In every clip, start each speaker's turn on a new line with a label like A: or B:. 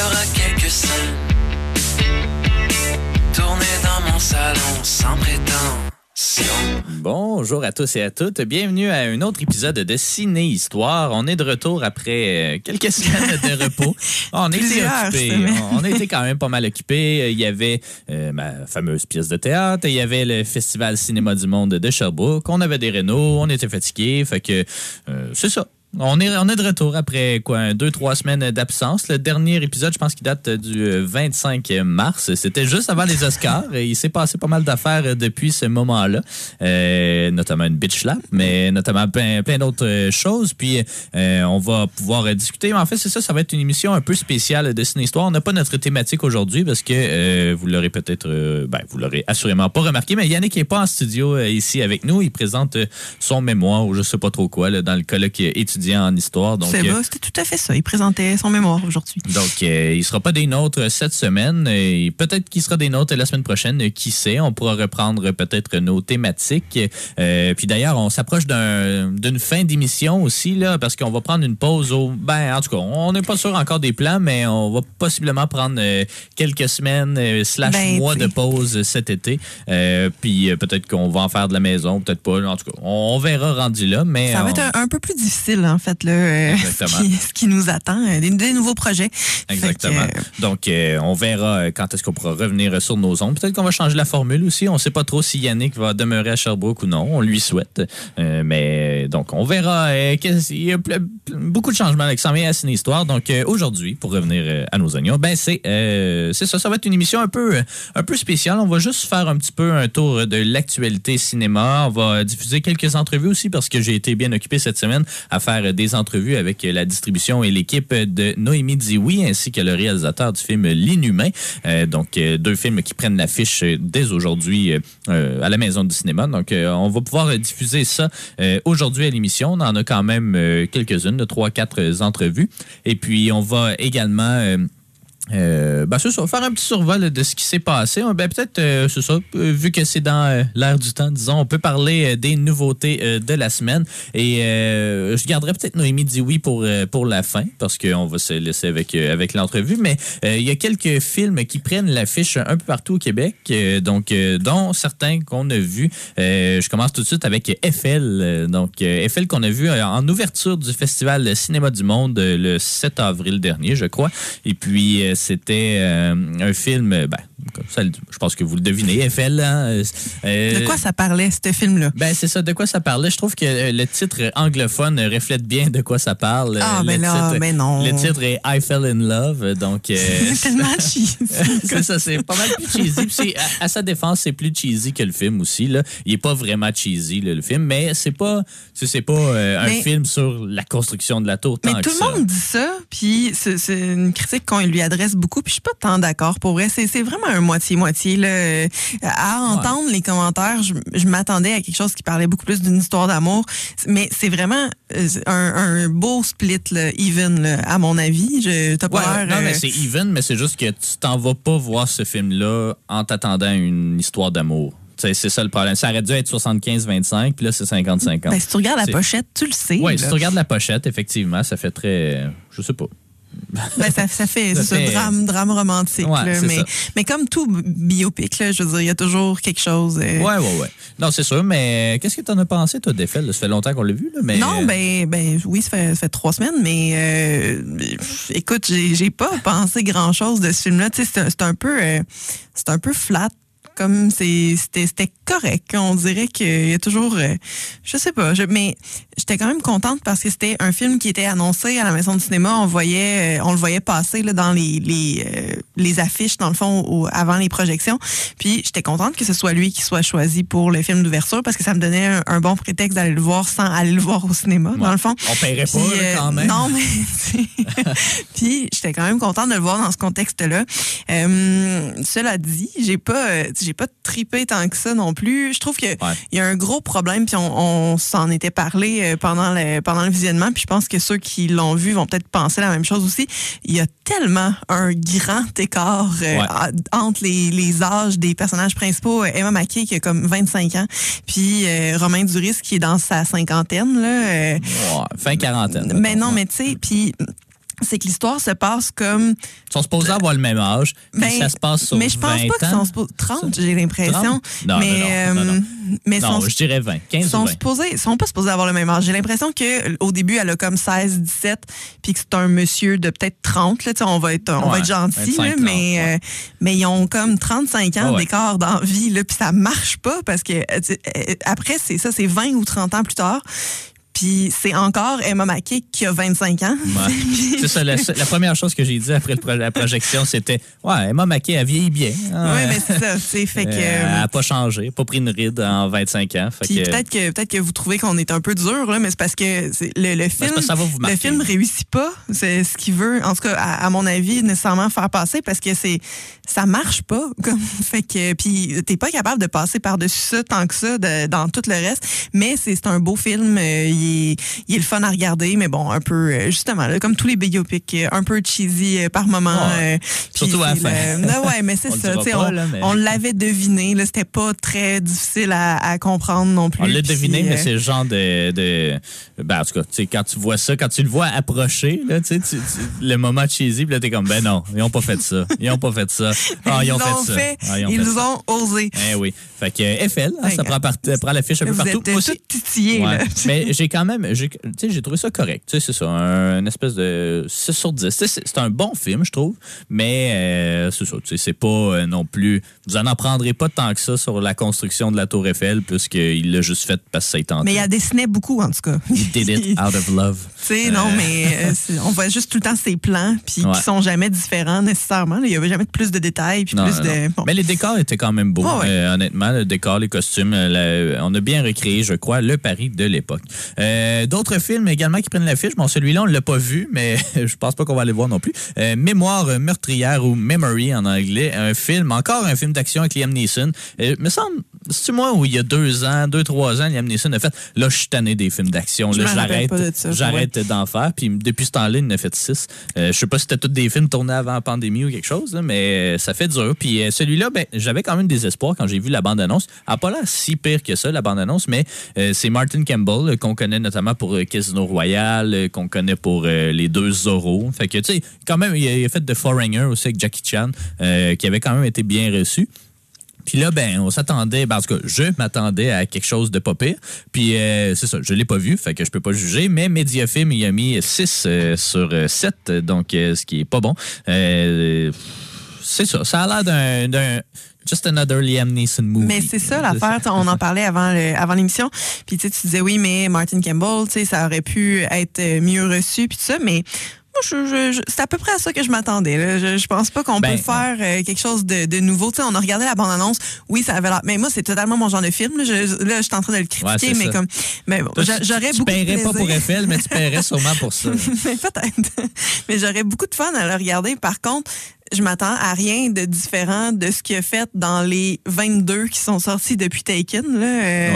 A: Il y aura quelques scènes. Tournées dans mon salon sans prétention.
B: Bonjour à tous et à toutes. Bienvenue à un autre épisode de Ciné Histoire. On est de retour après euh, quelques semaines de repos. On
C: Plusieurs
B: occupés. On été quand même pas mal occupés. Il y avait euh, ma fameuse pièce de théâtre. Il y avait le Festival Cinéma du Monde de Sherbrooke. On avait des rénaux. On était fatigués. Fait que euh, c'est ça. On est, on est de retour après quoi, deux, trois semaines d'absence. Le dernier épisode, je pense qu'il date du euh, 25 mars. C'était juste avant les Oscars. Et il s'est passé pas mal d'affaires euh, depuis ce moment-là, Euh, notamment une bitch slap, mais notamment plein, plein d'autres euh, choses. Puis euh, on va pouvoir euh, discuter. Mais en fait, c'est ça, ça va être une émission un peu spéciale de Ciné Histoire. On n'a pas notre thématique aujourd'hui parce que euh, vous l'aurez peut-être, euh, ben, vous l'aurez assurément pas remarqué, mais Yannick n'est pas en studio euh, ici avec nous. Il présente euh, son mémoire ou je sais pas trop quoi là, dans le colloque étudiant en histoire. Donc,
C: C'est
B: euh,
C: c'était tout à fait ça. Il présentait son mémoire aujourd'hui.
B: donc, euh, il sera pas des nôtres cette semaine. Et peut-être qu'il sera des nôtres la semaine prochaine. Qui sait? On pourra reprendre peut-être nos thématiques. Euh, puis d'ailleurs, on s'approche d'un- d'une fin d'émission aussi, là, parce qu'on va prendre une pause au. Ben, en tout cas, on n'est pas sûr encore des plans, mais on va possiblement prendre euh, quelques semaines euh, slash
C: Ben,
B: mois de pause cet été. Euh, puis euh, peut-être qu'on va en faire de la maison, peut-être pas. En tout cas, on, on verra rendu là. Mais
C: Ça va
B: on-
C: être un, un peu plus difficile, en fait, là, euh, ce, qui, ce qui nous attend. euh, Des, des nouveaux projets. Que,
B: Exactement.
C: euh,
B: Donc, euh, on verra quand est-ce qu'on pourra revenir sur nos ondes. Peut-être qu'on va changer la formule aussi. On ne sait pas trop si Yannick va demeurer à Sherbrooke ou non. On lui souhaite. Euh, mais donc, on verra. Il y a beaucoup de changements avec ça vient à Ciné Histoire. Donc, aujourd'hui, pour revenir à nos oignons, ben c'est c'est ça. Ça va être une émission un peu, un peu spéciale. On va juste faire un petit peu un tour de l'actualité cinéma. On va diffuser quelques entrevues aussi parce que j'ai été bien occupé cette semaine à faire des entrevues avec la distribution et l'équipe de Noémie Dioui ainsi que le réalisateur du film L'Inhumain. Euh, donc, euh, deux films qui prennent l'affiche dès aujourd'hui euh, à la Maison du cinéma. Donc, on va pouvoir diffuser ça aujourd'hui à l'émission. On en a quand même quelques-unes, de trois, quatre entrevues. Et puis, on va également... euh, ben, c'est ça, faire un petit survol de ce qui s'est passé. Ben, peut-être, euh, c'est ça, euh, vu que c'est dans euh, l'air du temps, disons, on peut parler euh, des nouveautés de la semaine. Et je garderai peut-être Noémie dit oui pour, pour la fin, parce qu'on va se laisser avec, avec l'entrevue. Mais il y a quelques films qui prennent l'affiche un peu partout au Québec, donc, dont certains qu'on a vus. Je commence tout de suite avec Eiffel. Donc, Eiffel qu'on a vu en ouverture du Festival Cinéma du Monde le 7 avril dernier, je crois. Et puis, c'était euh, un film, euh, ben, comme ça, je pense que vous le devinez, Eiffel. hein, euh,
C: de quoi ça parlait, ce film-là?
B: ben, c'est ça, de quoi ça parlait. Je trouve que le titre anglophone reflète bien de quoi ça parle.
C: Ah,
B: Euh,
C: ben là, ben non.
B: Le titre est I Fell in Love, donc... euh,
C: C'est tellement cheesy.
B: c'est ça, c'est pas mal plus cheesy. Puis à, à sa défense, c'est plus cheesy que le film aussi. Là. Il est pas vraiment cheesy, là, le film, mais c'est pas, c'est pas un
C: Mais-
B: film sur la construction de la tour tant
C: Mais
B: que
C: tout
B: ça.
C: le monde dit ça, puis c'est une critique qu'on lui adresse beaucoup, puis je suis pas tant d'accord. Pour vrai, c'est vraiment un moitié-moitié. là. Euh, À entendre les commentaires, je, je m'attendais à quelque chose qui parlait beaucoup plus d'une histoire d'amour, mais c'est vraiment euh, un, un beau split, là, even, là, à mon avis. Je-
B: Ouais,
C: l'air...
B: non,
C: euh,
B: mais c'est even, mais c'est juste que tu t'en vas pas voir ce film-là en t'attendant à une histoire d'amour. C'est ça le problème. Ça aurait dû être 75-25, puis là, c'est 50-50.
C: ben, si tu regardes la pochette, tu le sais.
B: Oui, si tu regardes la pochette, effectivement, ça fait très. Je sais pas.
C: Ben, ça, ça fait
B: Ça fait-
C: drame, drame romantique.
B: Ouais,
C: là, mais,
B: ça.
C: mais comme tout biopic, là, je veux dire, il y a toujours quelque chose. euh,
B: Ouais, ouais, ouais. Non, c'est sûr, mais qu'est-ce que t'en as pensé, toi, d'Eiffel? Ça fait longtemps qu'on l'a vu, là, mais.
C: Non, ben, ben oui, ça fait, ça fait trois semaines, mais euh, écoute, j'ai pas pensé grand-chose de ce film-là. Tu C'est un- peu, euh, c'est un peu flat Comme c'est- c'était c'était correct. On dirait qu'il y a toujours, euh, je sais pas, je- mais j'étais quand même contente parce que c'était un film qui était annoncé à la maison du cinéma. On voyait, euh, on le voyait passer là, dans les les, euh, les affiches dans le fond au- avant les projections. Puis j'étais contente que ce soit lui qui soit choisi pour le film d'ouverture parce que ça me donnait un, un bon prétexte d'aller le voir sans aller le voir au cinéma dans le fond.
B: On paierait pas, là,
C: euh,
B: quand même.
C: Non, mais puis j'étais quand même contente de le voir dans ce contexte-là. Euh, cela dit, j'ai pas, j'ai pas tripé tant que ça non plus. Je trouve que il y a un gros problème, puis on, on s'en était parlé euh, pendant le pendant le visionnement, puis je pense que ceux qui l'ont vu vont peut-être penser la même chose aussi. Il y a tellement un grand écart euh,
B: Ouais.
C: entre les, les âges des personnages principaux. Euh, Emma Mackey qui a comme 25 ans, puis euh, Romain Duris qui est dans sa cinquantaine là.
B: Ouais, fin quarantaine.
C: mais non, mais tu sais, puis c'est que l'histoire se passe comme.
B: Ils sont supposés avoir le même âge. puis
C: Ben,
B: ça se passe sur
C: mais je pense
B: 20
C: pas qu'ils sont supposés. 30, j'ai l'impression.
B: 30? Non,
C: mais,
B: non, non, non,
C: euh,
B: non.
C: mais sont,
B: je dirais 20. 15 ou
C: sont
B: 20.
C: supposés, sont pas supposés avoir le même âge. J'ai l'impression que au début, elle a comme 16, 17, puis que c'est un monsieur de peut-être 30. Là, on va être, on va être gentil,
B: 25,
C: là, mais,
B: 30, ouais.
C: euh, mais ils ont comme 35 ans
B: ouais.
C: d'écart dans la vie, là, puis ça marche pas parce que euh, euh, après, c'est ça, c'est 20 ou 30 ans plus tard. Puis c'est encore Emma Mackey qui a 25 ans.
B: Ouais. C'est ça, la, la première chose que j'ai dit après le pro- la projection, c'était Ouais, Emma Mackey, elle vieillit bien. hein.
C: Oui, mais c'est ça. Fait que,
B: Euh, elle n'a pas changé, pas pris une ride en 25 ans.
C: Peut-être que peut-être que vous trouvez qu'on est un peu dur là, mais c'est parce que le, le film
B: que va vous
C: le film réussit pas, c'est ce qu'il veut en tout cas à, à mon avis nécessairement faire passer parce que c'est ça marche pas comme fait que puis t'es pas capable de passer par-dessus ça tant que ça de- dans tout le reste, mais c'est c'est un beau film, euh, il, il est le fun à regarder mais bon un peu euh, justement là, comme tous les biopics euh, un peu cheesy euh, par moment
B: Ouais.
C: euh,
B: Surtout à la fin.
C: le- ouais, mais c'est ça, on,
B: mais-
C: on l'avait deviné c'était pas très difficile à, à comprendre non plus.
B: On l'a deviné, mais c'est le genre de. de ben, en tout cas, tu sais, quand tu vois ça, quand tu le vois approcher, là, tu sais, tu- tu- le moment cheesy, puis là, t'es comme, ben non, ils ont pas fait ça. Ils ont pas fait ça. Ah, ils ont
C: l'ont
B: fait ça.
C: fait,
B: Ah, ont
C: ils
B: fait ça.
C: ont osé.
B: Eh oui. Fait que FL, hein, ça prend, part- prend l'affiche un peu
C: Vous
B: partout.
C: êtes
B: aussi.
C: tout titillés,
B: Ouais.
C: là.
B: Mais j'ai quand même, j'ai, trouvé ça correct. C'est ça, un, une espèce de 6 sur 10. Tu sais, C'est, un bon film, je trouve, mais euh, c'est ça, c'est pas euh, non plus. Vous en en prendrez pas tant que ça sur la construction de la Tour Eiffel, puisqu'il l'a juste fait parce que ça y tentait.
C: Mais il a dessiné beaucoup, en tout cas.
B: He did it out of love.
C: Tu sais, non,
B: Euh,
C: mais on voit juste tout le temps ses plans, puis
B: Ouais.
C: qui sont jamais différents nécessairement. Il y avait jamais plus de détails, puis
B: Non,
C: plus
B: non,
C: de. bon.
B: Mais les décors étaient quand même beaux,
C: ouais.
B: honnêtement. Le décor, les costumes, la- on a bien recréé, je crois, le Paris de l'époque. Euh, D'autres films également qui prennent l'affiche. Bon, celui-là, on l'a pas vu, mais je pense pas qu'on va aller voir non plus. Euh, Mémoire meurtrière ou Memory en anglais. Un film, encore un film d'action avec Liam Neeson. Euh, me semble, c'est moi où il y a deux ans, deux, trois ans, Liam Neeson a fait, là, je suis tanné des films d'action. Là, j'arrête, d'en faire. Puis depuis ce temps-là, il en a fait six. Euh, je sais pas si c'était tous des films tournés avant la pandémie ou quelque chose, là, mais ça fait dur. Puis euh, celui-là, ben, j'avais quand même des espoirs quand j'ai vu la bande-annonce. Elle a pas l'air si pire que ça, la bande-annonce, mais euh, c'est Martin Campbell, euh, qu'on connaît notamment pour euh, Casino Royale, euh, qu'on connaît pour euh, les deux Zorro. Fait que, tu sais, quand même, il a, il a fait The Foreigner aussi avec Jackie Chan, euh, qui avait quand même été bien reçu. Puis là, ben, on s'attendait, ben, en tout cas, je m'attendais à quelque chose de pas pire. Puis euh, c'est ça, je l'ai pas vu, fait que je peux pas juger, mais Mediafilm, il a mis 6 euh, sur euh, 7, donc euh, ce qui est pas bon. Euh, c'est ça, ça a l'air d'un-. Just another Liam Neeson movie.
C: Mais c'est ça l'affaire, on en parlait avant le- avant l'émission. Puis tu sais, tu disais oui, mais Martin Campbell, ça aurait pu être euh, mieux reçu puis tout ça, mais moi, je, je- je- c'est à peu près à ça que je m'attendais. là. Je, je pense pas qu'on
B: Ben,
C: peut faire euh, quelque chose de, de nouveau. Tu sais, on a regardé la bande-annonce. Oui, ça avait l'air. Mais moi, c'est totalement mon genre de film. Là, je, là, je suis en train de le
B: Ouais,
C: critiquer,
B: c'est
C: mais
B: ça.
C: comme, mais bon,
B: Toi, tu-
C: j'aurais
B: tu
C: beaucoup de
B: paierais pas pour. Eiffel, mais tu paierais sûrement pour ça.
C: Mais peut-être. Mais j'aurais beaucoup de fun à le regarder. Par contre, je m'attends à rien de différent de ce qu'il a fait dans les 22 qui sont sortis depuis Taken. Là. Euh,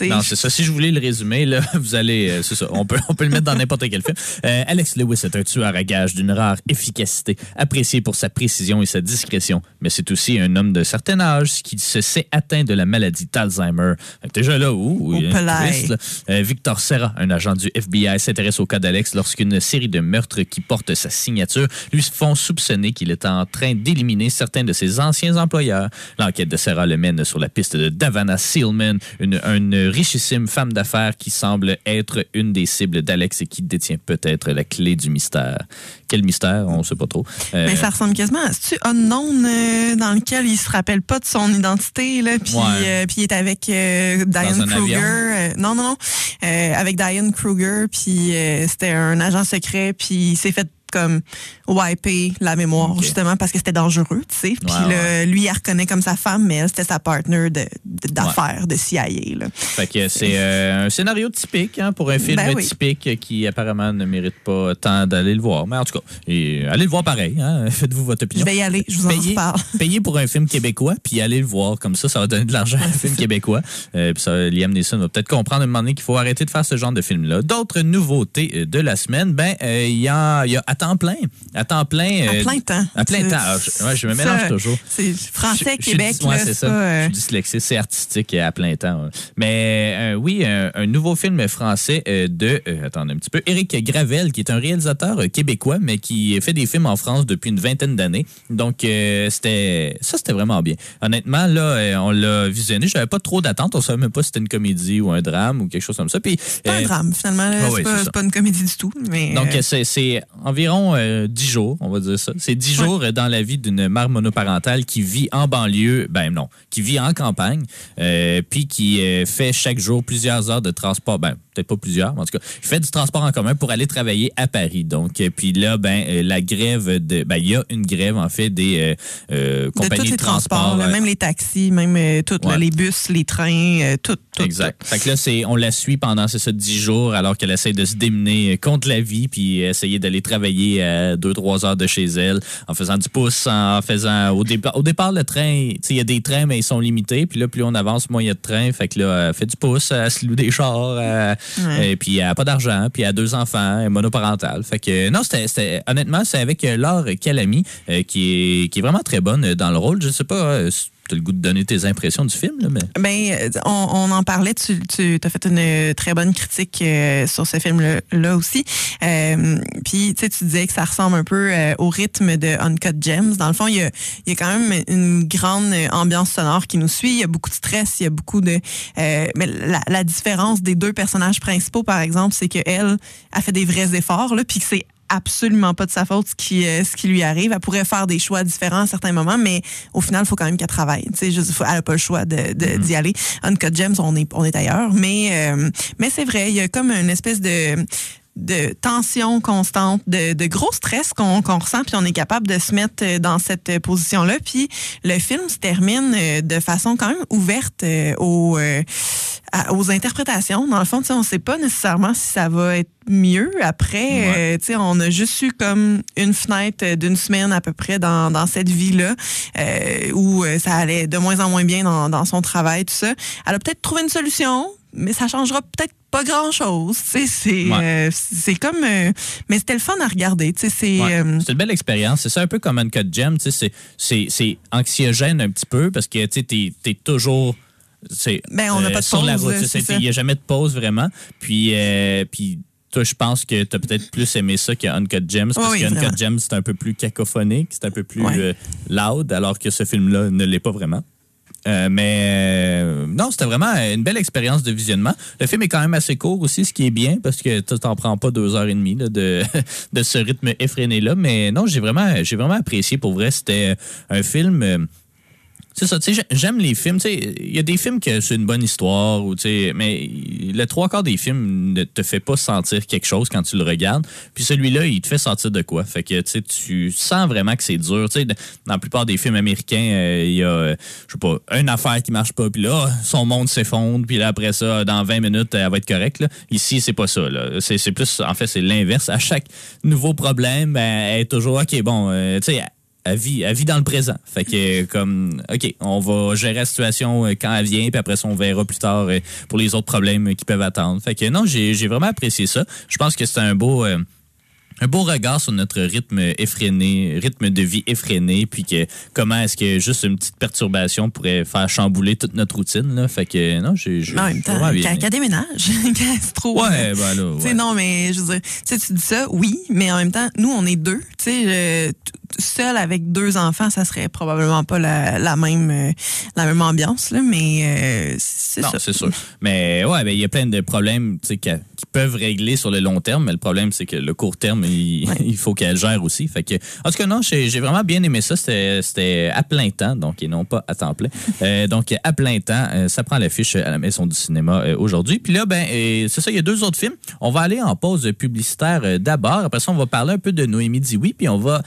B: Ouais. Non, c'est ça. Si je voulais le résumer, là, vous allez. euh, c'est ça. On peut, on peut le mettre dans n'importe quel film. Euh, Alex Lewis est un tueur à gages d'une rare efficacité, apprécié pour sa précision et sa discrétion. Mais c'est aussi un homme de certain âge qui se sait atteint de la maladie d'Alzheimer. Déjà là, ouh, il y a twist, là. Euh, Victor Serra, un agent du FBI, s'intéresse au cas d'Alex lorsqu'une série de meurtres qui portent sa signature lui font soupçonner qu'il est est en train d'éliminer certains de ses anciens employeurs. L'enquête de Sarah le mène sur la piste de Davana Sealman, une, une richissime femme d'affaires qui semble être une des cibles d'Alex et qui détient peut-être la clé du mystère. Quel mystère? On ne sait pas trop. Euh,
C: Mais ça ressemble quasiment à tu Unknown euh, dans lequel il se rappelle pas de son identité là, puis
B: Ouais.
C: euh, puis il est avec euh, Diane Kruger. non non non, avec Diane Kruger puis c'était un agent secret puis il s'est fait comme wiper la mémoire justement parce que c'était dangereux, tu sais. Puis
B: Ouais,
C: lui il reconnaît comme sa femme mais elle c'était sa partner de de- d'affaires de CIA là.
B: Fait que c'est euh, un scénario typique hein, pour un film
C: Ben oui.
B: typique qui apparemment ne mérite pas tant d'aller le voir. Mais en tout cas, et, allez le voir pareil. Hein, Faites-vous votre
C: Je
B: opinion.
C: vais y aller, je vous en
B: Payez,
C: reparle.
B: payez pour un film québécois, puis allez le voir. Comme ça, ça va donner de l'argent à un film québécois. Euh, puis ça, Liam Neeson va peut-être comprendre à un moment donné qu'il faut arrêter de faire ce genre de film-là. D'autres nouveautés euh, de la semaine, ben euh, il y, a, y a temps plein. À temps plein.
C: À
B: euh,
C: plein temps.
B: À plein temps. Ah, je, ouais, je me mélange
C: ça,
B: toujours.
C: C'est français,
B: Je-
C: Québec,
B: ouais, c'est ça.
C: euh,
B: Je suis dyslexique, c'est artistique à plein temps. ouais. Mais euh, oui, un, un nouveau film français euh, de, euh, attendez un petit peu, Éric Gravel, qui est un réalisateur euh, québécois, mais qui fait des films en France depuis une vingtaine d'années. Donc, euh, c'était ça, c'était vraiment bien. Honnêtement, là, euh, on l'a visionné. J'avais pas trop d'attentes. On savait même pas si c'était une comédie ou un drame ou quelque chose comme ça. Puis,
C: C'est pas un
B: euh,
C: drame, finalement.
B: ah
C: c'est pas, une comédie du tout. Mais,
B: donc,
C: euh,
B: c'est- c'est environ euh, 10 jours, on va dire ça. C'est 10
C: Ouais.
B: jours euh, dans la vie d'une mère monoparentale qui vit en banlieue, ben non, qui vit en campagne, euh, puis qui fait chaque jour plusieurs heures de transport, ben peut-être pas plusieurs, mais en tout cas, il fait du transport en commun pour aller travailler à Paris. Donc, euh, puis là, ben euh, la grève de, ben il y a une grève en fait des euh, euh,
C: de
B: compagnies
C: tous
B: de,
C: les transports,
B: transport.
C: là, même les taxis, même euh, tout, là, les bus, les trains, euh, tout, tout.
B: Exact. Fait que là, c'est, on la suit pendant, c'est ça, 10 jours, alors qu'elle essaie de se démener contre la vie, puis essayer d'aller travailler à 2-3 heures de chez elle, en faisant du pouce, en faisant, au départ, au départ, le train, tu sais, il y a des trains, mais ils sont limités, puis là, plus on avance, moins il y a de trains, fait que là, elle fait du pouce, elle se loue des chars, elle- Et puis elle a pas d'argent, puis elle a deux enfants, elle est monoparentale. Fait que, non, c'était, honnêtement, c'est avec euh, Laure Calamy, euh, qui est, qui est vraiment très bonne euh, dans le rôle. Je sais pas, le goût de donner tes impressions du film, là, mais.
C: Ben, euh, on, en parlait, tu, tu as fait une très bonne critique euh, sur ce film-là là aussi. Euh, Puis, tu sais, tu disais que ça ressemble un peu euh, au rythme de Uncut Gems. Dans le fond, il y a, y a quand même une grande ambiance sonore qui nous suit. Il y a beaucoup de stress, il y a beaucoup de... euh, mais la, la différence des deux personnages principaux, par exemple, c'est qu'elle a fait des vrais efforts, là, puis que c'est absolument pas de sa faute ce qui, euh, ce qui lui arrive. Elle pourrait faire des choix différents à certains moments, mais au final, il faut quand même qu'elle travaille. Tu sais, faut- elle n'a pas le choix de- de- d'y aller. Uncut Gems, on est, on est ailleurs. Mais, euh, mais c'est vrai, il y a comme une espèce de de tension constante, de, de gros stress qu'on qu'on ressent, puis on est capable de se mettre euh, dans cette euh, position-là. Puis le film se termine euh, de façon quand même ouverte aux, aux interprétations. Dans le fond, tu sais, on ne sait pas nécessairement si ça va être mieux après.
B: Ouais.
C: Euh, tu sais, on a juste eu comme une fenêtre d'une semaine à peu près dans, dans cette vie-là euh, où ça allait de moins en moins bien dans, dans son travail, tout ça. Elle a peut-être trouvé une solution, mais ça changera peut-être pas grand-chose. C'est
B: Ouais.
C: euh, comme... euh, mais c'était le fun à regarder. C'est...
B: Ouais.
C: euh,
B: une belle expérience. C'est ça un peu comme Uncut Gem. tu sais, C'est, anxiogène un petit peu parce que tu t'es, t'es toujours.
C: Ben, on n'a pas de
B: sur la
C: pause,
B: route.
C: c'est ça.
B: Il n'y a jamais de pause vraiment. Puis, euh, puis toi, je pense que tu as peut-être plus aimé ça que Uncut Gems parce
C: Oui,
B: que Uncut. Gems, c'est un peu plus cacophonique, c'est un peu plus
C: Ouais.
B: euh, loud, alors que ce film-là ne l'est pas vraiment. Euh, mais euh, non, c'était vraiment une belle expérience de visionnement. Le film est quand même assez court aussi, ce qui est bien parce que tu t'en prends pas deux heures et demie de, ce rythme effréné là. Mais non, j'ai vraiment, j'ai vraiment apprécié. Pour vrai, c'était un film. C'est ça, tu sais, j'ai- j'aime les films. Tu sais, il y a des films que c'est une bonne histoire, ou, tu sais, mais le trois quarts des films ne te fait pas sentir quelque chose quand tu le regardes. Puis celui-là, il te fait sentir de quoi? Fait que tu sens vraiment que c'est dur. Tu sais, dans la plupart des films américains, euh, il y a, euh, je sais pas, une affaire qui marche pas, puis là, son monde s'effondre, puis là, après ça, dans 20 minutes, elle va être correcte. là. Ici, c'est pas ça. là. C'est c'est plus, en fait, c'est l'inverse. À chaque nouveau problème, ben, elle est toujours, OK, bon, euh, tu sais, elle vit, dans le présent. Fait que, euh, comme, OK, on va gérer la situation euh, quand elle vient, puis après ça, on verra plus tard euh, pour les autres problèmes qui peuvent attendre. Fait que, non, j'ai j'ai vraiment apprécié ça. Je pense que c'est un beau. Un beau regard sur notre rythme effréné, rythme de vie effréné, puis que comment est-ce que juste une petite perturbation pourrait faire chambouler toute notre routine. Là. Fait que non, j'ai.
C: en même temps, qu'elle déménage, qu'elle se trouve.
B: Ouais, ben là.
C: Tu sais,
B: ouais.
C: non, mais je veux dire, tu sais, tu dis ça, oui, mais en même temps, nous, on est deux. Tu sais, seul avec deux enfants, ça serait probablement pas la, la même euh, la même ambiance, là, mais euh, c'est
B: Non,
C: ça.
B: c'est sûr. Mais ouais, ben, il y a plein de problèmes tu sais, qu'a- qui peuvent régler sur le long terme, mais le problème, c'est que le court terme, il,
C: Ouais.
B: il faut qu'elle gère aussi. Fait que, en tout cas, non, j'ai j'ai vraiment bien aimé ça. C'était c'était à plein temps, donc, et non pas à temps plein. Euh, donc, à plein temps, euh, ça prend l'affiche à la Maison du cinéma euh, aujourd'hui. Puis là, ben, c'est ça, il y a deux autres films. On va aller en pause publicitaire d'abord. Après ça, on va parler un peu de Noémie Dioui, puis on va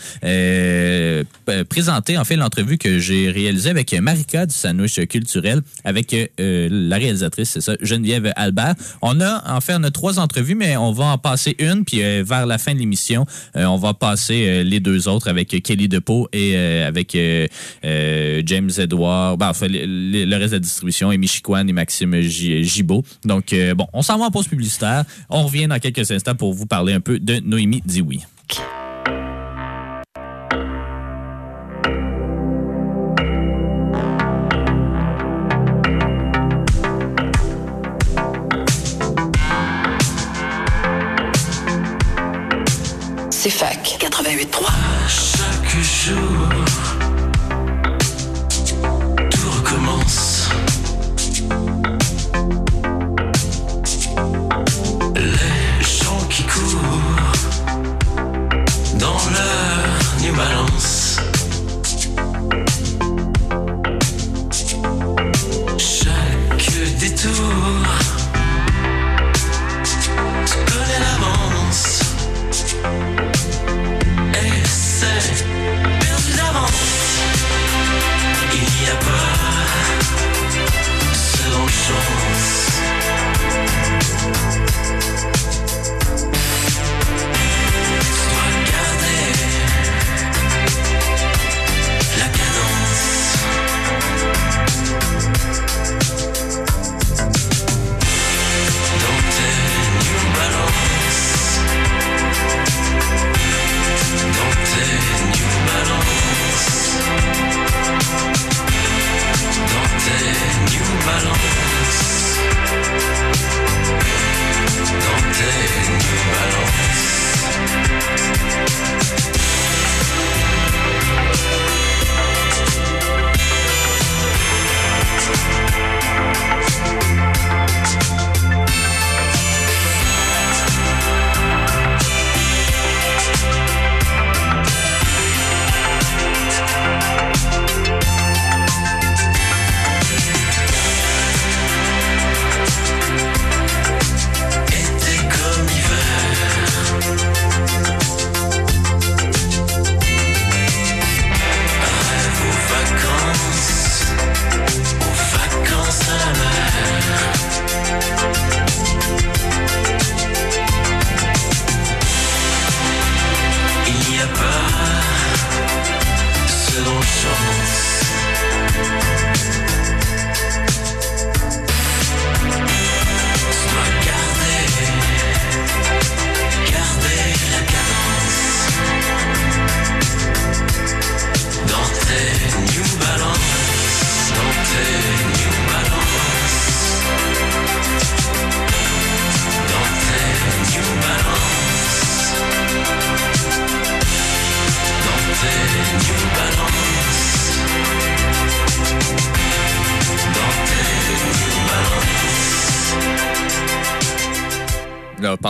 B: présenter, en fait, l'entrevue que j'ai réalisée avec Marika du Sandwich culturel, avec la réalisatrice, c'est ça, Geneviève Albert. On a, en fait, on a trois entrevues, mais on va en passer une, puis vers la fin de l'émission, euh, on va passer euh, les deux autres avec Kelly Depeau et euh, avec euh, euh, James Edward, ben, enfin, le, reste de la distribution, Chiquan et Maxime Gi- Gibault. Donc, euh, bon, on s'en va en pause publicitaire. On revient dans quelques instants pour vous parler un peu de Noémie Dioui.
D: 88.3.
E: Chaque jour,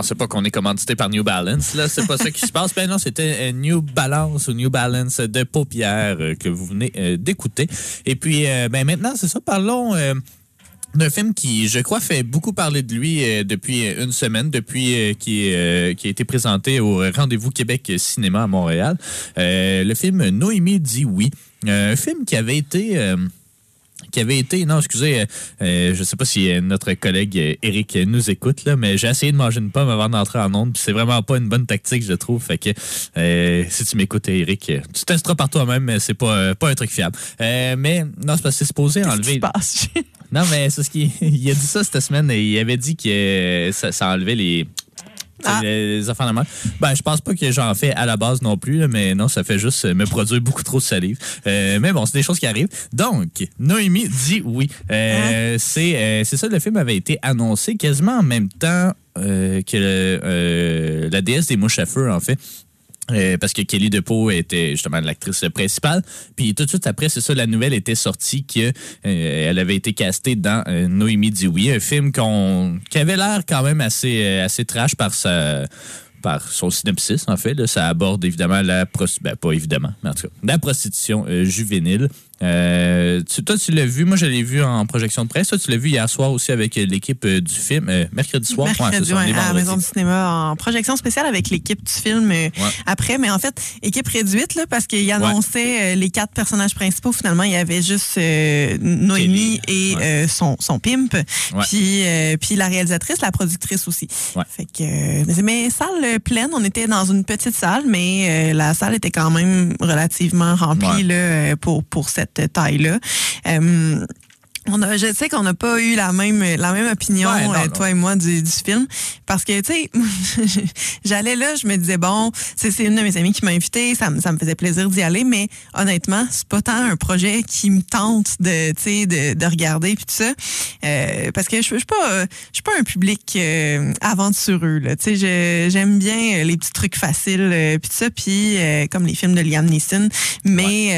B: pensez pas qu'on est commandité par New Balance. Là, c'est pas ça qui se passe. Ben non, c'était euh, New Balance ou New Balance de paupières euh, que vous venez euh, d'écouter. Et puis, ben maintenant, c'est ça. Parlons. d'un film qui, je crois, fait beaucoup parler de lui depuis une semaine, depuis euh, qui, a été présenté au Rendez-vous Québec Cinéma à Montréal. Le film Noémie dit oui. Un film qui avait été... qui avait été, non, excusez, euh, euh, je sais pas si euh, notre collègue euh, Eric nous écoute, là, mais j'ai essayé de manger une pomme avant d'entrer en onde, puis c'est vraiment pas une bonne tactique, je trouve. Fait que euh, si tu m'écoutes, Eric, tu testeras par toi-même, mais c'est pas, pas un truc fiable. Euh, mais non, c'est parce que c'est supposé enlever.
C: se passe?
B: Non, mais c'est ce qu'il il a dit ça cette semaine et il avait dit que ça, ça enlevait les.
C: Ah.
B: Les, les affaires de même. Ben, je pense pas que j'en fais à la base non plus, là, mais non, ça fait juste euh, me produire beaucoup trop de salive. Euh, mais bon, c'est des choses qui arrivent. Donc, Noémie dit oui. Euh, C'est euh, c'est ça, le film avait été annoncé quasiment en même temps euh, que le- euh, la déesse des mouches à feu, en fait. Euh, parce que Kelly DePau était justement l'actrice principale. Puis tout de suite après, c'est ça, la nouvelle était sortie que euh, elle avait été castée dans euh, Noémie oui, un film qu'on qui avait l'air quand même assez euh, assez trash par sa par son synopsis en fait. Là. Ça aborde évidemment la prostitution, ben, pas évidemment, mais en tout cas, la prostitution juvénile. Euh, tu- toi, tu l'as vu, moi je l'ai vu en projection de presse. Toi, tu l'as vu hier soir aussi avec euh, l'équipe euh, du film, euh, mercredi soir. Ouais,
C: Mercredi, ouais, à la. Maison du cinéma en projection spéciale avec l'équipe du film euh, après. Mais en fait, équipe réduite, là, parce qu'il annonçait euh, les quatre personnages principaux. Finalement, il y avait juste Noémie et
B: ouais.
C: son, son pimp. Puis, puis la réalisatrice, la productrice aussi.
B: Ouais.
C: Fait que, mais, salle pleine, on était dans une petite salle, mais la salle était quand même relativement remplie
B: Ouais.
C: là, pour, pour cette taille-là. Euh, on a, je sais qu'on n'a pas eu la même la même opinion
B: Ouais, non,
C: euh,
B: non.
C: toi et moi du, du film. Parce que tu sais j'allais là je me disais bon c'est c'est une de mes amies qui m'a invité ça, me- ça me faisait plaisir d'y aller mais honnêtement c'est pas tant un projet qui me tente de tu sais de, de regarder puis tout ça. Euh, parce que je suis pas je suis pas un public euh, aventureux là. Tu sais j'aime bien euh, les petits trucs faciles euh, puis tout ça puis euh, comme les films de Liam Neeson. Mais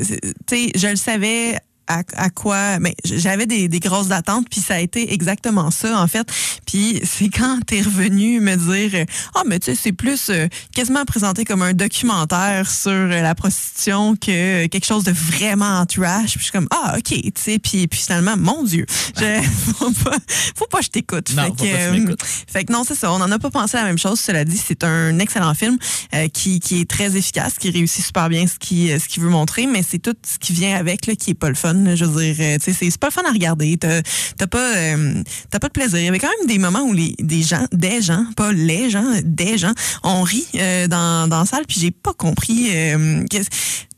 C: euh, c'est- tu sais je le savais à, à quoi mais j'avais des, des grosses attentes puis ça a été exactement ça en fait puis c'est quand t'es revenu me dire ah mais tu sais c'est plus euh, quasiment présenté comme un documentaire sur euh, la prostitution que quelque chose de vraiment trash puis je suis comme ah ok tu sais puis puis finalement mon dieu je, faut pas faut pas que je t'écoute
B: Non,
C: Fait euh, fait que non, c'est ça. On n'en a pas pensé à la même chose. Cela dit, c'est un excellent film euh, qui, qui est très efficace, qui réussit super bien ce qu'il euh, ce qu'il veut montrer, mais c'est tout ce qui vient avec là, qui est pas le fun. Je veux dire, euh, tu c'est pas fun à regarder. T'as pas, euh, pas de plaisir. Il y avait quand même des moments où les, des gens, des gens, pas les gens, des gens, ont ri euh, dans, dans la salle, puis j'ai pas compris. euh,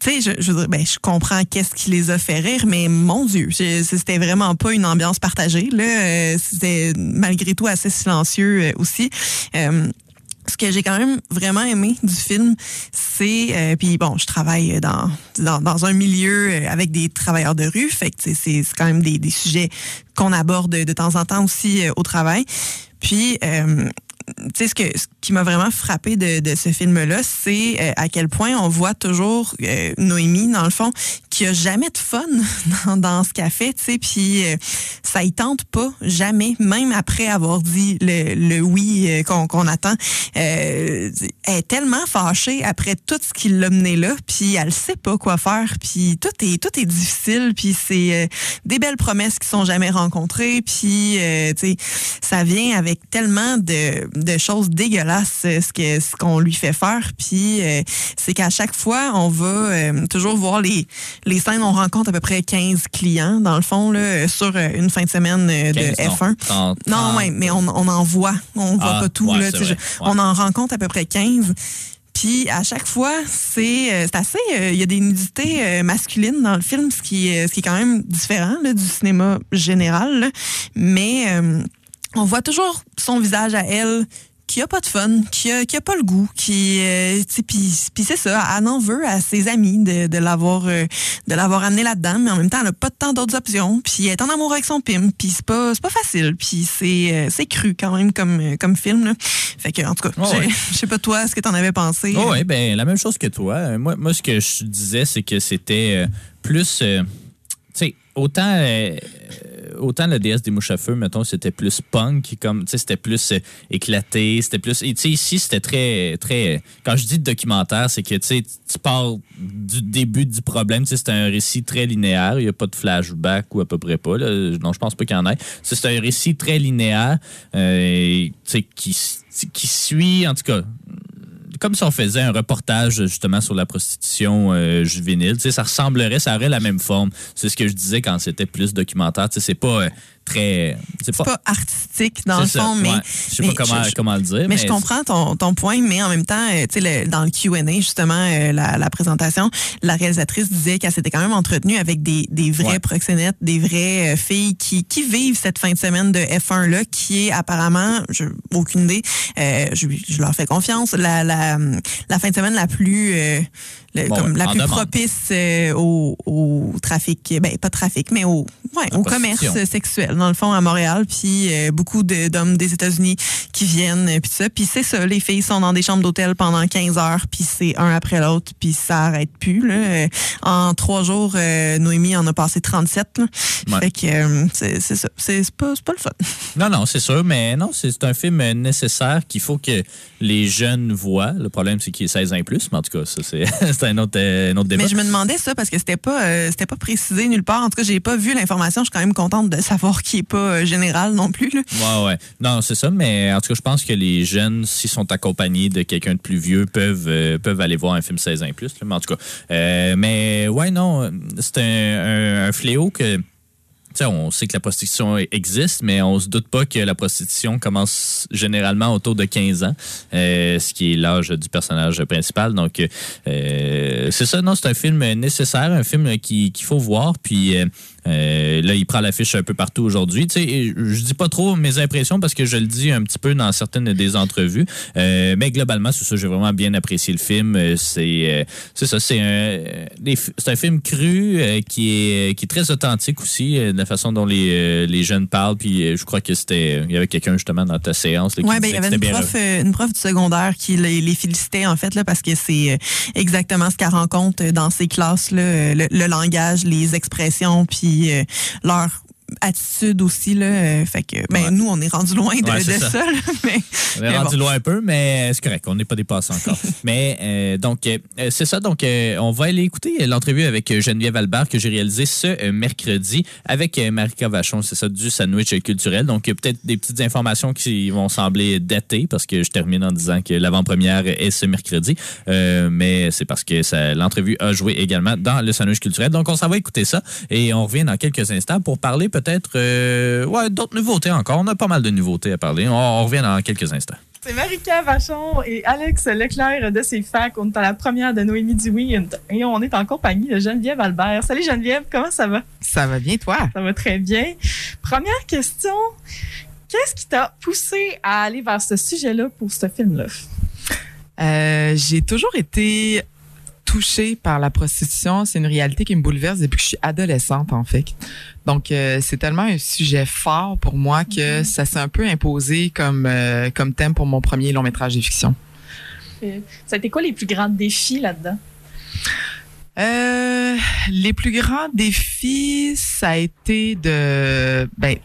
C: tu sais, je, veux dire, ben, je comprends qu'est-ce qui les a fait rire, mais mon Dieu, c'était vraiment pas une ambiance partagée. Là, c'était malgré tout assez silencieux aussi. Ce que j'ai quand même vraiment aimé du film, c'est euh, puis bon, je travaille dans, dans dans un milieu euh, avec des travailleurs de rue, fait que c'est quand même des, des sujets qu'on aborde de temps en temps aussi euh, au travail. Puis euh, sais, ce, que, ce qui m'a vraiment frappé de, de ce film-là, c'est euh, à quel point on voit toujours euh, Noémie, dans le fond, qui a jamais de fun dans, dans ce qu'elle fait, tu sais, puis euh, ça y tente pas, jamais, même après avoir dit le, le oui euh, qu'on qu'on attend. Euh, elle est tellement fâchée après tout ce qui l'a mené là, puis elle sait pas quoi faire, puis tout est tout est difficile, puis c'est euh, des belles promesses qui sont jamais rencontrées, puis tu sais, ça vient avec tellement de, de choses dégueulasses euh, ce que ce qu'on lui fait faire, puis euh, c'est qu'à chaque fois on va euh, toujours voir les les scènes, on rencontre à peu près 15 clients dans le fond là sur une fin de semaine de
B: 15, non.
C: F1.
B: 30,
C: Non,
B: 30.
C: ouais, mais on, on en voit. On voit
B: Ah,
C: pas tout.
B: ouais,
C: là, je-
B: Ouais.
C: On en rencontre à peu près 15. Puis à chaque fois, c'est euh, assez. euh, Il y a des nudités euh, masculines dans le film, ce qui, est- ce qui est quand même différent là, du cinéma général. là. Mais on voit toujours son visage à elle qui a pas de fun, qui a, qui a pas le goût, qui euh, tu sais, puis c'est ça, elle en veut à ses amis de, de l'avoir euh, de l'avoir amené là-dedans, mais en même temps elle a pas tant d'autres options, puis elle est en amour avec son pim, puis c'est pas c'est pas facile, puis c'est euh, c'est cru quand même comme euh, comme film là. Fait que en tout cas,
B: Oh,
C: j'ai-
B: ouais.
C: je sais pas toi ce que t'en avais pensé?
B: Oh, ouais, ben la même chose que toi. Euh, Moi, moi ce que je disais, c'est que c'était plus. Euh, autant. euh, autant la déesse des mouches à feu, mettons, c'était plus punk, comme, c'était plus euh, éclaté, c'était plus. Et ici, c'était très, très. Quand je dis documentaire, c'est que, tu pars du début du problème, c'est un récit très linéaire, il n'y a pas de flashback ou à peu près pas. Non, je pense pas qu'il y en ait. C'est un récit très linéaire, euh, qui, qui suit, en tout cas, comme si on faisait un reportage justement sur la prostitution euh, juvénile. Tu sais, ça ressemblerait, ça aurait la même forme. C'est ce que je disais quand c'était plus documentaire. Tu sais, c'est pas euh, très. C'est
C: pas artistique dans le
B: ça,
C: fond, mais.
B: ouais. Je sais
C: mais
B: pas comment,
C: je-
B: comment le dire.
C: Mais, je comprends ton, ton point, mais en même temps, euh, tu sais, dans le Q&A, justement, euh, la, la présentation, la réalisatrice disait qu'elle s'était quand même entretenue avec des, des vrais
B: Ouais.
C: proxénètes, des vraies euh, filles qui, qui vivent cette fin de semaine de F1-là, qui est apparemment, je, aucune idée, je, je leur fais confiance, la, la, la fin de semaine la plus... euh, le-
B: Bon,
C: comme la plus
B: demande.
C: propice euh, au, au trafic, ben pas trafic, mais au, ouais, au commerce sexuel, dans le fond, à Montréal. Puis euh, beaucoup de- d'hommes des États-Unis qui viennent, euh, puis ça. Puis c'est ça, les filles sont dans des chambres d'hôtel pendant 15 heures, puis c'est un après l'autre, puis ça arrête plus. Là. En trois jours, euh, Noémie en a passé 37. Là.
B: Ouais.
C: Fait que c'est ça. C'est pas, le fun.
B: Non, non, c'est sûr, mais non, c'est un film nécessaire qu'il faut que les jeunes voient. Le problème, c'est qu'il est 16 ans et plus, mais en tout cas, ça, c'est c'est un autre, euh, un autre débat.
C: Mais je me demandais ça parce que c'était pas euh, c'était pas précisé nulle part. En tout cas, j'ai pas vu l'information. Je suis quand même contente de savoir qu'il est pas euh, général non plus. Là.
B: Ouais, ouais. Non, c'est ça, mais en tout cas, je pense que les jeunes, s'ils sont accompagnés de quelqu'un de plus vieux, peuvent, peuvent aller voir un film 16 ans et plus. là. Mais en tout cas, mais ouais, non, c'est un, un- un fléau que. On sait que la prostitution existe, mais on se doute pas que la prostitution commence généralement autour de 15 ans, euh, ce qui est l'âge du personnage principal. Donc, euh, c'est ça, non, c'est un film nécessaire, un film qui- qu'il faut voir. Puis euh, là, il prend l'affiche un peu partout aujourd'hui. Tu sais, je dis pas trop mes impressions parce que je le dis un petit peu dans certaines des entrevues. Euh, mais globalement, c'est ça, j'ai vraiment bien apprécié le film. Euh, C'est euh, c'est ça, c'est un, un film cru qui, est, qui est très authentique aussi, de la façon dont les, les jeunes parlent. Puis je crois que c'était. Il y avait quelqu'un justement dans ta séance.
C: Ouais, ben, il y avait une prof, une prof du secondaire qui les, les félicitait, en fait, là, parce que c'est exactement ce qu'elle rencontre dans ses classes, là, le, le langage, les expressions, puis euh, leur attitude aussi. Là, euh, fait que, ben,
B: Ouais.
C: nous, on est rendu loin de,
B: Ouais, c'est
C: de
B: ça.
C: ça. là, mais,
B: On est
C: mais
B: rendu
C: bon.
B: loin un peu, mais c'est correct. On n'est pas dépassé encore. mais euh, donc, euh, c'est ça. Donc, euh, on va aller écouter l'entrevue avec euh, Geneviève Albert que j'ai réalisée ce euh, mercredi avec euh, Marika Vachon. C'est ça, du sandwich culturel. Donc, euh, peut-être des petites informations qui vont sembler datées parce que je termine en disant que l'avant-première est ce mercredi. Euh, mais c'est parce que l'entrevue a joué également dans le sandwich culturel. Donc, on s'en va écouter ça et on revient dans quelques instants pour parler peut-être euh, ouais, d'autres nouveautés encore. On a pas mal de nouveautés à parler. On, on revient dans quelques instants.
F: C'est Marika Vachon et Alex Leclerc de ses facs. On est à la première de Noémie Dioui et on est en compagnie de Geneviève Albert. Salut Geneviève, comment ça va?
G: Ça va bien, toi?
F: Ça va très bien. Première question. Qu'est-ce qui t'a poussé à aller vers ce sujet-là pour ce film-là?
G: Euh, j'ai toujours été touchée par la prostitution. C'est une réalité qui me bouleverse depuis que je suis adolescente, en fait. Donc, euh, c'est tellement un sujet fort pour moi que ça s'est un peu imposé comme, euh, comme thème pour mon premier long métrage de fiction.
F: Euh, Ça a été quoi les plus grands défis là-dedans?
G: Euh, les plus grands défis, ça a été de ben,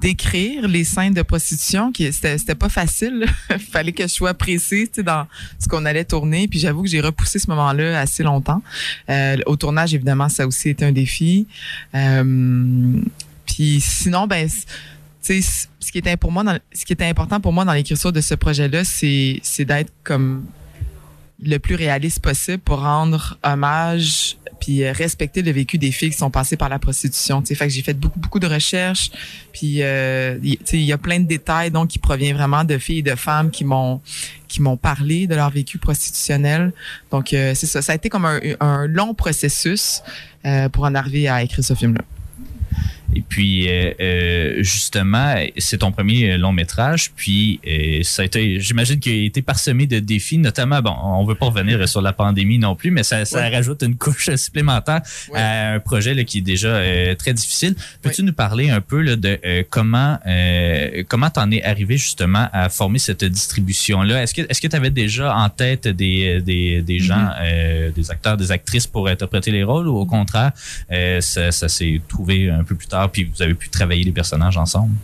G: d'écrire les scènes de prostitution qui c'était pas facile. Fallait que je sois précise dans ce qu'on allait tourner. Puis j'avoue que j'ai repoussé ce moment-là assez longtemps. Euh, au tournage évidemment ça aussi été un défi. Euh, puis sinon ben c- tu sais ce qui était ce qui était important pour moi dans l'écriture de ce projet-là c'est d'être comme le plus réaliste possible pour rendre hommage puis euh, respecter le vécu des filles qui sont passées par la prostitution. Tu sais, fait que j'ai fait beaucoup beaucoup de recherches, puis euh, il y a plein de détails donc qui proviennent vraiment de filles et de femmes qui m'ont qui m'ont parlé de leur vécu prostitutionnel. Donc euh, c'est ça, ça a été comme un, un long processus euh, pour en arriver à écrire ce film-là.
B: Et puis, euh, euh, justement, c'est ton premier long métrage, puis euh, ça a été, j'imagine qu'il a été parsemé de défis, notamment, bon, on veut pas revenir sur la pandémie non plus, mais ça, ça
G: Ouais.
B: rajoute une couche supplémentaire
G: Ouais.
B: à un projet là, qui est déjà euh, très difficile. Peux-tu nous parler un peu là, de euh, comment euh, comment t'en es arrivé justement à former cette distribution-là? Est-ce que est-ce que tu avais déjà en tête des, des, des gens, euh, des acteurs, des actrices pour interpréter les rôles ou au contraire, euh, ça, ça s'est trouvé un peu plus tard, puis vous avez pu travailler les personnages ensemble?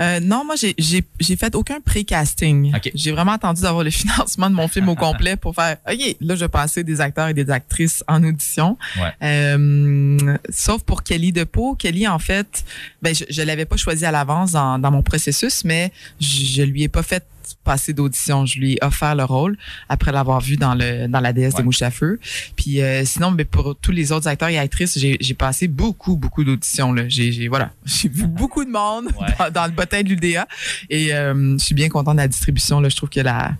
G: Euh, non, moi, j'ai- j'ai j'ai fait aucun pré-casting. J'ai vraiment attendu d'avoir le financement de mon film au complet pour faire, OK, là, je passais des acteurs et des actrices en audition.
B: Ouais.
G: Euh, sauf pour Kelly Depeau. Kelly, en fait, ben, je, je l'avais pas choisi à l'avance dans, dans mon processus, mais je, je lui ai pas fait pas assez d'audition. Je lui ai offert le rôle après l'avoir vu dans le dans la déesse
B: Ouais.
G: des mouches à feu. Puis euh, sinon, mais pour tous les autres acteurs et actrices, j'ai passé beaucoup beaucoup d'auditions là. J'ai voilà, j'ai vu beaucoup de monde
B: Ouais.
G: dans, dans le bottin de l'UDA et euh, je suis bien content de la distribution là. Je trouve que la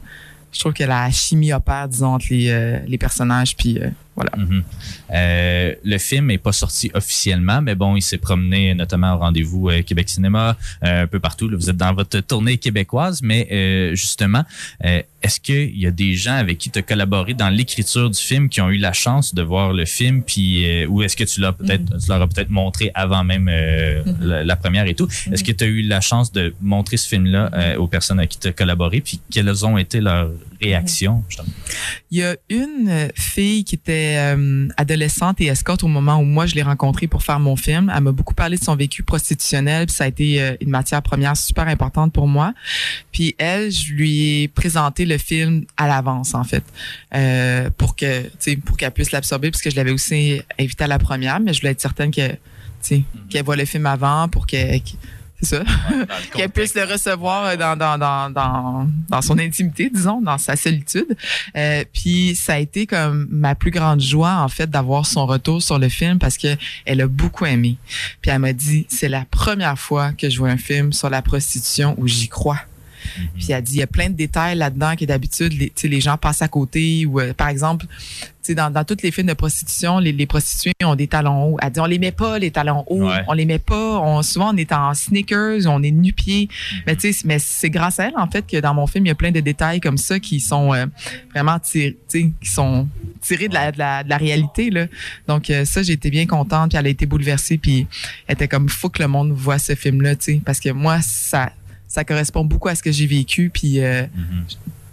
G: je trouve que la chimie opère disons entre les euh, les personnages puis voilà.
B: Mhm. Euh, le film n'est pas sorti officiellement, mais bon, il s'est promené notamment au rendez-vous euh, Québec Cinéma, euh, un peu partout. là. vous êtes dans votre tournée québécoise, mais justement, est-ce qu'il y a des gens avec qui tu as collaboré dans l'écriture du film qui ont eu la chance de voir le film, puis ou est-ce que tu l'as peut-être, tu leur as peut-être montré avant même euh, la, la première et tout. Est-ce que tu as eu la chance de montrer ce film-là aux personnes avec qui tu as collaboré, puis quelles ont été leurs réactions justement?
G: Il y a une euh, fille qui était euh, adolescente et escorte au moment où moi je l'ai rencontrée pour faire mon film. Elle m'a beaucoup parlé de son vécu prostitutionnel, puis ça a été euh, une matière première super importante pour moi. Puis elle, je lui ai présenté le film à l'avance en fait, euh, pour que pour qu'elle puisse l'absorber, puisque je l'avais aussi invité à la première, mais je voulais être certaine que tu sais qu'elle voit le film avant pour que que- c'est ça qu'elle puisse le recevoir dans, dans, dans, dans, dans son intimité, disons, dans sa solitude. Euh, puis ça a été comme ma plus grande joie, en fait, d'avoir son retour sur le film parce que elle a beaucoup aimé. Puis elle m'a dit, c'est la première fois que je vois un film sur la prostitution où j'y crois. Puis elle dit, il y a plein de détails là-dedans que d'habitude, les, les gens passent à côté. Ou euh, par exemple, tu sais, dans, dans tous les films de prostitution, les, les prostituées ont des talons hauts. Elle dit, on les met pas, les talons hauts.
B: Ouais.
G: On les met pas. On, souvent, on est en sneakers, on est nu-pieds. Mais tu sais, mais c'est grâce à elle, en fait, que dans mon film, il y a plein de détails comme ça qui sont euh, vraiment tirés, qui sont tirés de la, de la, de la réalité, là. Donc, euh, ça, j'ai été bien contente. Puis elle a été bouleversée. Puis elle était comme, faut que le monde voit ce film-là, tu sais. Parce que moi, ça, ça correspond beaucoup à ce que j'ai vécu. Puis euh,
B: Mhm.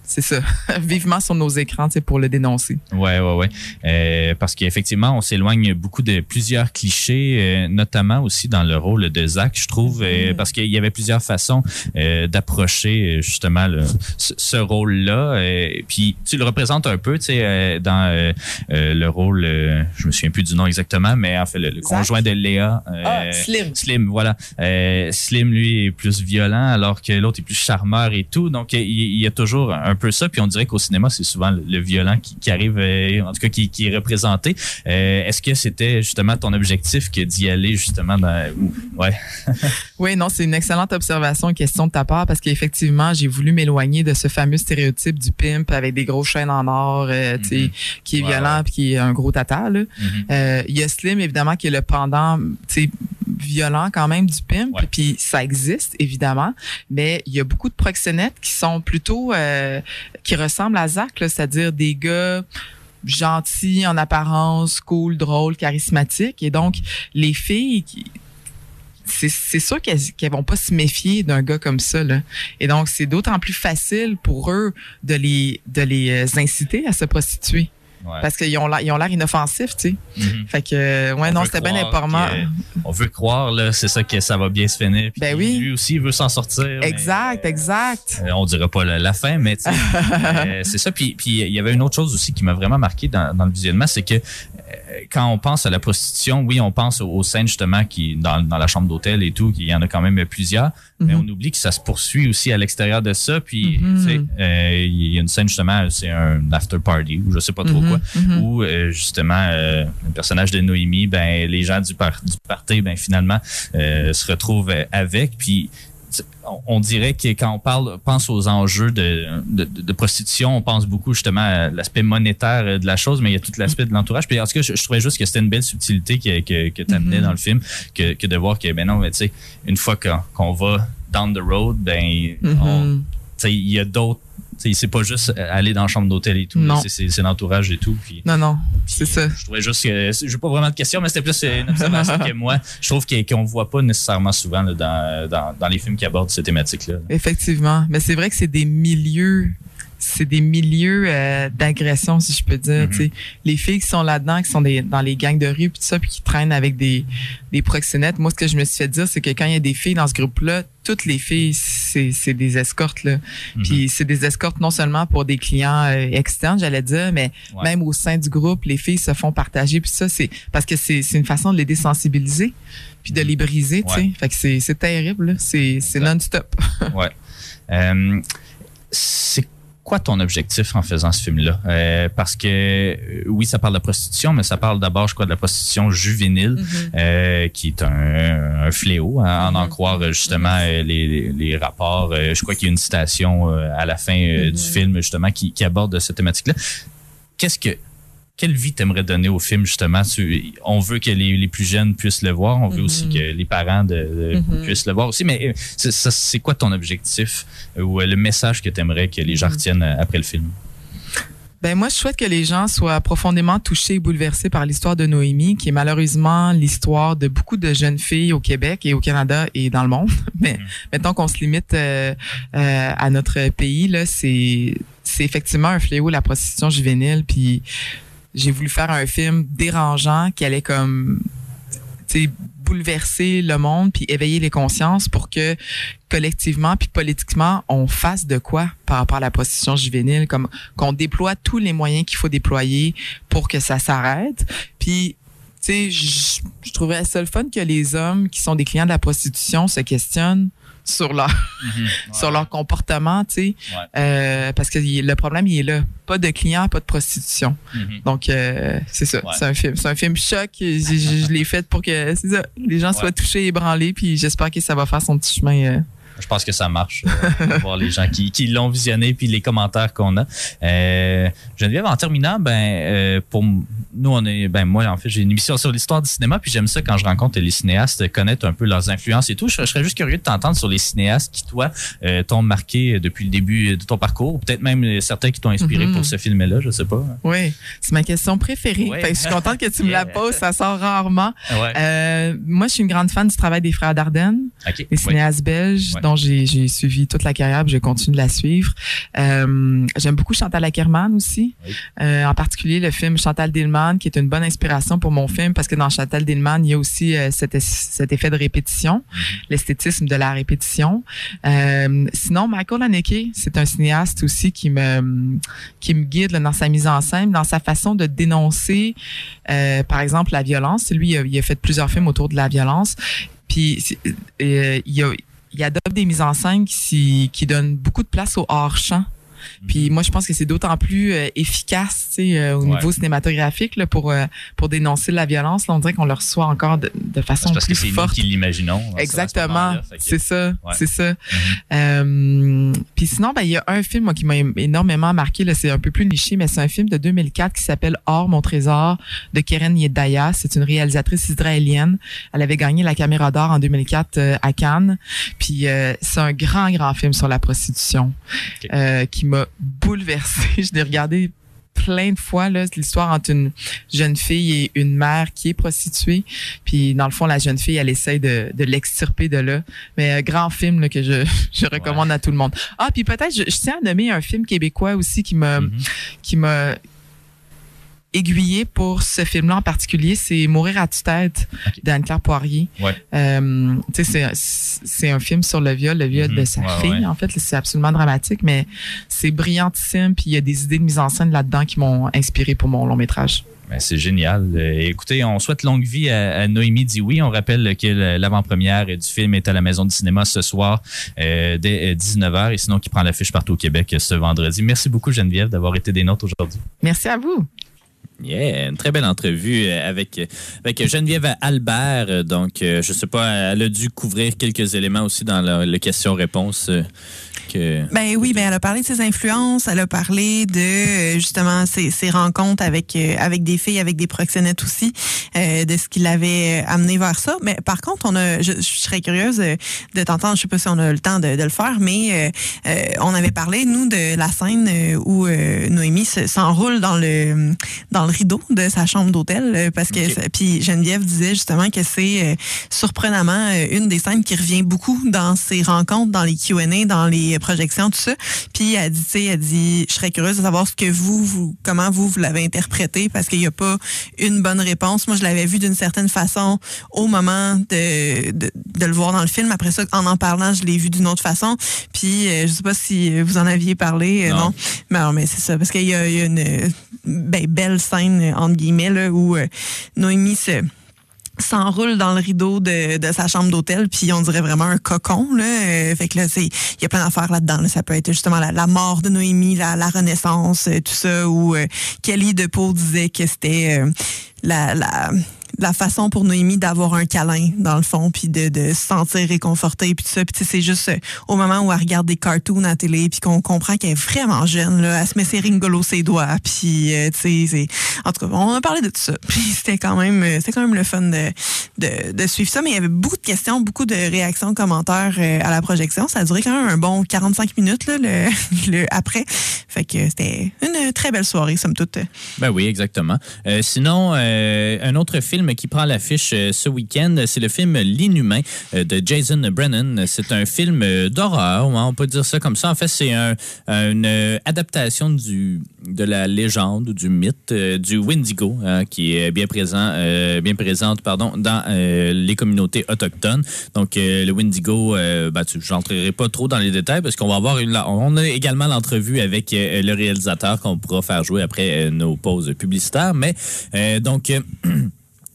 G: C'est ça. Vivement sur nos écrans, pour le dénoncer.
B: Ouais, ouais, ouais. Euh, parce qu'effectivement, on s'éloigne beaucoup de plusieurs clichés, euh, notamment aussi dans le rôle de Zach, je trouve, euh, parce qu'il y avait plusieurs façons d'approcher justement le- ce, ce rôle-là. Puis tu le représentes un peu, tu sais, dans le rôle, je me souviens plus du nom exactement, mais en fait le, conjoint de Léa.
G: Ah, Slim.
B: Slim, voilà. Slim, lui, est plus violent, alors que l'autre est plus charmeur et tout. Donc, il, il y a toujours un peu ça. Puis on dirait qu'au cinéma, c'est souvent le, le violent qui, qui arrive, euh, en tout cas, qui, qui est représenté. Euh, Est-ce que c'était justement ton objectif que d'y aller justement dans... ou- Ouais.
G: Oui, non, c'est une excellente observation question de ta part parce qu'effectivement, j'ai voulu m'éloigner de ce fameux stéréotype du pimp avec des grosses chaînes en or, euh,
B: Mhm.
G: qui est violent puis qui est un gros tata. Là.
B: Mhm.
G: Il y a Slim, évidemment, qui est le pendant, tu sais, violent quand même du pimp. Puis ça existe, évidemment. Mais il y a beaucoup de proxénètes qui sont plutôt, euh, qui ressemblent à Zach, c'est-à-dire des gars gentils en apparence, cool, drôles, charismatiques. Et donc, les filles c'est sûr qu'elles qu'elles vont pas se méfier d'un gars comme ça. Et donc c'est d'autant plus facile pour eux de les de les euh, inciter à se prostituer
B: Ouais.
G: parce qu'ils ont l'air inoffensifs, tu sais.
B: Mhm.
G: Fait que euh, ouais
B: On
G: non, c'était bien important.
B: On veut croire, là, c'est ça que ça va bien se finir. Puis
G: Ben oui.
B: Lui aussi, il veut s'en sortir. mais,
G: Exact, exact.
B: Euh, on dira pas la, la fin, mais tu sais, euh, c'est ça. Puis, puis il y avait une autre chose aussi qui m'a vraiment marqué dans, dans le visionnement, c'est que euh, quand on pense à la prostitution, oui, on pense aux, scènes justement qui dans, dans la chambre d'hôtel et tout, qu'il y en a quand même plusieurs, mais
G: Mhm.
B: on oublie que ça se poursuit aussi à l'extérieur de ça. Puis
G: Mhm.
B: tu sais, euh, il y a une scène justement, c'est un after party ou je sais pas trop
G: Mhm,
B: quoi, où euh, justement euh, le personnage de Noémie, ben les gens du, par, du party, ben finalement euh, se retrouvent euh, avec. Puis on- dirait que quand on parle, pense aux enjeux de, de, de prostitution, on pense beaucoup justement à l'aspect monétaire euh, de la chose, mais il y a tout l'aspect de l'entourage. Puis en tout cas, je, je trouvais juste que c'était une belle subtilité que, que, que tu amenais
G: Mhm.
B: dans le film, que, que de voir que, ben non, mais tu sais, une fois qu'on va down the road, ben, tu sais, il y a d'autres. C'est pas juste aller dans la chambre d'hôtel et tout.
G: Non.
B: c'est- l'entourage et tout. Puis,
G: Non non, c'est ça.
B: je trouvais juste que. J'ai pas vraiment de questions, mais c'était plus une observation que moi. Je trouve qu'on voit pas nécessairement souvent là, dans, dans, dans les films qui abordent ces thématiques-là.
G: Effectivement, mais c'est vrai que c'est des milieux c'est des milieux euh, d'agression si je peux dire,
B: Mhm.
G: sais. Les filles qui sont là-dedans qui sont des, dans les gangs de rue puis tout ça puis qui traînent avec des des proxénètes. Moi ce que je me suis fait dire c'est que quand il y a des filles dans ce groupe-là, toutes les filles c'est c'est des escortes là.
B: Mhm.
G: Puis c'est des escortes non seulement pour des clients euh, externes, j'allais dire, mais
B: Ouais.
G: même au sein du groupe, les filles se font partager. Puis ça, c'est parce que c'est c'est une façon de les désensibiliser, puis de les briser, tu sais. Fait que c'est c'est terrible, c'est non-stop.
B: Ouais. Euh, c'est quoi ton objectif en faisant ce film-là? Euh, parce que euh, oui, ça parle de prostitution, mais ça parle d'abord, je crois, de la prostitution juvénile, euh, qui est un, un fléau, hein, à en en croire euh, justement euh, les, les rapports. Euh, je crois qu'il y a une citation à la fin du film justement qui, qui aborde cette thématique-là. Qu'est-ce que quelle vie t'aimerais donner au film justement? Tu- On veut que les, les plus jeunes puissent le voir, on veut aussi que les parents de, de- puissent le voir aussi. Mais euh, c'est- quoi ton objectif euh, ou euh, le message que t'aimerais que les gens retiennent euh, après le film?
G: Ben moi, je souhaite que les gens soient profondément touchés et bouleversés par l'histoire de Noémie, qui est malheureusement l'histoire de beaucoup de jeunes filles au Québec et au Canada et dans le monde. Mais mettons qu'on se limite euh, euh, à notre pays, là, c'est c'est effectivement un fléau la prostitution juvénile. Puis j'ai voulu faire un film dérangeant qui allait comme bouleverser le monde puis éveiller les consciences pour que collectivement puis politiquement on fasse de quoi par rapport à la prostitution juvénile comme qu'on déploie tous les moyens qu'il faut déployer pour que ça s'arrête. Puis tu sais je trouverais ça le fun que les hommes qui sont des clients de la prostitution se questionnent sur leur sur leur comportement tu sais
B: Ouais.
G: Euh, parce que le problème il est là pas de clients pas de prostitution
B: Mhm.
G: donc, euh, c'est ça.
B: Ouais.
G: C'est un film. C'est un film choc. Je, je- je l'ai fait pour que ça, les gens soient touchés, ébranlés, puis j'espère que ça va faire son petit chemin. euh.
B: Je pense que ça marche. euh, voir les gens qui, qui l'ont visionné puis les commentaires qu'on a. Euh, Geneviève, en terminant, ben euh, pour nous on est ben moi en fait j'ai une émission sur l'histoire du cinéma puis j'aime ça quand je rencontre les cinéastes connaître un peu leurs influences et tout. Je, serais- je serais juste curieux de t'entendre sur les cinéastes qui toi euh, t'ont marqué depuis le début de ton parcours, ou peut-être même euh, certains qui t'ont inspiré
G: Mhm.
B: pour ce film-là, je sais pas.
G: Oui, c'est ma question préférée. Fait que je suis contente que tu me la poses. Ça sort rarement.
B: Ouais.
G: Euh, moi, je suis une grande fan du travail des frères Dardenne,
B: ok.
G: des
B: Oui.
G: cinéastes belges,
B: Ouais.
G: Dont j'ai suivi toute la carrière, puis je continue de la suivre. Euh, J'aime beaucoup Chantal Ackerman aussi,
B: Oui.
G: Euh, en particulier le film Chantal Dillman, qui est une bonne inspiration pour mon film, parce que dans Chantal Dillman, il y a aussi euh, cet, effet de répétition, l'esthétisme de la répétition. Sinon, Michael Haneke, c'est un cinéaste aussi qui me qui me guide là, dans sa mise en scène, dans sa façon de dénoncer, par exemple, la violence. Lui, il a, il a fait plusieurs films autour de la violence. Puis, il, a, il adopte des mises en scène qui, qui donnent beaucoup de place au hors-champ. Puis moi, je pense que c'est d'autant plus euh, efficace tu sais, euh, au
B: Ouais.
G: niveau cinématographique là, pour, euh, pour dénoncer la violence. Là, on dirait qu'on le reçoit encore de, de façon
B: parce que
G: plus
B: c'est nous
G: forte.
B: qui l'imaginons. à ce- à ce
G: Exactement,
B: que-
G: c'est ça,
B: Ouais.
G: c'est ça.
B: Mhm.
G: Euh, Puis sinon, ben il y a un film moi, qui m'a énormément marqué. C'est un peu plus niché, mais c'est un film de 2004 qui s'appelle Or mon trésor de Keren Yedaya. C'est une réalisatrice israélienne. Elle avait gagné la Caméra d'or en 2004 euh, à Cannes. Puis euh, c'est un grand grand film sur la prostitution qui m'a bouleversée. Je l'ai regardé plein de fois là. L'histoire entre une jeune fille et une mère qui est prostituée. Puis dans le fond la jeune fille elle essaye de, de l'extirper de là. Mais euh, grand film là, que je, je recommande à tout le monde. Ah puis peut-être je, je tiens à nommer un film québécois aussi qui m'a
B: Mhm.
G: qui m'a aiguillé pour ce film-là en particulier, c'est Mourir à tue-tête d'Anne-Claire Poirier.
B: Ouais.
G: Euh, c'est, un film sur le viol, le viol
B: Mhm.
G: de sa
B: Ouais,
G: fille.
B: ouais.
G: En fait, c'est absolument dramatique, mais c'est brillantissime. Puis il y a des idées de mise en scène là-dedans qui m'ont inspiré pour mon long métrage.
B: Ben, c'est génial. Euh, écoutez, on souhaite longue vie à, à Noémie Dioui. On rappelle que l'avant-première du film est à la Maison du cinéma ce soir euh, dès euh, 19h et sinon qui prend l'affiche partout au Québec ce vendredi. Merci beaucoup Geneviève d'avoir été des nôtres aujourd'hui.
G: Merci à vous.
H: Yeah, une très belle entrevue euh, avec, avec Geneviève Albert. Euh, Donc, euh, je sais pas, elle a dû couvrir quelques éléments aussi dans le, le question-réponse. Euh, que...
C: Ben oui, ben elle a parlé de ses influences, elle a parlé de euh, justement ses, ses rencontres avec euh, avec des filles, avec des proxénètes aussi, euh, de ce qui l'avait amené vers ça. Mais par contre, on a, je, je serais curieuse de t'entendre. Je sais pas si on a le temps de, de le faire, mais euh, euh, on avait parlé nous de la scène où euh, Noémie se- s'enroule dans le dans le rideau de sa chambre d'hôtel parce que
B: Ok.
C: puis Geneviève disait justement que c'est euh, surprenamment une des scènes qui revient beaucoup dans ses rencontres, dans les Q&A, dans les projections, tout ça. Puis elle dit, tu sais, elle dit, je serais curieuse de savoir ce que vous, vous comment vous, vous l'avez interprété parce qu'il n'y a pas une bonne réponse. Moi, je l'avais vu d'une certaine façon au moment de, de, de le voir dans le film. Après ça, en en parlant, je l'ai vu d'une autre façon. Puis euh, je sais pas si vous en aviez parlé, euh,
B: Non.
C: non. Mais, non, mais c'est ça, parce qu'il y, y a une euh, ben, belle scène, entre guillemets, là, où euh, Noémie se s'enroule dans le rideau de, de sa chambre d'hôtel, puis on dirait vraiment un cocon. Là. Euh, fait que là, c'est il y a plein d'affaires là-dedans. là. Ça peut être justement la, la mort de Noémie, la, la renaissance, euh, tout ça, où euh, Kelly DePaul disait que c'était la, la, la façon pour Noémie d'avoir un câlin, dans le fond, puis de, de se sentir réconfortée, puis tout ça. Puis c'est juste euh, au moment où elle regarde des cartoons à la télé, puis qu'on comprend qu'elle est vraiment jeune, là, elle se met ses ringolos ses doigts, puis euh, tu sais. En tout cas, on a parlé de tout ça. Puis c'était quand même euh, c'était quand même le fun de, de, suivre ça, mais il y avait beaucoup de questions, beaucoup de réactions, commentaires à la projection. Ça a duré quand même un bon 45 minutes, là, le, après. Fait que c'était une très belle soirée, somme toute.
B: Ben oui, exactement. Sinon, un autre film qui prend l'affiche euh, ce week-end, c'est le film L'Inhumain euh, de Jason Brennan. C'est un film euh, d'horreur, hein, on peut dire ça comme ça. En fait, c'est un- une adaptation de la légende ou du mythe du Wendigo, hein, qui est bien présent, bien présente, pardon, dans les communautés autochtones. Donc, le Wendigo, ben, tu- j'entrerai pas trop dans les détails parce qu'on va avoir une, on a également l'entrevue avec le réalisateur qu'on pourra faire jouer après nos pauses publicitaires. Mais donc.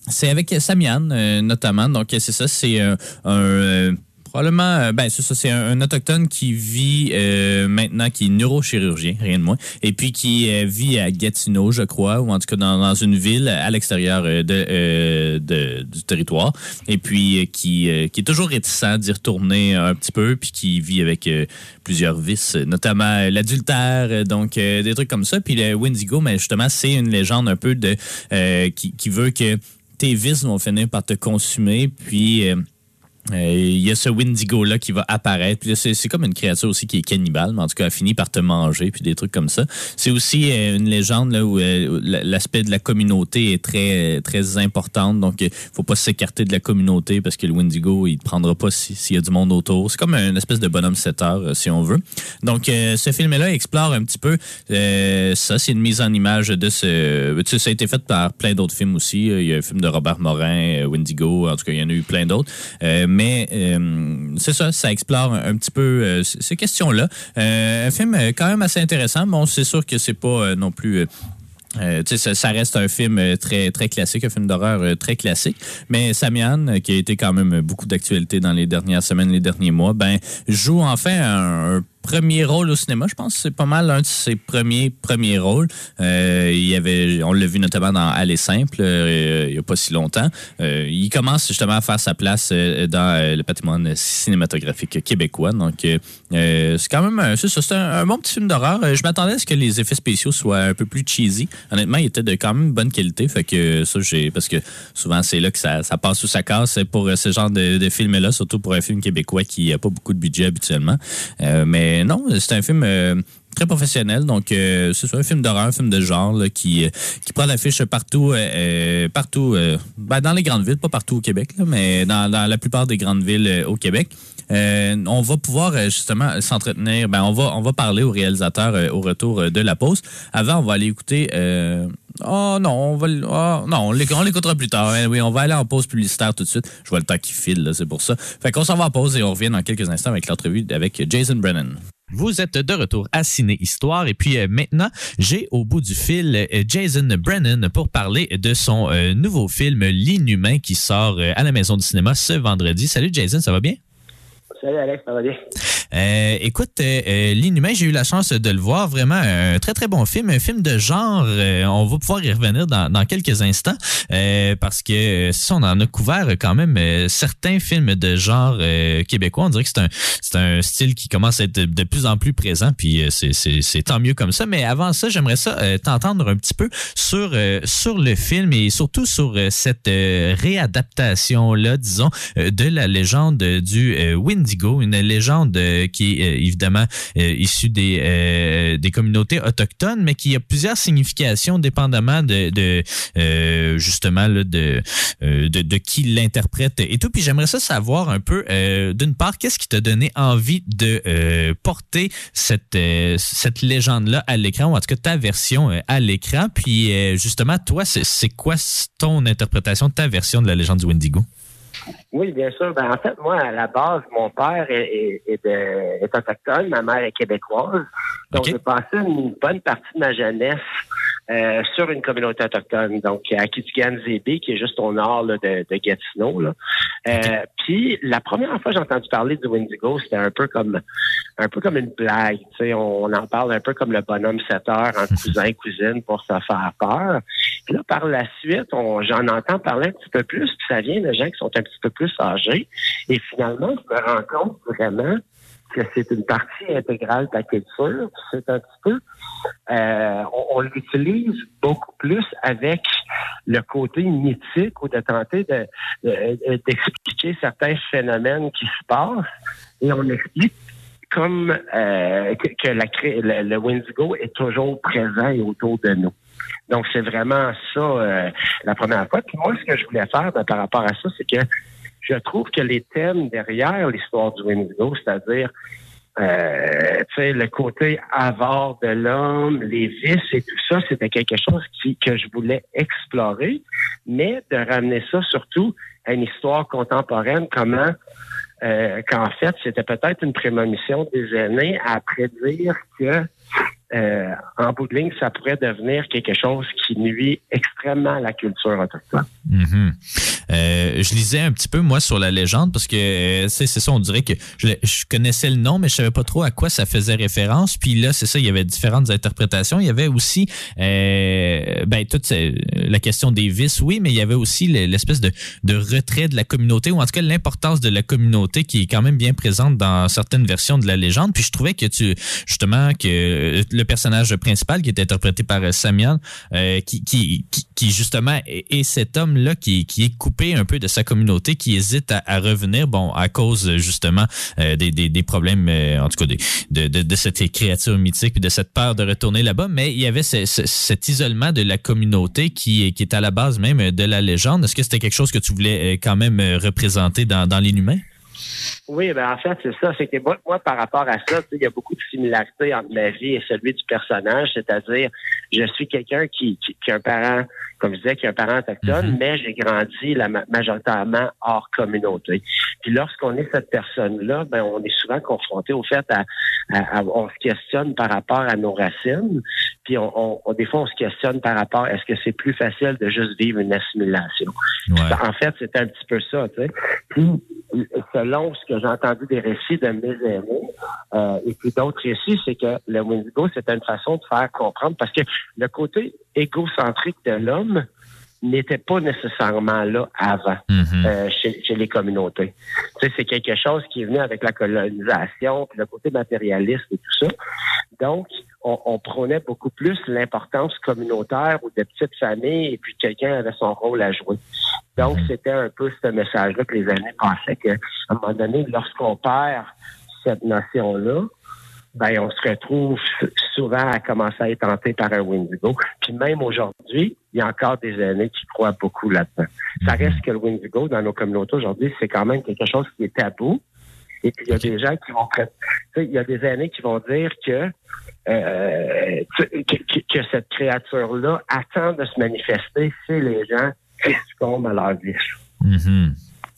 B: euh, c'est avec Samian, euh, notamment. Donc, c'est ça, c'est un. un, euh, Probablement, euh, ben c'est ça, c'est un, autochtone qui vit euh, maintenant, qui est neurochirurgien, rien de moins, et puis qui euh, vit à Gatineau, je crois, ou en tout cas dans, dans une ville à l'extérieur euh, de, euh, du territoire, et puis euh, qui, euh, qui est toujours réticent d'y retourner un petit peu, puis qui vit avec euh, plusieurs vices, notamment euh, l'adultère, euh, donc euh, des trucs comme ça. Puis le Wendigo, mais justement, c'est une légende un peu de euh, qui, qui veut que tes vices vont finir par te consumer, puis euh, il y a ce Wendigo-là qui va apparaître. C'est, comme une créature aussi qui est cannibale, mais en tout cas, elle finit par te manger, puis des trucs comme ça. C'est aussi euh, une légende là, où euh, l'aspect de la communauté est très, euh, très importante. Donc, il faut pas s'écarter de la communauté parce que le Wendigo, il te prendra pas si- s'il y a du monde autour. C'est comme une espèce de bonhomme 7 heures, euh, si on veut. Donc, euh, ce film-là explore un petit peu euh, ça. C'est une mise en image de ce... Tu sais, ça a été fait par plein d'autres films aussi. Il y a un film de Robert Morin, euh, Wendigo, en tout cas, il y en a eu plein d'autres. Euh, mais euh, c'est ça, ça explore un, petit peu euh, ces questions-là. Euh, un film quand même assez intéressant. Bon, c'est sûr que c'est pas non plus... euh, ça, ça reste un film très très classique, un film d'horreur très classique. Mais Samian, qui a été quand même beaucoup d'actualité dans les dernières semaines, les derniers mois, ben joue enfin un, un premier rôle au cinéma. Je pense que c'est pas mal un de ses premiers premiers rôles. Euh, il avait, on l'a vu notamment dans Aller simple euh, il y a pas si longtemps. Euh, il commence justement à faire sa place euh, dans le patrimoine cinématographique québécois. Donc c'est quand même c'est un, bon petit film d'horreur. Je m'attendais à ce que les effets spéciaux soient un peu plus cheesy. Honnêtement, il était de quand même bonne qualité. Fait que ça, j'ai parce que souvent c'est là que ça, ça passe ou ça casse pour ce genre de, de film-là, surtout pour un film québécois qui a pas beaucoup de budget habituellement. Euh, non, c'est un film. euh, Très professionnel, donc euh, c'est un film d'horreur, un film de genre qui, euh, qui prend l'affiche partout, partout ben, dans les grandes villes, pas partout au Québec, mais dans, dans la plupart des grandes villes au Québec. On va pouvoir justement s'entretenir. Ben, on va on va parler au réalisateur au retour de la pause. Avant, on va aller écouter. Oh non, on va l- oh, non, on l'éc- on l'écoutera plus tard. hein. oui, on va aller en pause publicitaire tout de suite. Je vois le temps qui file, là, c'est pour ça. Fait qu'on s'en va en pause et on revient dans quelques instants avec l'entrevue avec Jason Brennan.
I: Vous êtes de retour à Ciné Histoire et puis euh, maintenant, j'ai au bout du fil euh, Jason Brennan pour parler de son euh, nouveau film L'Inhumain qui sort à la Maison du cinéma ce vendredi. Salut Jason, ça va bien?
J: Salut Alex, ça va bien?
I: Euh, écoute, euh, euh, L'Inhumain, j'ai eu la chance de le voir. Vraiment un très, très bon film. Un film de genre. Euh, on va pouvoir y revenir dans, dans quelques instants euh, parce que euh, ça, on en a couvert quand même certains films de genre québécois. On dirait que c'est un, un style qui commence à être de, plus en plus présent. Puis c'est, tant mieux comme ça. Mais avant ça, j'aimerais ça t'entendre un petit peu sur, sur le film et surtout sur cette réadaptation-là, disons, de la légende du Wendigo, une légende euh, qui est euh, évidemment euh, issue des, des communautés autochtones, mais qui a plusieurs significations dépendamment de, justement de, de, qui l'interprète et tout. Puis j'aimerais ça savoir un peu, d'une part, qu'est-ce qui t'a donné envie de porter cette, cette légende-là à l'écran, ou en tout cas ta version à l'écran. Puis justement, toi, c'est quoi ton interprétation ta version de la légende du Wendigo?
J: Oui, bien sûr. Ben, en fait, moi, à la base, mon père est, est, est de- est autochtone, ma mère est québécoise. Donc, j'ai passé une bonne partie de ma jeunesse euh, sur une communauté autochtone, donc à Kitigan-Zébé, qui est juste au nord là, de, de Gatineau. Là. Euh, Puis la première fois que j'ai entendu parler du Wendigo, c'était un peu comme un peu comme une blague. Tu sais, on, en parle un peu comme le bonhomme 7 heures en cousin cousine pour se faire peur. Puis là, par la suite, j'en entends parler un petit peu plus, puis ça vient de gens qui sont un petit peu plus âgés. Et finalement, je me rends compte vraiment que c'est une partie intégrale de la culture. C'est un petit peu, euh, on, l'utilise beaucoup plus avec le côté mythique ou de tenter de, de- d'expliquer certains phénomènes qui se passent. Et on explique comme euh, que, le, le Wendigo est toujours présent et autour de nous. Donc, c'est vraiment ça euh, la première fois. Puis moi, ce que je voulais faire ben, par rapport à ça, c'est que je trouve que les thèmes derrière l'histoire du Wendigo, c'est-à-dire euh, le côté avare de l'homme, les vices et tout ça, c'était quelque chose qui, que je voulais explorer, mais de ramener ça surtout à une histoire contemporaine, comment euh, qu'en fait, c'était peut-être une prémonition des aînés à prédire que euh, en bout de ligne, ça pourrait devenir quelque chose qui nuit extrêmement à la culture autochtone.
B: Mhm. Euh, je lisais un petit peu, moi, sur la légende, parce que euh, c'est ça, on dirait que je, je connaissais le nom, mais je savais pas trop à quoi ça faisait référence. Puis là, c'est ça, il y avait différentes interprétations. Il y avait aussi ben, toute la question des vices, oui, mais il y avait aussi le- l'espèce de, retrait de la communauté, ou en tout cas l'importance de la communauté qui est quand même bien présente dans certaines versions de la légende. Puis je trouvais que tu, justement, que personnage principal qui est interprété par euh, Samuel, euh, qui, qui, qui, justement est, cet homme-là qui, qui est coupé un peu de sa communauté, qui hésite à, à revenir, bon, à cause justement euh, des, des, des problèmes, euh, en tout cas des, de, de, de cette créature mythique puis de cette peur de retourner là-bas. Mais il y avait ce- ce- cet isolement de la communauté qui, qui est à la base même de la légende. Est-ce que c'était quelque chose que tu voulais euh, quand même euh, représenter dans, dans l'inhumain?
J: Oui, ben en fait, c'est ça. C'est que moi, moi, par rapport à ça, il y a beaucoup de similarités entre ma vie et celui du personnage. C'est-à-dire, je suis quelqu'un qui, qui, qui a un parent, comme je disais, qui a un parent autochtone, mais j'ai grandi la, ma- majoritairement hors communauté. Puis lorsqu'on est cette personne-là, ben on est souvent confronté au fait à, à- à- on se questionne par rapport à nos racines. Puis on, on- on- des fois, on se questionne par rapport est-ce que c'est plus facile de juste vivre une assimilation? En fait, c'était un petit peu ça, tu sais. Puis, selon ce que j'ai entendu des récits de mes aînés, euh, et puis d'autres récits, c'est que le Wendigo, c'était une façon de faire comprendre, parce que le côté égocentrique de l'homme n'était pas nécessairement là avant euh, chez, chez les communautés. Tu sais, c'est quelque chose qui est venu avec la colonisation, puis le côté matérialiste et tout ça. Donc, on, on prônait beaucoup plus l'importance communautaire ou de petites familles, et puis quelqu'un avait son rôle à jouer. Donc, c'était un peu ce message-là que les aînés pensaient qu'à un moment donné, lorsqu'on perd cette notion-là, ben, on se retrouve souvent à commencer à être tenté par un Wendigo. Puis même aujourd'hui, il y a encore des aînés qui croient beaucoup là-dedans. Ça reste que le Wendigo, dans nos communautés aujourd'hui, c'est quand même quelque chose qui est tabou. Et puis, il y a des gens qui vont... pré- tu sais, Il y a des aînés qui vont dire que, euh, que, cette créature-là attend de se manifester si les gens succombent à leur vie.
B: Mhm.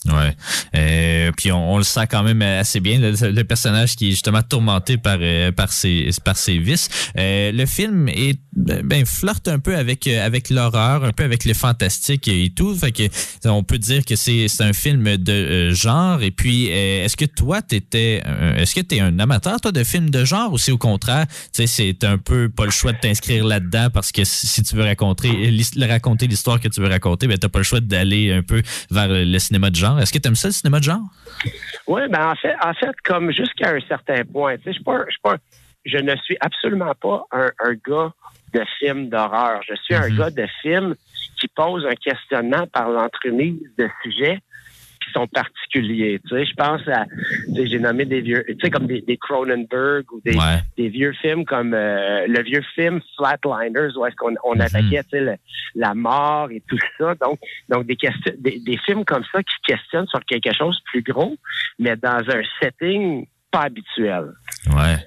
B: Ouais. Euh, puis on, on le sent quand même assez bien, le, le personnage qui est justement tourmenté par euh, par ses par ses vices. Euh, le film est ben flirte un peu avec euh, avec l'horreur, un peu avec le fantastique et tout. Fait que on peut dire que c'est c'est un film de genre. Et puis est-ce que toi t'étais est-ce que t'es un amateur toi de films de genre ou c'est au contraire, tu sais c'est un peu pas le choix de t'inscrire là-dedans parce que si si tu veux raconter raconter l'histoire que tu veux raconter, ben t'as pas le choix d'aller un peu vers le cinéma de genre. Est-ce que t'aimes ça le cinéma de genre?
J: Oui, ben en fait, en fait, comme jusqu'à un certain point, tu sais, je suis pas, je suis pas, je ne suis absolument pas un, un gars de films d'horreur. Je suis un gars de films qui pose un questionnement par l'entremise de sujets qui sont particuliers. Tu sais, je pense à, tu sais, j'ai nommé des vieux, tu sais, comme des, des Cronenberg ou des, des vieux films comme euh, le vieux film Flatliners où est-ce qu'on on attaquait, tu sais, le- la mort et tout ça. Donc, donc des, questions, des, des films comme ça qui questionnent sur quelque chose de plus gros, mais dans un setting pas habituel.
B: Ouais.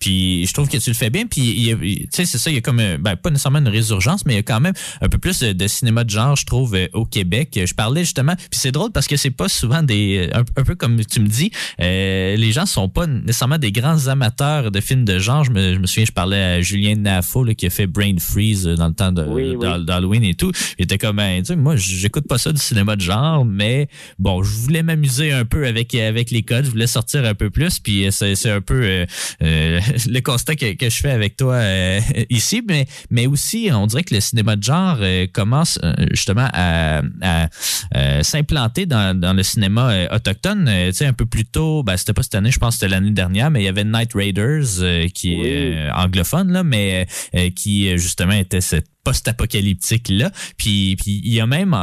B: Puis je trouve que tu le fais bien. Puis tu sais, c'est ça, il y a comme un- ben, pas nécessairement une résurgence, mais il y a quand même un peu plus de, de cinéma de genre, je trouve, euh, au Québec. Je parlais justement, puis c'est drôle parce que c'est pas souvent des, un, un peu comme tu me dis, euh, les gens sont pas nécessairement des grands amateurs de films de genre. Je me, je me souviens, je parlais à Julien Nafo là, qui a fait Brain Freeze euh, dans le temps de-
J: Oui, oui.
B: d'Hal- d'Halloween et tout. Il était comme, ben, tu sais, moi, j'écoute pas ça du cinéma de genre, mais bon, je voulais m'amuser un peu avec avec les codes, je voulais sortir un peu plus, puis euh, c'est c'est un peu euh, euh, le constat que, que je fais avec toi euh, ici, mais mais aussi, on dirait que le cinéma de genre commence justement à, à, s'implanter dans, dans le cinéma autochtone. Tu sais, un peu plus tôt, ben, c'était pas cette année, je pense que c'était l'année dernière, mais il y avait Night Raiders qui est
J: Oui.
B: anglophone là, mais qui justement était cette post-apocalyptique là. Puis, puis il y a même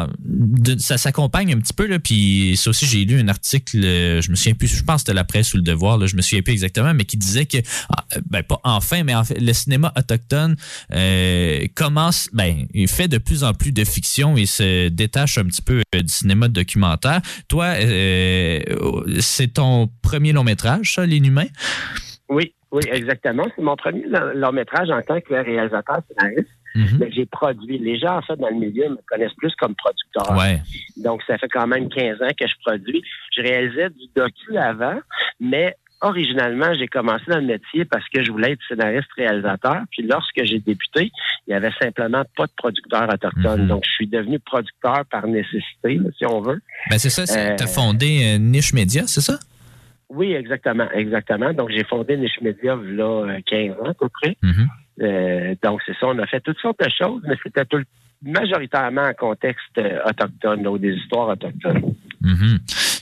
B: ça s'accompagne un petit peu là. Puis ça aussi j'ai lu un article, euh, je me souviens plus, je pense que la presse ou le devoir là, je me souviens plus exactement, mais qui disait que ah, euh, ben pas enfin, mais en fait le cinéma autochtone euh, commence, ben il fait de plus en plus de fiction et se détache un petit peu euh, du cinéma documentaire. Toi, euh, c'est ton premier long métrage, ça, l'inhumain.
J: Oui, oui, exactement. C'est mon premier long métrage en tant que réalisateur scénariste.
B: Mhm.
J: Mais j'ai produit. Les gens, en fait, dans le milieu me connaissent plus comme producteur.
B: Ouais.
J: Donc, ça fait quand même 15 ans que je produis. Je réalisais du docu avant, mais originalement, j'ai commencé dans le métier parce que je voulais être scénariste-réalisateur. Puis lorsque j'ai débuté, il y avait simplement pas de producteur autochtone.
B: Mhm.
J: Donc, je suis devenu producteur par nécessité, si on veut.
B: Ben c'est ça, c'est-
J: Euh,
B: t'as fondé euh, Niche Média, c'est ça?
J: Oui, exactement, exactement. Donc, j'ai fondé Niche Media là, euh, 15 ans à peu près.
B: Mhm.
J: Euh, donc, c'est ça, on a fait toutes sortes de choses, mais c'était tout, majoritairement en contexte euh, autochtone, ou des histoires autochtones.
B: Mhm.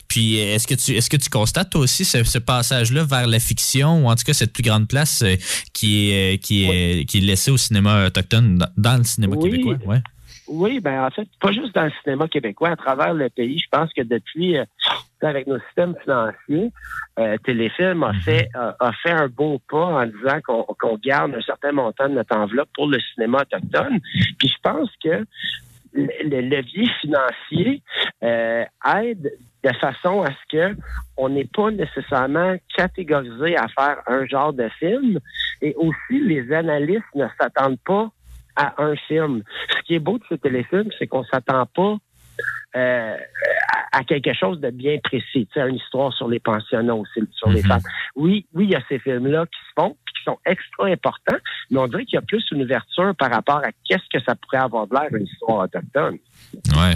B: Puis euh, est-ce que tu est-ce que tu constates toi aussi ce, ce passage-là vers la fiction ou en tout cas cette plus grande place euh, qui est euh, qui est qui est laissée au cinéma autochtone dans, dans le cinéma
J: Oui.
B: québécois, ouais.
J: Oui, ben en fait, pas juste dans le cinéma québécois, à travers le pays. Je pense que depuis, euh, avec nos systèmes financiers, euh, Téléfilm a
B: Mhm.
J: fait a, a fait un beau pas en disant qu'on qu'on garde un certain montant de notre enveloppe pour le cinéma autochtone. Puis je pense que le, le levier financier euh, aide de façon à ce que on n'est pas nécessairement catégorisé à faire un genre de film et aussi les analystes ne s'attendent pas à un film. Ce qui est beau de ce téléfilm, c'est qu'on s'attend pas euh, à, à quelque chose de bien précis, tu sais, une histoire sur les pensionnats aussi, sur les
B: Mhm.
J: femmes. Oui, oui, il y a ces films-là qui se font, qui sont extra importants, mais on dirait qu'il y a plus une ouverture par rapport à qu'est-ce que ça pourrait avoir de l'air une histoire autochtone.
B: Ouais.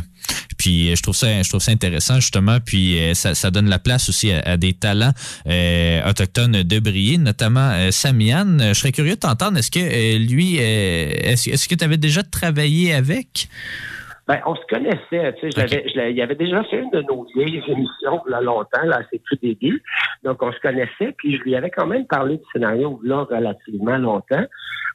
B: Puis euh, je trouve ça je trouve ça intéressant justement. Puis euh, ça, ça donne la place aussi à, à des talents euh, autochtones de briller notamment euh, Samian. Je serais curieux de t'entendre. Est-ce que euh, lui est-ce que tu avais déjà travaillé avec?
J: Ben, on se connaissait, tu sais, il avait déjà fait une de nos vieilles émissions là longtemps, là, ses tout débuts. Donc, on se connaissait, puis je lui avais quand même parlé du scénario là relativement longtemps.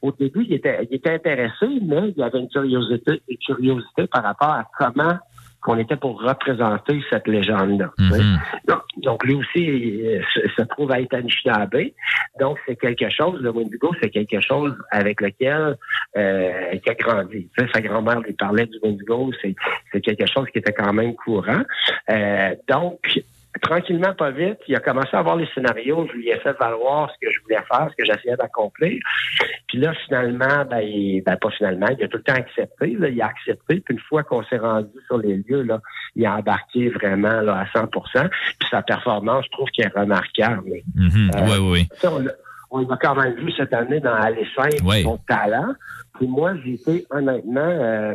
J: Au début, il était, il était intéressé, mais il avait une curiosité, une curiosité par rapport à comment qu'on était pour représenter cette légende-là.
B: Mhm.
J: Donc, donc, lui aussi il se, se trouve à être Anishinaabe. Donc, c'est quelque chose, le Wendigo, c'est quelque chose avec lequel euh, il a grandi. Sa grand-mère lui parlait du Wendigo, c'est c'est quelque chose qui était quand même courant. Euh, donc, tranquillement, pas vite, il a commencé à voir les scénarios, je lui ai fait valoir ce que je voulais faire, ce que j'essayais d'accomplir. Puis là, finalement, ben, il- ben, pas finalement, il a tout le temps accepté. là, il a accepté. Puis une fois qu'on s'est rendu sur les lieux, là, il a embarqué vraiment là, à 100 Puis sa performance, je trouve qu'elle est remarquable. Euh,
B: ouais ouais.
J: Tu sais, on l'a- on l'a quand même vu cette année dans Aller son talent. Puis moi, j'ai été honnêtement, euh,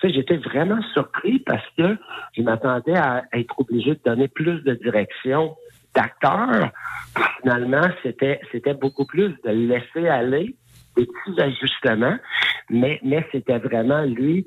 J: sais, j'étais vraiment surpris parce que je m'attendais à être obligé de donner plus de direction d'acteur. Finalement, c'était c'était beaucoup plus de laisser aller des petits ajustements, mais mais c'était vraiment lui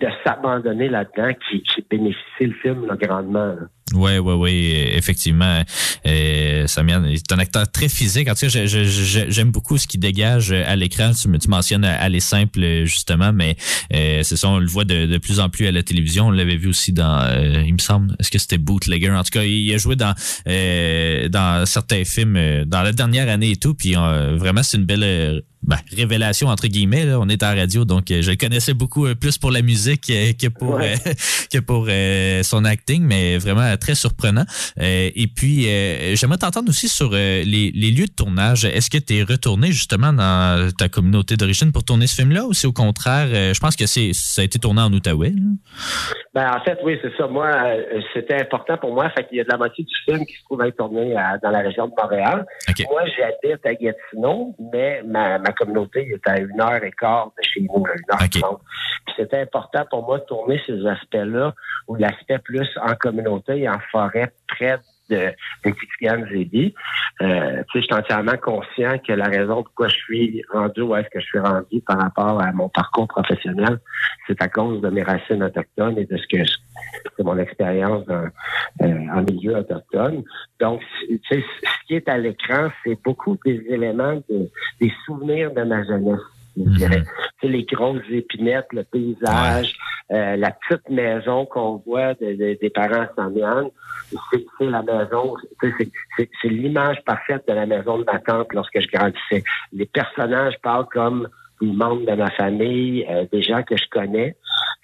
J: de s'abandonner là-dedans qui, qui bénéficiait le film là, grandement. là.
B: Ouais, ouais, ouais, effectivement. Euh, Samian est un acteur très physique. En tout cas, j'aime beaucoup ce qu'il dégage à l'écran. Tu, tu mentionnes aller simple, justement, mais euh, c'est ça, on le voit de, plus en plus à la télévision. On l'avait vu aussi dans, euh, il me semble, est-ce que c'était Bootlegger? En tout cas, il a joué dans euh, dans certains films euh, dans la dernière année et tout. Puis euh, vraiment, c'est une belle euh, ben, révélation, entre guillemets. Là. On est en radio, donc euh, je le connaissais beaucoup euh, plus pour la musique euh, que pour,
J: Ouais.
B: euh, que pour son acting, mais vraiment très surprenant. Et puis, j'aimerais t'entendre aussi sur les, les lieux de tournage. Est-ce que tu es retourné justement dans ta communauté d'origine pour tourner ce film-là ou c'est au contraire, je pense que c'est ça a été tourné en Outaouais?
J: Ben, en fait, oui, c'est ça. Moi, c'était important pour moi. Fait qu'il y a de la moitié du film qui se trouve être tourné à- dans la région de Montréal. Moi, j'habite à Gatineau, mais ma, ma communauté est à une heure et quart de chez nous, une heure
B: OK.
J: trente. Puis c'était important pour moi de tourner ces aspects-là, ou l'aspect plus en communauté et en forêt près de, de Titigan-Zébi. Euh, tu sais, je suis entièrement conscient que la raison pourquoi je suis rendu où est-ce que je suis rendu par rapport à mon parcours professionnel, c'est à cause de mes racines autochtones et de ce que je- mon expérience euh, en milieu autochtone. Donc, ce qui est à l'écran, c'est beaucoup des éléments, de- des souvenirs de ma jeunesse. Je dirais. Tu sais, les grosses épinettes, le paysage, euh, la petite maison qu'on voit de- de- des parents Saint-Anne, c'est la maison, c'est- l'image parfaite de la maison de ma tante lorsque je grandissais. Les personnages parlent comme des membres de ma famille, euh, des gens que je connais.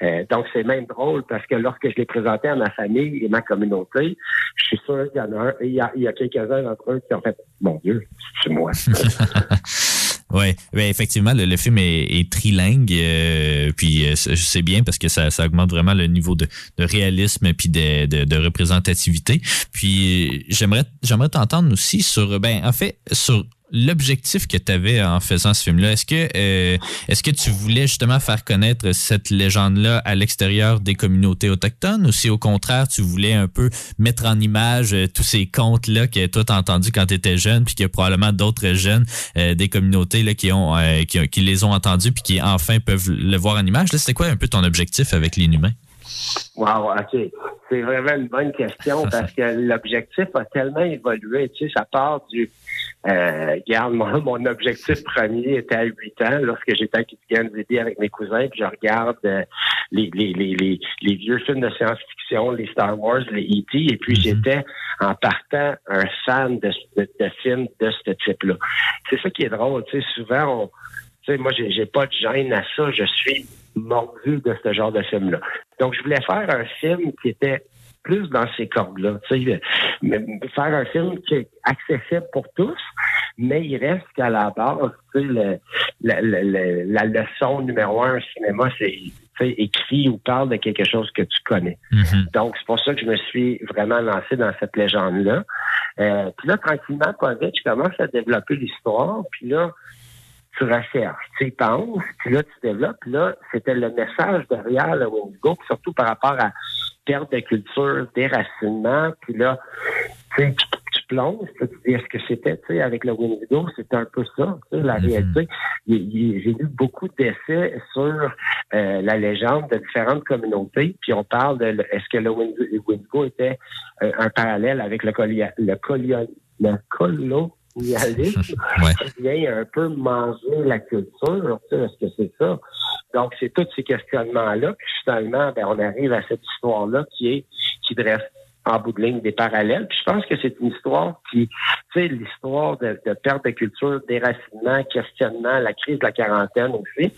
J: Euh, donc, c'est même drôle parce que lorsque je les présentais à ma famille et ma communauté, je suis sûr qu'il y en a un, il y a, il y a quelques-uns d'entre eux qui ont fait, mon Dieu, c'est moi.
B: Oui, effectivement, le, le film est, trilingue, euh, puis euh, c'est bien parce que ça, ça augmente vraiment le niveau de, de réalisme puis de, de, de représentativité. Puis j'aimerais j'aimerais t'entendre aussi sur ben en fait sur l'objectif que tu avais en faisant ce film-là? Est-ce que euh, est-ce que tu voulais justement faire connaître cette légende-là à l'extérieur des communautés autochtones? Ou si au contraire tu voulais un peu mettre en image euh, tous ces contes-là que toi t'as entendu quand tu étais jeune puis qu'il y a probablement d'autres jeunes euh, des communautés là, qui ont euh, qui, qui les ont entendus puis qui enfin peuvent le voir en image? Là, C'était quoi un peu ton objectif avec l'inhumain?
J: Wow, OK. C'est vraiment une bonne question parce que l'objectif a tellement évolué. Tu sais, ça part du. Euh, regarde, moi, mon objectif premier était à 8 ans lorsque j'étais à Kitigan Zébi avec mes cousins, puis je regarde euh, les, les, les, les, les vieux films de science-fiction, les Star Wars, les E.T., et puis j'étais en partant un fan de, de, de films de ce type-là. C'est ça qui est drôle. Tu sais, souvent, on, tu sais, moi, j'ai j'ai pas de gêne à ça. Je suis mordu de ce genre de film-là. Donc, je voulais faire un film qui était plus dans ces cordes-là. Tu sais, mais- faire un film qui est accessible pour tous, mais il reste qu'à la base, le- la, la- la- la leçon numéro un au cinéma, c'est écrit ou parle de quelque chose que tu connais. Donc, c'est pour ça que je me suis vraiment lancé dans cette légende-là. Euh, puis là, tranquillement, pas vite, je commence à développer l'histoire. Puis là, tu recherches, tu y penses, puis là, tu développes. Là, c'était le message derrière le Windigo, puis surtout par rapport à perte de culture, déracinement. Puis là, tu sais, tu, plonges, tu dis, est-ce que c'était, tu sais, avec le Windigo, c'était un peu ça, tu sais, la réalité. Il- il- J'ai lu beaucoup d'essais sur euh, la légende de différentes communautés, puis on parle de est-ce que le Windigo était euh, un parallèle avec le, colia- le, colio- le vient un peu manger la culture, est-ce que c'est ça? Donc, c'est tous ces questionnements-là, puis finalement, ben, on arrive à cette histoire-là qui est qui dresse en bout de ligne des parallèles. Puis je pense que c'est une histoire qui, tu sais, l'histoire de, de perte de culture, déracinement, questionnement, la crise de la quarantaine aussi,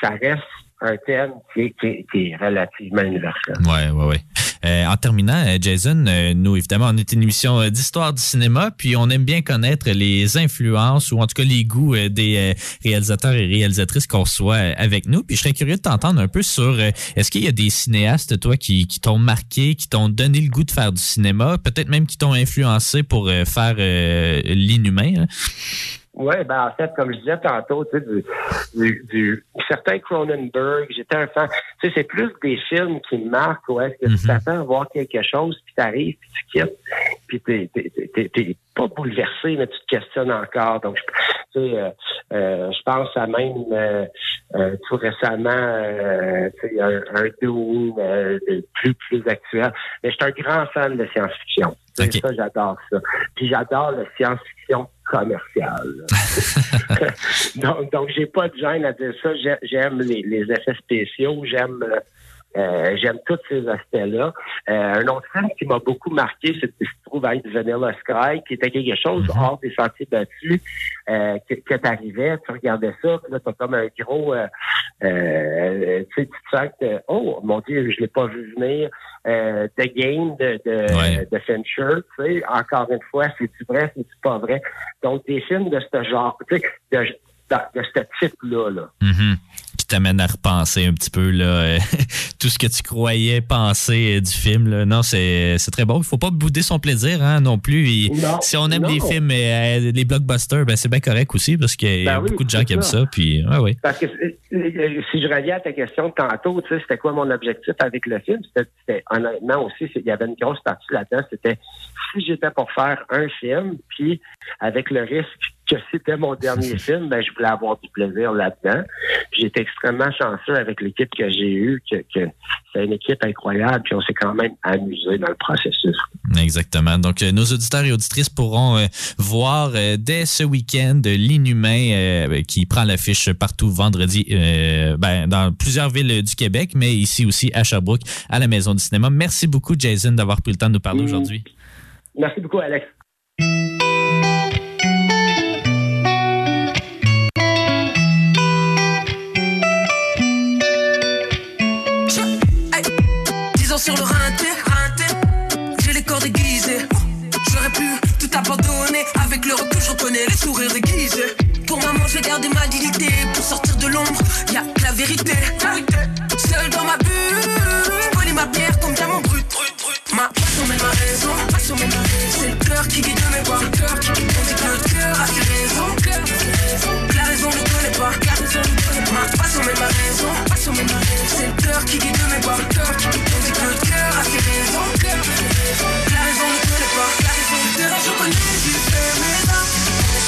J: ça reste un thème qui est, qui est- qui est relativement universel.
B: Ouais, ouais, ouais. Euh, en terminant, euh, Jason, euh, nous, évidemment, on est une émission d'histoire du cinéma, puis on aime bien connaître les influences ou en tout cas les goûts des réalisateurs et réalisatrices qu'on euh, avec nous. Puis je serais curieux de t'entendre un peu sur est-ce qu'il y a des cinéastes, toi, qui, t'ont marqué, qui t'ont donné le goût de faire du cinéma, peut-être même qui t'ont influencé pour faire l'inhumain.
J: Oui, ben en fait, comme je disais tantôt, tu sais, du, du, du certain Cronenberg, j'étais un fan. Tu sais, c'est plus des films qui me marquent où est-ce que tu t'attends à voir quelque chose, puis t'arrives, puis tu quittes, puis t'es, pas bouleversé, mais tu te questionnes encore. Donc, tu sais, euh, euh, je pense à même euh, euh, tout récemment, euh, tu sais, un, un Dune euh, plus plus actuel. Mais je suis un grand fan de science-fiction. Ça, j'adore ça. Puis j'adore la science-fiction commerciale. donc, donc j'ai pas de gêne à dire ça. J'ai- J'aime les, les effets spéciaux, j'aime euh, j'aime tous ces aspects-là. Euh, un autre film qui m'a beaucoup marqué, c'est qui se trouve à être Vanilla Sky, qui était quelque chose hors des sentiers battus, euh, que, que t'arrivais, tu regardais ça, puis là, t'as comme un gros, euh, euh, tu sais, tu te sens que, oh, mon Dieu, je l'ai pas vu venir. Euh, The Game de, de,
B: Ouais.
J: de Fincher, tu sais, encore une fois, c'est-tu vrai, c'est-tu pas vrai? Donc, des films de ce genre, tu sais, de, de, de ce type-là, là.
B: Mhm. T'amène à repenser un petit peu là, euh, tout ce que tu croyais penser euh, du film. Là. Non, c'est très bon. Il faut pas bouder son plaisir hein, non plus. Et
J: Non,
B: si on aime
J: non.
B: les films, euh, les blockbusters, ben, c'est bien correct aussi parce qu'il y a
J: Ben oui,
B: beaucoup de gens qui aiment
J: ça.
B: ça. Puis, ouais, ouais.
J: Parce que si je reviens à ta question de tantôt, c'était quoi mon objectif avec le film? C'était, honnêtement aussi, il y avait une grosse partie là-dedans. C'était si j'étais pour faire un film, puis avec le risque que c'était mon dernier film, ben je voulais avoir du plaisir là-dedans. J'étais extrêmement chanceux avec l'équipe que j'ai eue, que, que c'est une équipe incroyable, puis on s'est quand même amusé dans le processus.
B: Exactement. Donc, euh, nos auditeurs et auditrices pourront euh, voir euh, dès ce week-end L'Inhumain euh, qui prend l'affiche partout vendredi ben, dans plusieurs villes du Québec, mais ici aussi à Sherbrooke, à la Maison du cinéma. Merci beaucoup, Jason, d'avoir pris le temps de nous parler
J: Mm.
B: aujourd'hui.
J: Merci beaucoup, Alex.
A: Le reconnais les sourires déguisés. Pour maman, je vais garder ma dignité. Pour sortir de l'ombre, y a que la vérité. Seul dans ma bulle, voler ma pierre comme diamant brut. Ma passion mène ma raison, passion mène ma raison. C'est le cœur qui guide mes pas. On dit que le cœur a ses raisons. La raison ne connaît pas. La raison ne connaît pas. Ma passion mène ma raison, passion mène ma raison. C'est le cœur qui guide mes pas. On dit que le cœur a ses raisons. La raison ne connaît pas. La raison ne connaît pas. Je connais, j'ai armes.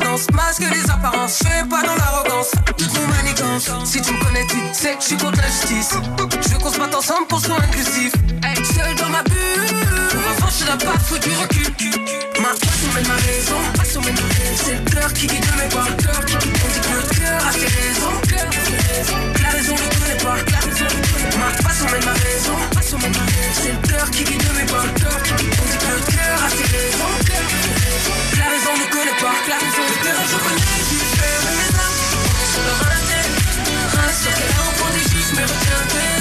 A: masque les apparences, je fais pas dans l'arrogance, trop manigance. Si tu me connais, tu sais que je suis contre la justice. Je veux qu'on se batte ensemble pour soit inclusif. Hey, seul dans ma bulle, pour avancer la patte, faut du recul. Ma passion mène ma raison, passion mène ma raison. C'est le cœur qui guide mes pas. On dit que le cœur a ses raisons. La raison ne connaît pas. La raison ne connaît pas. Ma passion mène ma raison, passion mène ma raison. C'est le cœur qui guide mes pas. On dit que le cœur a ses raisons. Raison ne connaît pas. La ne connaît pas. Je connais, mes armes. Sur le mais retiens tes larmes,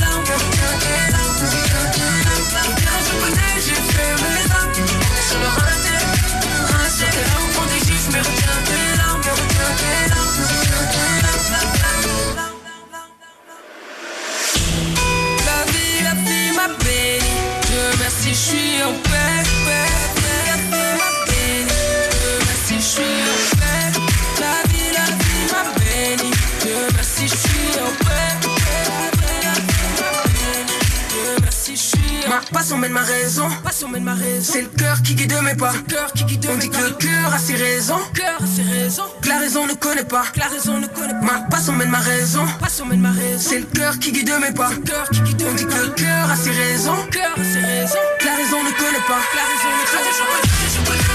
A: mes pas. Cœur qui guide On dit que le cœur a ses raisons. Cœur a ses raisons. Que la raison ne connaît pas. Que la raison ne connaît pas. Ma passion mène ma raison. Passion mène ma raison. C'est le cœur qui guide mes pas. Cœur qui guide On dit que le cœur a ses raisons. Cœur a ses raisons. Que la raison ne connaît pas. Que la raison ne connaît pas.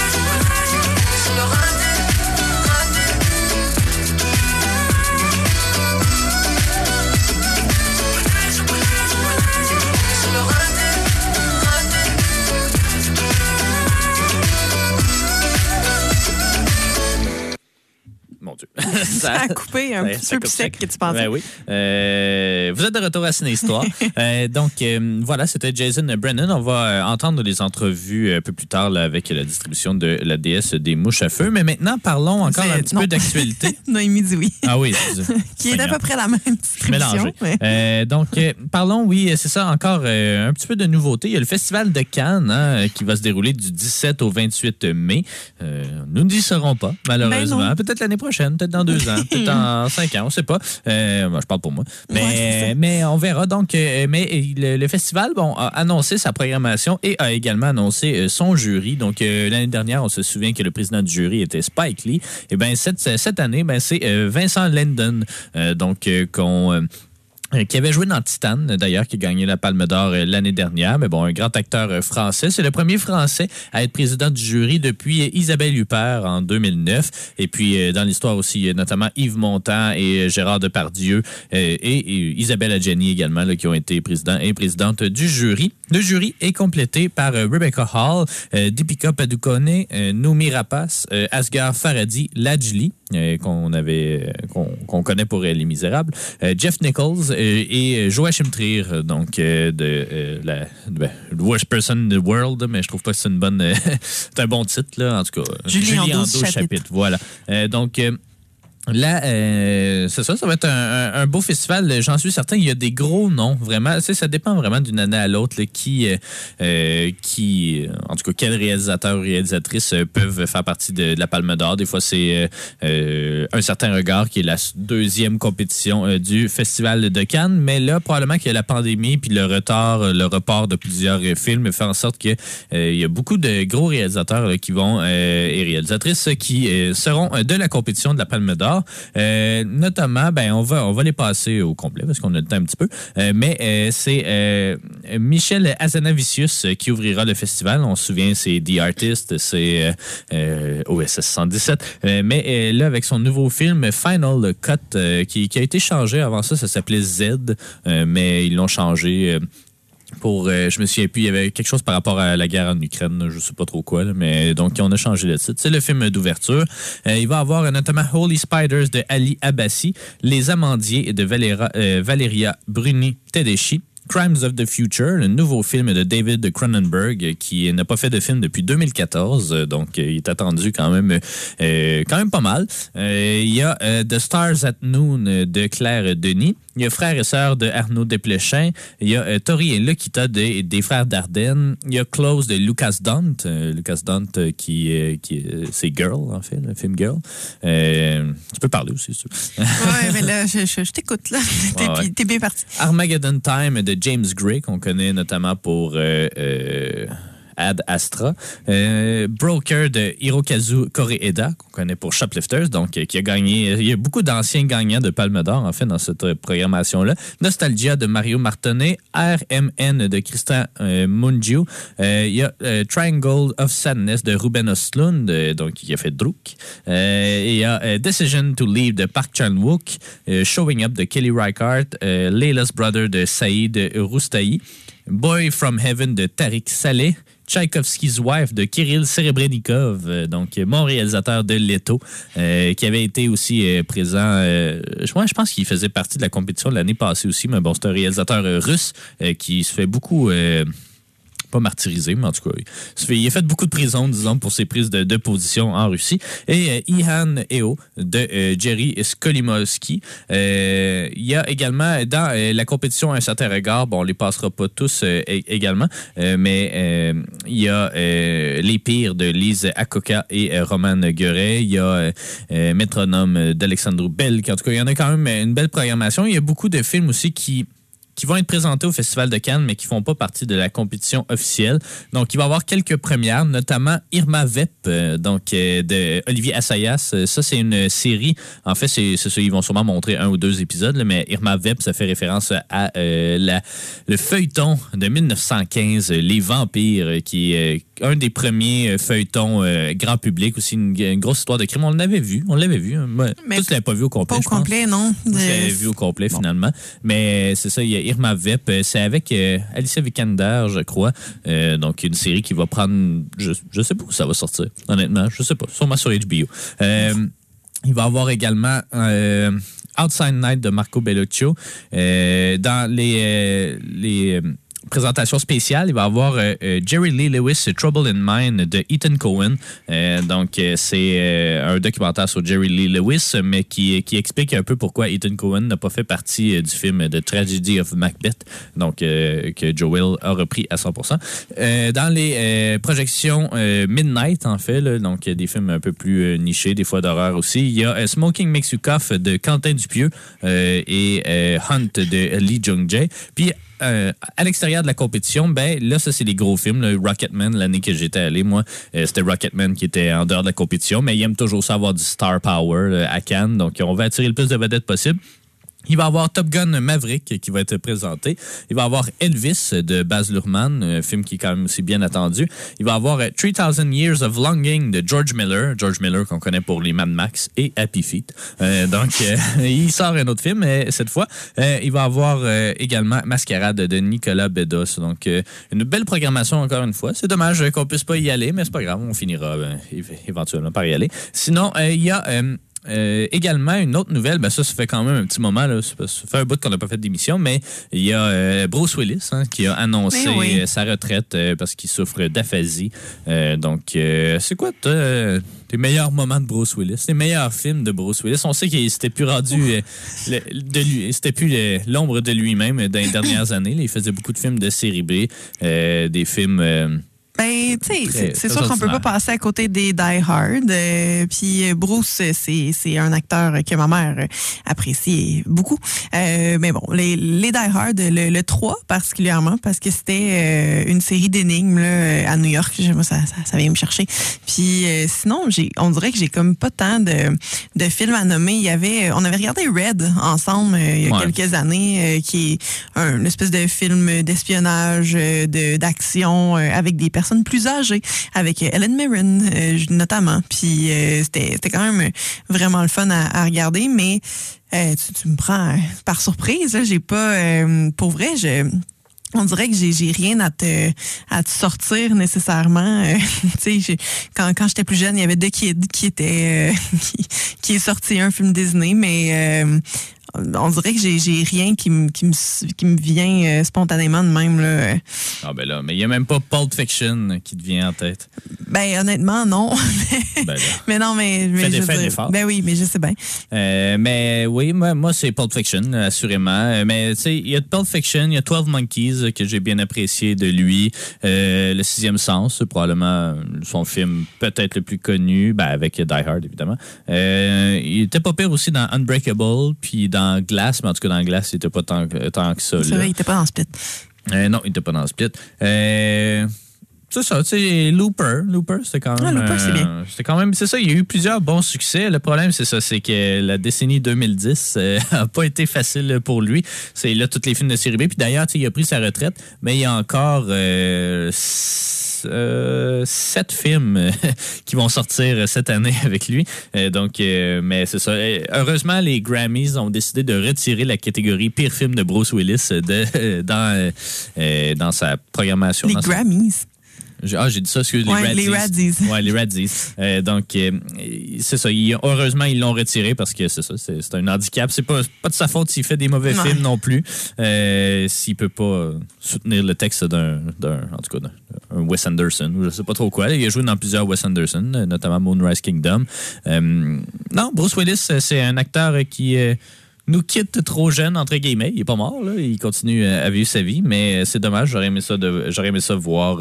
C: Ça a coupé un petit peu plus sec que tu pensais.
B: Ben oui. Euh, vous êtes de retour à Ciné Histoire. Euh, donc, euh, voilà, c'était Jason Brennan. On va entendre les entrevues un peu plus tard là, avec la distribution de la déesse des mouches à feu. Mais maintenant, parlons encore un petit
C: non.
B: peu d'actualité.
C: Noémie Dioui,
B: Ah oui.
C: qui est à peu près la même distribution. mais-
B: donc, parlons, oui, c'est ça, encore un petit peu de nouveauté. Il y a le Festival de Cannes hein, qui va se dérouler du 17 au 28 mai. Nous n'y serons pas, malheureusement.
C: Ben non.
B: peut-être l'année prochaine, peut-être dans deux ans, peut-être dans cinq ans, on ne sait pas. Euh, moi, je parle pour moi. Mais,
C: Ouais,
B: mais on verra. Donc, euh, mais euh, le, le festival bon, a annoncé sa programmation et a également annoncé euh, son jury. Donc, l'année dernière, on se souvient que le président du jury était Spike Lee. Et bien, cette, cette année, ben, c'est Vincent. Euh, donc, qu'on. Euh, qui avait joué dans Titan, d'ailleurs, qui a gagné la Palme d'Or euh, l'année dernière. Mais bon, un grand acteur euh, français. C'est le premier Français à être président du jury depuis Isabelle Huppert en 2009. Et puis, dans l'histoire aussi, notamment Yves Montand et Gérard Depardieu et, Isabelle Adjani également, là, qui ont été présidents et présidentes du jury. Le jury est complété par Rebecca Hall, Deepika Padukone, Noumi Rapace, Asghar Farhadi, Lajli, qu'on avait euh, qu'on connaît pour euh, Les Misérables, euh, Jeff Nichols euh, et euh, Joachim Trier, euh, donc euh, de euh, la ben, The Worst Person in the World, mais je trouve pas que c'est une bonne euh, c'est un bon titre là en tout cas.
C: Julie en 12 chapitres.
B: Voilà. Euh, donc euh, Là, euh, c'est ça, ça va être un, beau festival. J'en suis certain. Il y a des gros noms, vraiment. Sais, ça dépend vraiment d'une année à l'autre qui, euh, euh, qui, euh, en tout cas, quels réalisateurs ou réalisatrices euh, peuvent faire partie de, la Palme d'Or. Des fois, c'est euh, euh, un certain regard qui est la deuxième compétition euh, du festival de Cannes. Mais là, probablement que la pandémie puis le retard, euh, le report de plusieurs euh, films fait en sorte que euh, il y a beaucoup de gros réalisateurs là, qui vont euh, et réalisatrices qui euh, seront euh, de la compétition de la Palme d'Or. Euh, notamment, ben on va on va les passer au complet parce qu'on a le temps un petit peu. Euh, mais euh, c'est Michel Azanavicius qui ouvrira le festival. On se souvient, c'est The Artist, c'est OSS 117. Euh, mais là, avec son nouveau film Final Cut, qui, qui a été changé avant ça, ça s'appelait Z, mais ils l'ont changé. Pour, euh, je me souviens plus, il y avait quelque chose par rapport à la guerre en Ukraine, je sais pas trop quoi, mais donc on a changé le titre. C'est le film d'ouverture. Euh, il va avoir euh, notamment Holy Spiders de Ali Abbasi, Les Amandiers de Valera- Valeria Bruni Tedeschi. Crimes of the Future, le nouveau film de David Cronenberg qui n'a pas fait de film depuis 2014, euh, donc il est attendu quand même quand même pas mal. Il y a The Stars at Noon de Claire Denis. Il y a Frères et Sœurs de Arnaud Desplechin. Il y a euh, Tori et Lokita de- des Frères Dardenne. Il y a Close de Lucas Dant. euh, Lucas Dant euh, qui, euh, qui c'est Girl, en fait, le film Girl. Tu peux parler aussi, veux.
C: Ouais, mais là, je, je- je t'écoute, là. T'es
B: ouais.
C: bien parti.
B: Armageddon Time de James Gray, qu'on connaît notamment pour Ad Astra. Euh, Broker de Hirokazu Koreeda, qu'on connaît pour Shoplifters, donc euh, qui a gagné. Il y a beaucoup d'anciens gagnants de Palme d'Or, en fait, dans cette euh, programmation-là. Nostalgia de Mario Martonnet. RMN de Christian euh, Mungiu. Euh, il y a euh, Triangle of Sadness de Ruben Östlund, euh, donc qui a fait Druk. Euh, il y a euh, Decision to Leave de Park Chan-wook. euh, Showing Up de Kelly Reichardt. Euh, Layla's Brother de Saïd Roustaï. Boy from Heaven de Tariq Saleh. Tchaïkovsky's Wife de Kirill Serebrennikov, euh, donc mon réalisateur de Leto, euh, qui avait été aussi euh, présent. je, pense qu'il faisait partie de la compétition l'année passée aussi, mais bon, c'est un réalisateur russe qui se fait beaucoup. Pas martyrisé, mais en tout cas, il, a fait beaucoup de prison, disons, pour ses prises de, position en Russie. Et euh, Ihan Eo de euh, Jerry Skolimowski. Euh, il y a également dans la compétition un certain regard, bon, on les passera pas tous également, mais il y a Les Pires de Lise Akoka et Roman Gueret. Il y a Métronome d'Alexandre Bell. En tout cas, il y en a quand même une belle programmation. Il y a beaucoup de films aussi qui qui vont être présentés au Festival de Cannes, mais qui font pas partie de la compétition officielle. Donc, il va y avoir quelques premières, notamment Irma Vep, euh, donc euh, de Olivier Assayas. Euh, Ça, c'est une série. En fait, c'est ça, ils vont sûrement montrer un ou deux épisodes, mais Irma Vep, ça fait référence à euh, la, le feuilleton de 1915, euh, Les Vampires, qui un des premiers euh, feuilletons euh, grand public, aussi une, une grosse histoire de crime. On l'avait vu, on l'avait vu. hein. Moi, tous l'avaient pas vu au complet,
C: Pas au
B: je pense.
C: complet, non.
B: Je l'avais vu au complet finalement. Mais euh, c'est ça, il y a Irma Vep. C'est avec euh, Alicia Vikander, je crois. Euh, donc, une série qui va prendre. Je, je sais pas où ça va sortir, honnêtement. Je sais pas. Sûrement sur HBO. Il va y avoir également Outside Night de Marco Belluccio. Euh, dans les, les présentations spéciales, il va y avoir euh, euh, Jerry Lee Lewis, Trouble in Mind de Ethan Cohen. Euh, donc, c'est un documentaire sur Jerry Lee Lewis, mais qui, explique un peu pourquoi Ethan Cohen n'a pas fait partie du film The Tragedy of Macbeth, donc que Joel a repris à 100%. Euh, dans les projections Midnight, en fait, donc des films un peu plus nichés, des fois d'horreur aussi. Il y a Smoking Makes You Cough de Quentin Dupieux et Hunt de Lee Jung-jae. Puis euh, à l'extérieur de la compétition, ben là, ça, c'est des gros films. Rocketman, l'année que j'étais allé, moi, euh, c'était Rocketman qui était en dehors de la compétition, mais il aime toujours ça avoir du star power là, à Cannes. Donc, on va attirer le plus de vedettes possible. Il va avoir Top Gun Maverick qui va être présenté. Il va avoir Elvis de Baz Luhrmann, un film qui est quand même aussi bien attendu. Il va avoir euh, 3000 Years of Longing de George Miller. George Miller qu'on connaît pour les Mad Max et Happy Feet. Euh, donc, euh, il sort un autre film euh, cette fois. Euh, il va avoir également Mascarade de Nicolas Bedos. Donc, une belle programmation encore une fois. C'est dommage qu'on puisse pas y aller, mais c'est pas grave. On finira éve- éventuellement par y aller. Sinon, il y a... euh, également, une autre nouvelle, ben ça, ça fait quand même un petit moment, là, ça fait un bout qu'on n'a pas fait d'émission, mais il y a euh, Bruce Willis hein, qui a annoncé
C: Ben oui.
B: euh, sa retraite euh, parce qu'il souffre d'aphasie. Donc, c'est quoi tes meilleurs moments de Bruce Willis, tes meilleurs films de Bruce Willis? On sait qu'il s'était plus rendu, le- de lui, c'était plus l'ombre de lui-même dans les dernières années. là. il faisait beaucoup de films de série B, des films...
C: Ben, tu sais, c'est- sûr qu'on peut pas passer à côté des Die Hard. euh, Puis euh, Bruce, euh, c'est c'est un acteur que ma mère apprécie beaucoup. Euh, mais bon, les, les Die Hard, le, le 3 particulièrement, parce que c'était euh, une série d'énigmes à New York. Moi, ça, ça, ça vient me chercher. Puis euh, sinon, j'ai, on dirait que j'ai comme pas tant de, de films à nommer. Il y avait, on avait regardé Red ensemble euh, il y a
B: Ouais.
C: quelques années, euh, qui est un, une espèce de film d'espionnage, de d'action euh, avec des plus âgées, avec euh, Ellen Mirren euh, notamment. Puis euh, c'était quand même vraiment le fun à, à regarder, mais euh, tu, tu me prends euh, par surprise. J'ai pas, euh, pour vrai, je on dirait que j'ai rien à te à te sortir nécessairement. Euh, tu sais, quand quand j'étais plus jeune, il y avait The Kid qui était euh, qui, qui est sorti un film Disney, mais euh, on dirait que j'ai rien qui me qui qui vient euh, spontanément de même là.
B: Ah ben là, mais il y a même pas Pulp Fiction qui te vient en tête.
C: Ben honnêtement non.
B: Ben
C: mais non mais, mais
B: des-
C: je
B: fais
C: dire-. Ben oui, mais je sais bien.
B: Euh, mais oui, moi, moi c'est Pulp Fiction, assurément. Euh, Mais tu sais, il y a Pulp Fiction, il y a 12 Monkeys euh, que j'ai bien apprécié de lui. Euh, le Sixième Sens, probablement son film peut-être le plus connu, ben, avec Die Hard, évidemment. Euh, il était pas pire aussi dans Unbreakable, puis dans Glass, mais en tout cas, dans Glass, il était pas tant, que- tant que ça.
C: C'est vrai, il était pas dans Split.
B: Euh, non, il était pas dans Split. Euh, c'est ça, tu sais, Looper. Looper, c'était quand même.
C: Ah, Looper, c'est
B: euh,
C: bien.
B: C'était quand même. C'est ça, il y a eu plusieurs bons succès. Le problème, c'est ça, c'est que la décennie 2010 euh, a pas été facile pour lui. C'est là, tous les films de série B. Puis d'ailleurs, il a pris sa retraite, mais il y a encore. Euh, euh, sept films euh, qui vont sortir cette année avec lui. Euh, donc, euh, mais c'est ça. Euh, Heureusement, les Grammys ont décidé de retirer la catégorie pire film de Bruce Willis de, dans, euh, euh, dans sa programmation.
C: Les
B: dans
C: Grammys?
B: Ah, j'ai dit ça, excuse, les
C: Ouais, les Razzies.
B: Ouais, les Razzies. Euh, donc, euh, c'est ça. Ils- heureusement, ils l'ont retiré parce que c'est ça, c'est un handicap. C'est pas, pas de sa faute s'il fait des mauvais films non plus. Euh, s'il peut pas euh, soutenir le texte d'un, d'un- en tout cas, d'un un Wes Anderson ou je sais pas trop quoi. Il a joué dans plusieurs Wes Anderson, notamment Moonrise Kingdom. Euh, non, Bruce Willis, c'est un acteur qui... nous quitte trop jeune, entre guillemets. Il est pas mort, là. Il continue à vivre sa vie, mais c'est dommage. J'aurais aimé ça, de, j'aurais aimé ça voir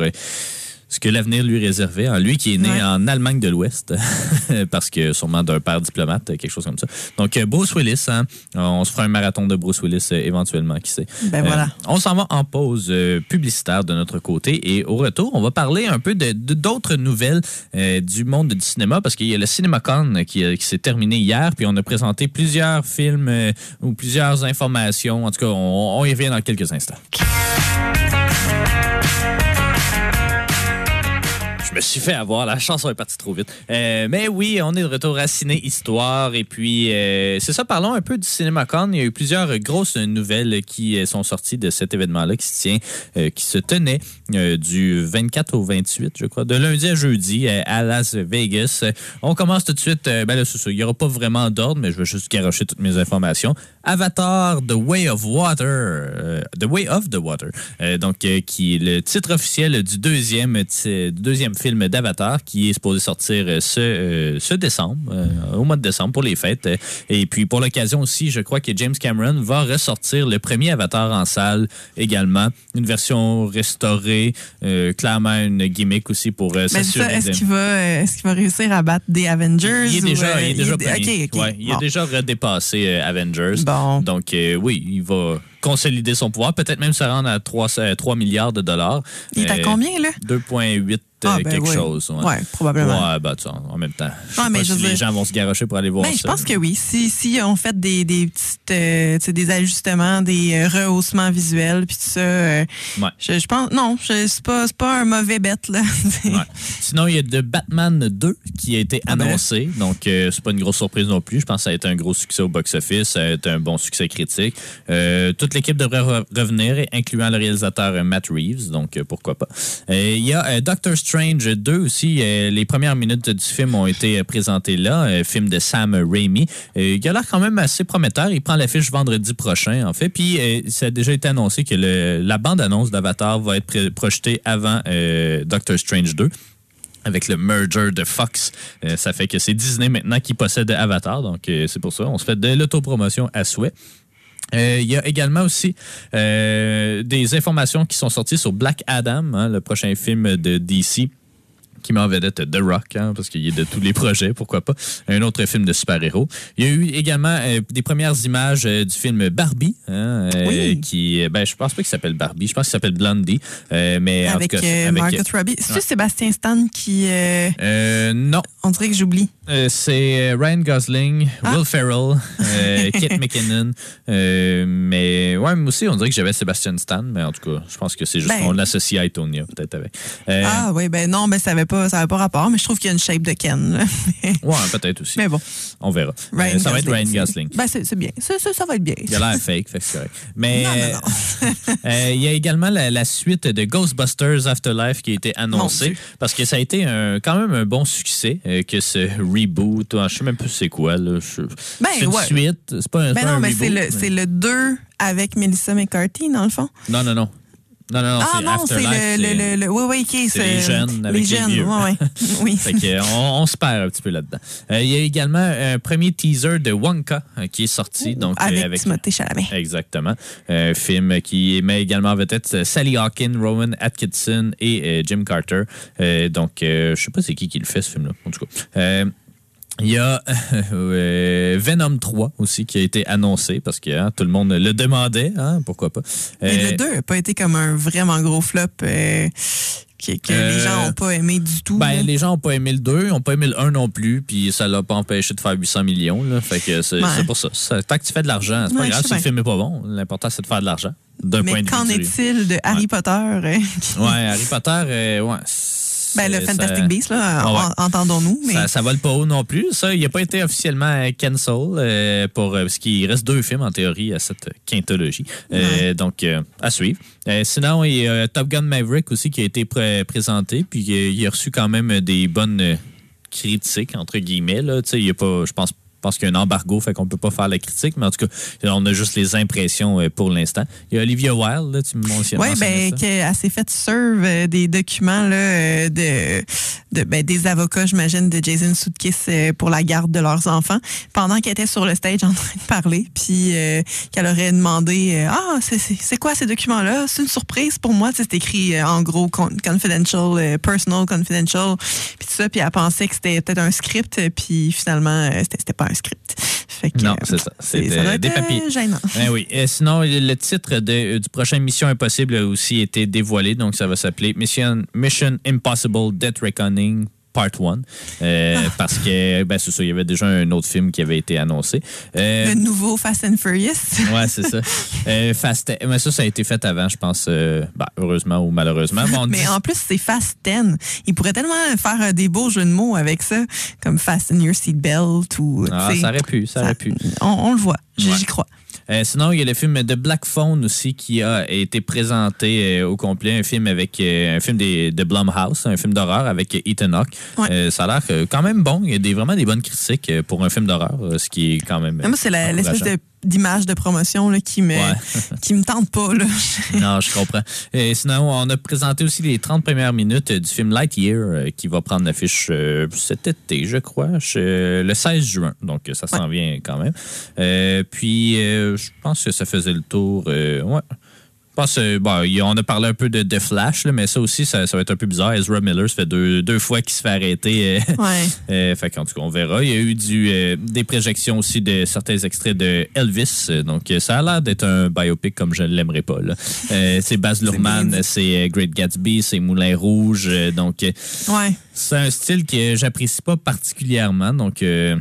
B: ce que l'avenir lui réservait. En lui qui est né
C: Ouais.
B: en Allemagne de l'Ouest, parce que sûrement d'un père diplomate, quelque chose comme ça. Donc, euh, Bruce Willis, hein, on se fera un marathon de Bruce Willis euh, éventuellement, qui sait.
C: Ben voilà.
B: Euh, on s'en va en pause euh, publicitaire de notre côté et au retour, on va parler un peu de de- d'autres nouvelles du monde du cinéma parce qu'il y a le CinemaCon qui, qui s'est terminé hier, puis on a présenté plusieurs films ou plusieurs informations. En tout cas, on, on y revient dans quelques instants. Je me suis fait avoir, la chanson est partie trop vite. Euh, mais oui, on est de retour à Ciné Histoire. Et puis, euh, c'est ça, parlons un peu du CinemaCon. Il y a eu plusieurs grosses nouvelles qui euh, sont sorties de cet événement-là qui se tient, qui se tenait du 24 au 28, je crois, de lundi à jeudi à Las Vegas. On commence tout de suite. ben. Il n'y aura pas vraiment d'ordre, mais je vais juste garocher toutes mes informations. Avatar, The Way of Water. euh, the Way of the Water. Euh, donc, euh, qui est le titre officiel du deuxième, deuxième film d'Avatar qui est supposé sortir ce, euh, ce décembre, euh, au mois de décembre pour les fêtes. Et puis, pour l'occasion aussi, je crois que James Cameron va ressortir le premier Avatar en salle également. Une version restaurée, euh, clairement une gimmick aussi pour euh, s'assurer.
C: est-ce qu'il va, est-ce qu'il va réussir à battre des Avengers?
B: il est
C: ou,
B: déjà,
C: euh,
B: il est déjà premier.
C: ok.
B: Ouais, il a
C: Bon.
B: déjà redépassé Avengers.
C: Bon.
B: Donc, euh, oui, il va, consolider son pouvoir, peut-être même se rendre à 3, 3 milliards de dollars.
C: Il est à
B: Euh,
C: combien, là?
B: 2,8
C: Ah,
B: euh,
C: ben
B: quelque chose.
C: Ouais, probablement.
B: Ouais, bah, tu en même temps. Je sais
C: Ouais, mais
B: pas
C: je
B: si
C: veux
B: les gens vont se garocher pour aller voir
C: Ben,
B: ça.
C: je pense que oui. Si, si on fait des, des petites, euh, des ajustements, des euh, rehaussements visuels, puis tout ça, euh,
B: Ouais.
C: je, je pense, non, je- c'est pas, pas un mauvais bête, là.
B: Ouais. Sinon, il y a The Batman 2 qui a été
C: Ah ben
B: annoncé. Donc, euh, c'est pas une grosse surprise non plus. Je pense que ça a été un gros succès au box-office. Ça a été un bon succès critique. Euh, toute l'équipe devrait re- revenir, incluant le réalisateur euh, Matt Reeves. Donc, euh, pourquoi pas. Euh, Il y a Doctor Strange 2 aussi. Les premières minutes du film ont été présentées là. Film de Sam Raimi. Il a l'air quand même assez prometteur. Il prend l'affiche vendredi prochain, en fait. Puis, ça a déjà été annoncé que la bande-annonce d'Avatar va être projetée avant Doctor Strange 2 avec le merger de Fox. Ça fait que c'est Disney maintenant qui possède Avatar. Donc, c'est pour ça. On se fait de l'autopromotion à souhait. Euh, Il y a également aussi euh, des informations qui sont sorties sur Black Adam, hein, le prochain film de DC qui met en vedette The Rock, hein, parce qu'il est de tous les projets, pourquoi pas. Un autre film de super-héros. Il y a eu également euh, des premières images euh, du film Barbie, hein, euh,
C: Oui.
B: qui, ben, je pense pas qu'il s'appelle Barbie, je pense qu'il s'appelle Blondie, mais
C: avec
B: en tout cas, avec-
C: Margot Robbie. C'est
B: Ouais.
C: Sébastien Stan qui,
B: non,
C: on dirait que j'oublie.
B: Euh, c'est euh, Ryan Gosling,
C: Ah.
B: Will Ferrell, euh, Kate McKinnon. Euh, mais ouais, moi aussi, on dirait que j'avais Sébastien Stan, mais en tout cas, je pense que c'est juste
C: Ben.
B: qu'on l'associe à Itonia, peut-être avec.
C: Ah oui, ben non, ben ça avait pas, ça avait pas rapport, mais je trouve qu'il y a une shape de Ken.
B: Ouais, peut-être aussi.
C: mais bon,
B: On verra.
C: Ryan
B: ça va être Ryan Gosling.
C: Ben c'est bien, ça, ça, ça va être bien.
B: Il a l'air fake, fait que c'est correct. Mais il y a également la, la suite de Ghostbusters Afterlife qui a été annoncée parce que ça a été un- quand même un bon succès que ce reboot. Je sais même plus c'est quoi. là. Je-
C: Ben,
B: c'est une
C: ouais.
B: suite. C'est pas un,
C: Ben
B: pas
C: non,
B: un
C: mais c'est le,
B: mais-
C: le 2 avec Melissa McCarthy, dans le fond.
B: Non, non, non. Non, non, non,
C: ah non, c'est le, le, le, le- Oui, oui, OK.
B: c'est les jeunes avec
C: les
B: les
C: jeunes,
B: vieux.
C: ouais, ouais. Oui.
B: Fait que, on, on se perd un petit peu là-dedans. Euh, Il y a également un premier teaser de Wonka euh, qui est sorti. Donc, euh,
C: avec,
B: avec
C: Timothée Chalamet.
B: Exactement. Un film qui met également en euh, Sally Hawkins, Rowan Atkinson et euh, Jim Carter. Euh, donc, euh, je sais pas c'est qui qui le fait, ce film-là, en tout cas. Euh, il y a euh, Venom 3 aussi qui a été annoncé parce que hein, tout le monde le demandait. Hein, pourquoi pas.
C: Mais
B: Euh,
C: le 2 n'a pas été comme un vraiment gros flop euh, que, que
B: Euh,
C: les gens n'ont pas aimé du tout.
B: Ben,
C: là.
B: les gens n'ont pas aimé le 2, n'ont pas aimé le 1 non plus, puis ça l'a pas empêché de faire 800 millions. Là. Fait que c'est
C: Ouais.
B: pour ça. Ça- Tant que tu fais de l'argent, c'est pas
C: Ouais,
B: grave si le film n'est pas bon. L'important, c'est de faire de l'argent. D'un point
C: Mais
B: de
C: qu'en
B: vue
C: est-il de Harry Potter? euh, qui-
B: Ouais, Harry Potter, euh, ouais.
C: Ben, le Fantastic
B: ça-
C: Beasts, là,
B: Ah ouais.
C: entendons-nous. Mais...
B: Ça, ça vole pas haut non plus. Ça, il n'a pas été officiellement euh, cancel euh, pour euh, parce qu'il reste deux films en théorie à cette quintologie. Euh, Donc euh, à suivre. Sinon, il y a Top Gun Maverick aussi qui a été pré- présenté, puis il a reçu quand même des bonnes critiques entre guillemets. Là. Il y a pas, je pense. je pense qu'il y a un embargo, fait qu'on peut pas faire la critique, mais en tout cas, on a juste les impressions euh, pour l'instant. Il y a Olivia Wilde, là, tu me mentionnes.
C: Oui, ben, qu'elle s'est fait serve euh, des documents là, euh, de, de ben, des avocats, j'imagine, de Jason Sudeikis pour la garde de leurs enfants, pendant qu'elle était sur le stage en train de parler, puis euh, qu'elle aurait demandé Ah, c'est- quoi ces documents-là? C'est une surprise pour moi. C'est écrit en gros con- confidential, personal confidential, puis tout ça, puis elle pensait que c'était peut-être un script, puis finalement, c'était pas un script. Fait que,
B: Non, c'est ça. Euh, des
C: être, euh,
B: papiers.
C: gênant.
B: Ben oui. Euh, sinon, le titre de, du prochain Mission Impossible a aussi été dévoilé. Donc, ça va s'appeler Mission, Mission Impossible Death Reckoning Part 1. Euh,
C: Ah.
B: Parce que, ben, c'est ça, il y avait déjà un autre film qui avait été annoncé. Euh,
C: Le nouveau Fast and Furious.
B: Ouais, c'est ça. Euh, Fast, mais ça, ça a été fait avant, je pense. ben, heureusement ou malheureusement. Bon,
C: Mais
B: dit-
C: en plus, c'est Fast 10. Il pourrait tellement faire des beaux jeux de mots avec ça, comme Fasten Your Seatbelt ou.
B: Ah, ça aurait pu, ça aurait pu.
C: On, on le voit, J'y-
B: Ouais.
C: crois.
B: Euh, sinon, il y a le film de Black Phone aussi qui a été présenté euh, au complet, un film avec euh, un film des, de Blumhouse, un film d'horreur avec Ethan Hawke.
C: Ouais.
B: Ça a l'air quand même bon. Il y a des, vraiment des bonnes critiques pour un film d'horreur, ce qui est quand même.
C: Mais moi, c'est l'espèce de- d'image de promotion là, qui me
B: Ouais.
C: qui me tente pas. Là.
B: non, je comprends. Et sinon, on a présenté aussi les 30 premières minutes du film Lightyear euh, qui va prendre l'affiche euh, cet été, je crois, le 16 juin. Donc, ça s'en vient quand même. Euh, puis, euh, je pense que ça faisait le tour. euh, ouais. Pense, euh, bon, on a parlé un peu de, de Flash, là, mais ça aussi, ça, ça va être un peu bizarre. Ezra Miller, ça fait deux, deux fois qu'il se fait arrêter. euh,
C: Ouais.
B: euh, fait qu'en tout cas, on verra. Il y a eu du, euh, des projections aussi de certains extraits de Elvis. Donc, ça a l'air d'être un biopic comme je ne l'aimerais pas. Euh, c'est Baz Luhrmann, c'est Great Gatsby, c'est Moulin Rouge. donc,
C: Ouais.
B: c'est un style que j'apprécie pas particulièrement. Donc, euh,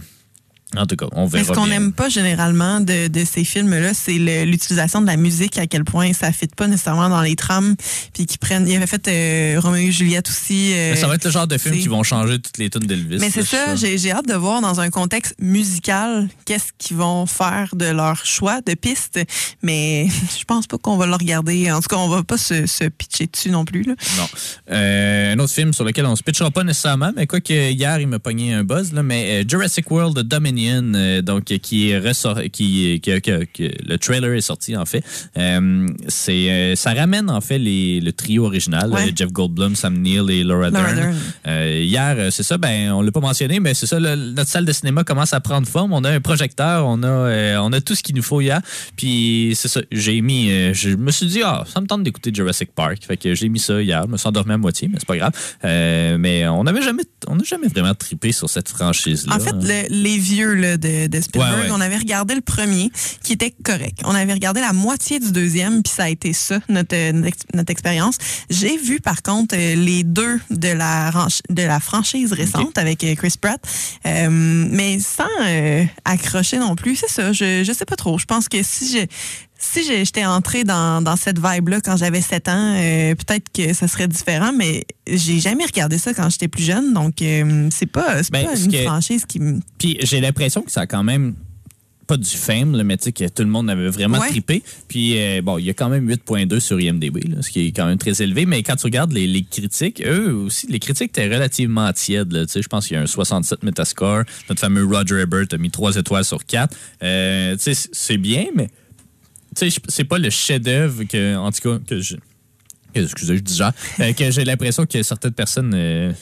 B: en tout cas, on
C: Mais
B: verra
C: ce qu'on n'aime pas généralement de, de ces films-là, c'est l'utilisation de la musique, à quel point ça ne fit pas nécessairement dans les trames. Puis qu'ils prennent. Il avait fait euh, Roméo et Juliette aussi. euh,
B: Mais ça va être le genre de film qui vont changer toutes les tunes d'Elvis.
C: Mais c'est ça, j'ai hâte de voir dans un contexte musical qu'est-ce qu'ils vont faire de leur choix de piste. Mais je pense pas qu'on va le regarder. En tout cas, on va pas se, se pitcher dessus non plus. Là.
B: Non. Euh, un autre film sur lequel on se pitchera pas nécessairement, mais quoi que hier, il m'a pogné un buzz, là, mais euh, Jurassic World Dominion, euh, donc qui est ressort, qui, qui- le trailer est sorti en fait. Euh, c'est euh, ça ramène en fait les, le trio original,
C: Ouais.
B: Jeff Goldblum, Sam Neill et Laura,
C: Laura
B: Dern.
C: Dern.
B: Hier, c'est ça, ben on l'a pas mentionné, mais c'est ça, le- notre salle de cinéma commence à prendre forme. On a un projecteur, on a, on a tout ce qu'il nous faut hier. Puis c'est ça, j'ai mis, je me suis dit, ah, ça me tente d'écouter Jurassic Park. Fait que j'ai mis ça hier, je me suis endormi à moitié, mais c'est pas grave. Mais on n'avait jamais, on n'a jamais vraiment trippé sur cette franchise-là.
C: En fait, le- les vieux là, de, de Spielberg,
B: Ouais, ouais.
C: on avait regardé le premier, qui était correct. On avait regardé la moitié du deuxième, puis ça a été ça, notre, notre, ex- notre expérience. J'ai vu, par contre, euh, les deux de la, de la franchise récente avec euh, Chris Pratt, euh, mais sans euh, accrocher non plus. C'est ça, je, je sais pas trop. Je pense que si je... Si j'étais entrée dans, dans cette vibe-là quand j'avais 7 ans, euh, peut-être que ça serait différent, mais j'ai jamais regardé ça quand j'étais plus jeune, donc euh, c'est pas,
B: Ben,
C: pas une
B: que-
C: franchise qui me
B: Puis j'ai l'impression que ça a quand même pas du fame, là, mais tu sais que tout le monde avait vraiment
C: Ouais.
B: trippé. Puis euh, bon, il y a quand même 8.2 sur IMDb, là, ce qui est quand même très élevé. Mais quand tu regardes les, les critiques, eux aussi, les critiques étaient relativement tièdes. Tu sais, Je pense qu'il y a un 67 Metascore. Notre fameux Roger Ebert a mis 3 étoiles sur 4. Euh, tu sais, c'est bien, mais tu sais, c'est pas le chef-d'œuvre que, en tout cas, que je. Excusez, je dis euh, que j'ai l'impression que certaines personnes euh,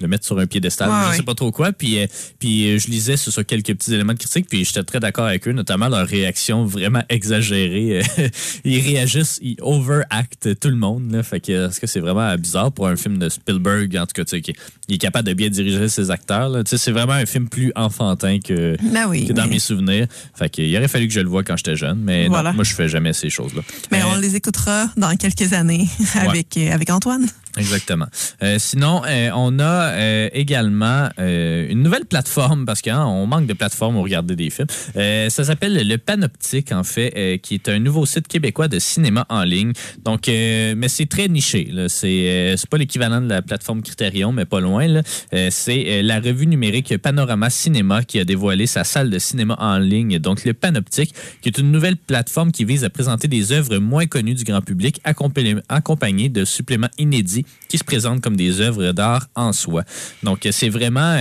B: le mettent sur un piédestal.
C: Ouais,
B: je
C: ouais.
B: sais pas trop quoi. Puis, euh, puis euh, je lisais sur, sur quelques petits éléments de critique, puis j'étais très d'accord avec eux, notamment leur réaction vraiment exagérée. Ils réagissent, ils overactent tout le monde. Là, fait que, est-ce que c'est vraiment bizarre pour un film de Spielberg, en tout cas, qui il est capable de bien diriger ses acteurs. C'est vraiment un film plus enfantin que,
C: Ben oui,
B: que dans
C: mais-
B: mes souvenirs. Fait que, il aurait fallu que je le voie quand j'étais jeune, mais non, moi, je fais jamais ces choses-là.
C: Mais
B: Euh,
C: on les écoutera dans quelques années avec, euh, avec Antoine.
B: Exactement. Euh, sinon, euh, on a euh, également une nouvelle plateforme parce qu'on manque de plateformes pour regarder des films. Ça s'appelle le Panoptique, en fait, qui est un nouveau site québécois de cinéma en ligne. Donc, mais c'est très niché. C'est pas l'équivalent de la plateforme Criterion, mais pas loin. c'est la revue numérique Panorama Cinéma qui a dévoilé sa salle de cinéma en ligne. Donc, le Panoptique, qui est une nouvelle plateforme qui vise à présenter des œuvres moins connues du grand public, accompagnées de suppléments inédits qui se présentent comme des œuvres d'art en soi. Donc, euh, c'est vraiment...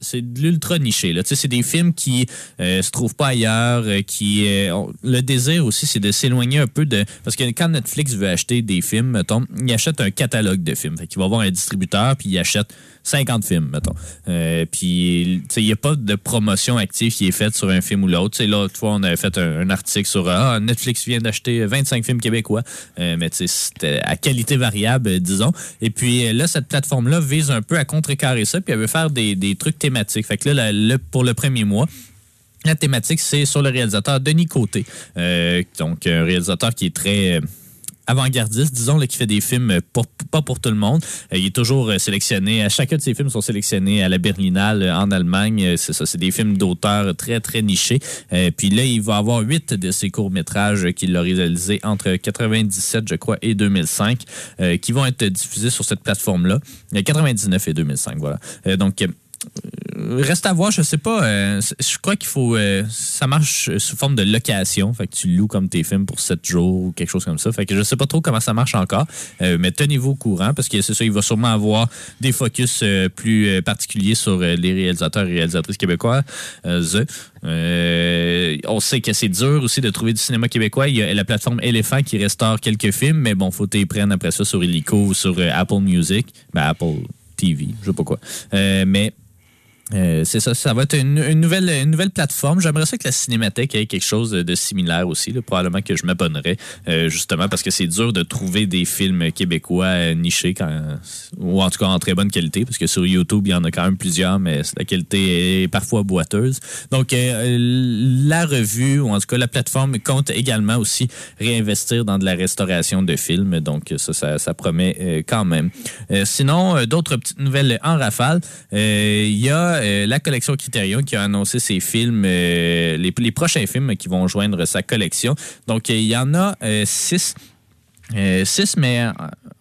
B: c'est de l'ultra niché. Là. C'est des films qui euh, se trouvent pas ailleurs, euh, qui euh, le désir aussi, c'est de s'éloigner un peu de parce que quand Netflix veut acheter des films, mettons, il achète un catalogue de films. Qu'il va avoir un distributeur puis il achète 50 films, mettons. Euh, il n'y a pas de promotion active qui est faite sur un film ou l'autre. L'autre fois, on avait fait un, article sur ah, Netflix vient d'acheter 25 films québécois, mais c'était à qualité variable, disons. Et puis là, cette plateforme-là vise un peu à contrecarrer ça, puis elle veut faire des, des trucs. Fait que là, pour le premier mois, la thématique, c'est sur le réalisateur Denis Côté. Euh, donc, un réalisateur qui est très euh, avant-gardiste, disons, qui fait des films pour- pas pour tout le monde. Euh, il est toujours sélectionné, chacun de ses films sont sélectionnés à la Berlinale en Allemagne. C'est ça, c'est des films d'auteurs très, très nichés. Puis là, il va avoir huit de ses courts-métrages qu'il a réalisés entre 97, je crois, et 2005, euh, qui vont être diffusés sur cette plateforme-là. Euh, 99 et 2005, voilà. Donc, Reste à voir, je sais pas. euh, je crois qu'il faut. euh, ça marche sous forme de location. Fait que tu loues comme tes films pour 7 jours ou quelque chose comme ça. Fait que je sais pas trop comment ça marche encore. euh, mais tenez-vous au courant parce que c'est ça, il va sûrement avoir des focus euh, plus euh, particuliers sur euh, les réalisateurs et réalisatrices québécois. Euh. Euh, on sait que c'est dur aussi de trouver du cinéma québécois. Il y a la plateforme Elephant qui restaure quelques films, mais bon, faut t'y prendre après ça sur Illico ou sur euh, Apple Music. Ben, Apple TV, je sais pas quoi. Euh, mais Euh, c'est ça, ça va être une, nouvelle, une nouvelle plateforme. J'aimerais ça que la Cinémathèque ait quelque chose de, similaire aussi. Probablement que je m'abonnerais, euh, justement parce que c'est dur de trouver des films québécois euh, nichés, ou en tout cas en très bonne qualité, parce que sur YouTube, il y en a quand même plusieurs, mais la qualité est parfois boiteuse. Donc, la revue, ou en tout cas la plateforme, compte également aussi réinvestir dans de la restauration de films. Donc, ça, ça, ça promet quand même. Sinon, d'autres petites nouvelles en rafale. Il y a euh, la collection Criterion qui a annoncé ses films, euh, les, les prochains films qui vont joindre sa collection. Donc, euh, il y en a six. Euh, six, mais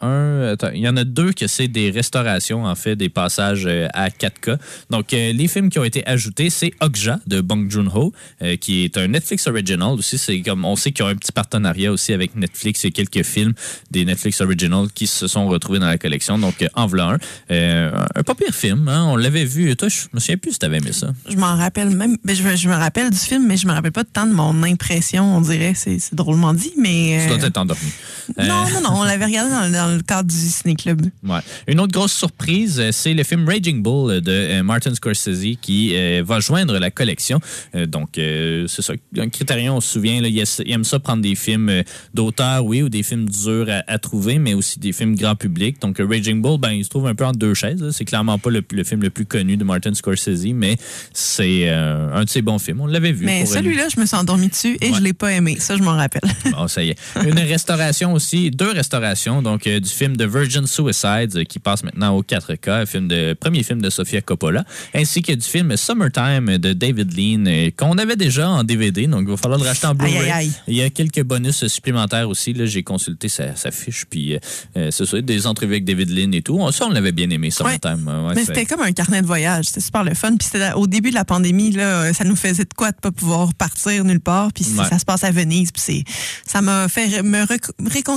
B: un, attends, il y en a deux que c'est des restaurations, en fait, des passages euh, à 4K. Donc, euh, les films qui ont été ajoutés, c'est Okja de Bong Joon-ho, euh, qui est un Netflix original aussi. C'est comme, on sait qu'ils ont un petit partenariat aussi avec Netflix et quelques films des Netflix original qui se sont retrouvés dans la collection. Donc, euh, en voilà un. Euh, un pas pire film, hein, on l'avait vu. Toi, je me souviens plus si t'avais aimé ça.
C: Je m'en rappelle même. ben, je, me- je me rappelle du film, mais je me rappelle pas tant de mon impression, on dirait. C'est drôlement dit, mais.
B: Tu
C: euh,
B: dois être endormi. Euh,
C: non, non, non, on l'avait regardé dans, dans le cadre du Ciné Club.
B: Ouais. Une autre grosse surprise, euh, c'est le film Raging Bull de euh, Martin Scorsese qui euh, va joindre la collection. Euh, donc, euh, c'est ça. Un critérion, on se souvient, là, il, aime ça prendre des films d'auteur, oui, ou des films durs à, à trouver, mais aussi des films grand public. Donc, Raging Bull, ben, il se trouve un peu entre deux chaises. C'est clairement pas le, le film le plus connu de Martin Scorsese, mais c'est un de ses bons films. On l'avait vu.
C: Mais celui-là, je me suis endormie dessus et je l'ai pas aimé. Ça, je m'en rappelle.
B: Bon, ça y est. Une restauration aussi, deux restaurations, donc euh, du film de Virgin Suicides euh, qui passe maintenant au 4K, un film de, premier film de Sofia Coppola, ainsi que du film Summertime de David Lean euh, qu'on avait déjà en DVD, donc il va falloir le racheter en Blu-ray. Il y a quelques bonus supplémentaires aussi. Là, j'ai consulté sa, sa fiche, puis euh, c'est ça, des entrevues avec David Lean et tout. Ça, on l'avait bien aimé, Summertime. Ouais, ouais,
C: Mais c'était comme un carnet de voyage. C'était super le fun. Puis c'était au début de la pandémie, là, ça nous faisait de quoi de pas pouvoir partir nulle part. Puis
B: Ouais.
C: ça se passe à Venise. Puis ça m'a fait me rec-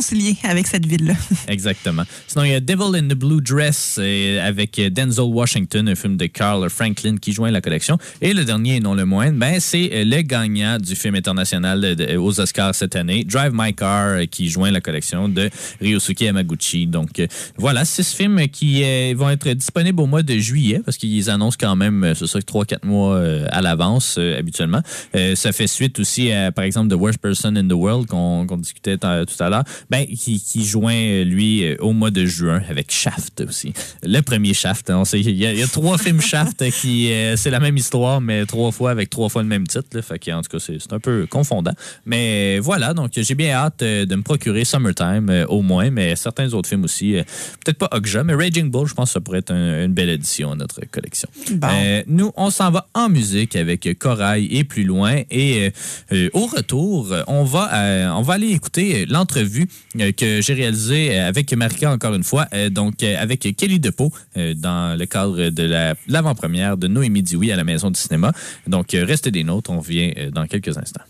C: réconcilier avec cette ville-là.
B: Exactement. Sinon, il y a Devil in the Blue Dress euh, avec euh, Denzel Washington, un film de Carl Franklin qui joint la collection. Et le dernier, et non le moindre, ben, c'est euh, le gagnant du film international aux Oscars cette année, Drive My Car, qui joint la collection de Ryosuke Yamaguchi. Donc, voilà, six films qui vont être disponibles au mois de juillet, parce qu'ils annoncent quand même, c'est ça, 3-4 mois à l'avance, habituellement. Ça fait suite aussi à, par exemple, The Worst Person in the World, qu'on discutait tout à l'heure, ben, qui, qui joint, euh, lui, euh, au mois de juin, avec Shaft aussi. Le premier Shaft, hein, on sait, il y, a- il y a trois films Shaft qui, euh, c'est la même histoire, mais trois fois avec trois fois le même titre. Là, fait que, en tout cas, c'est c'est un peu confondant. Mais voilà, donc j'ai bien hâte de me procurer Summertime, euh, au moins, mais certains autres films aussi. euh, Peut-être pas Okja, mais Raging Bull, je pense que ça pourrait être un- une belle addition à notre collection.
C: Bon.
B: Nous, on s'en va en musique avec Corail et plus loin. Et au retour, on va, on va aller écouter l'entrevue que j'ai réalisée euh, avec Marika encore une fois, euh, donc euh, avec Kelly euh, dans le cadre de la- l'avant-première de Noémie Dioui à la Maison du cinéma. Donc, euh, restez des nôtres, on revient euh, dans quelques instants.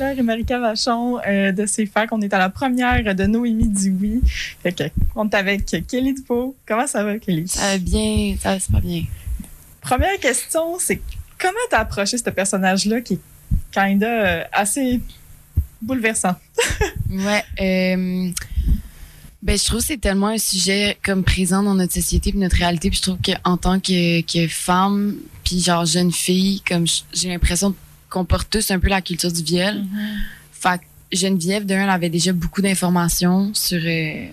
F: Et Marika Vachon euh, de CFAC. On est à la première de Noémie Dioui. Fait que, on est avec Kelly Dupo. Comment ça va, Kelly?
K: Ça va bien, ça va super bien.
F: Première question, c'est comment t'as approché ce personnage-là qui est kinda euh, assez bouleversant?
K: Ouais. Euh, ben, je trouve que c'est tellement un sujet comme présent dans notre société puis notre réalité. Puis je trouve qu'en tant que, que femme, puis genre jeune fille, comme j'ai l'impression qu'on porte tous un peu la culture du viol. Fait que Geneviève, d'un, elle avait déjà beaucoup d'informations sur euh,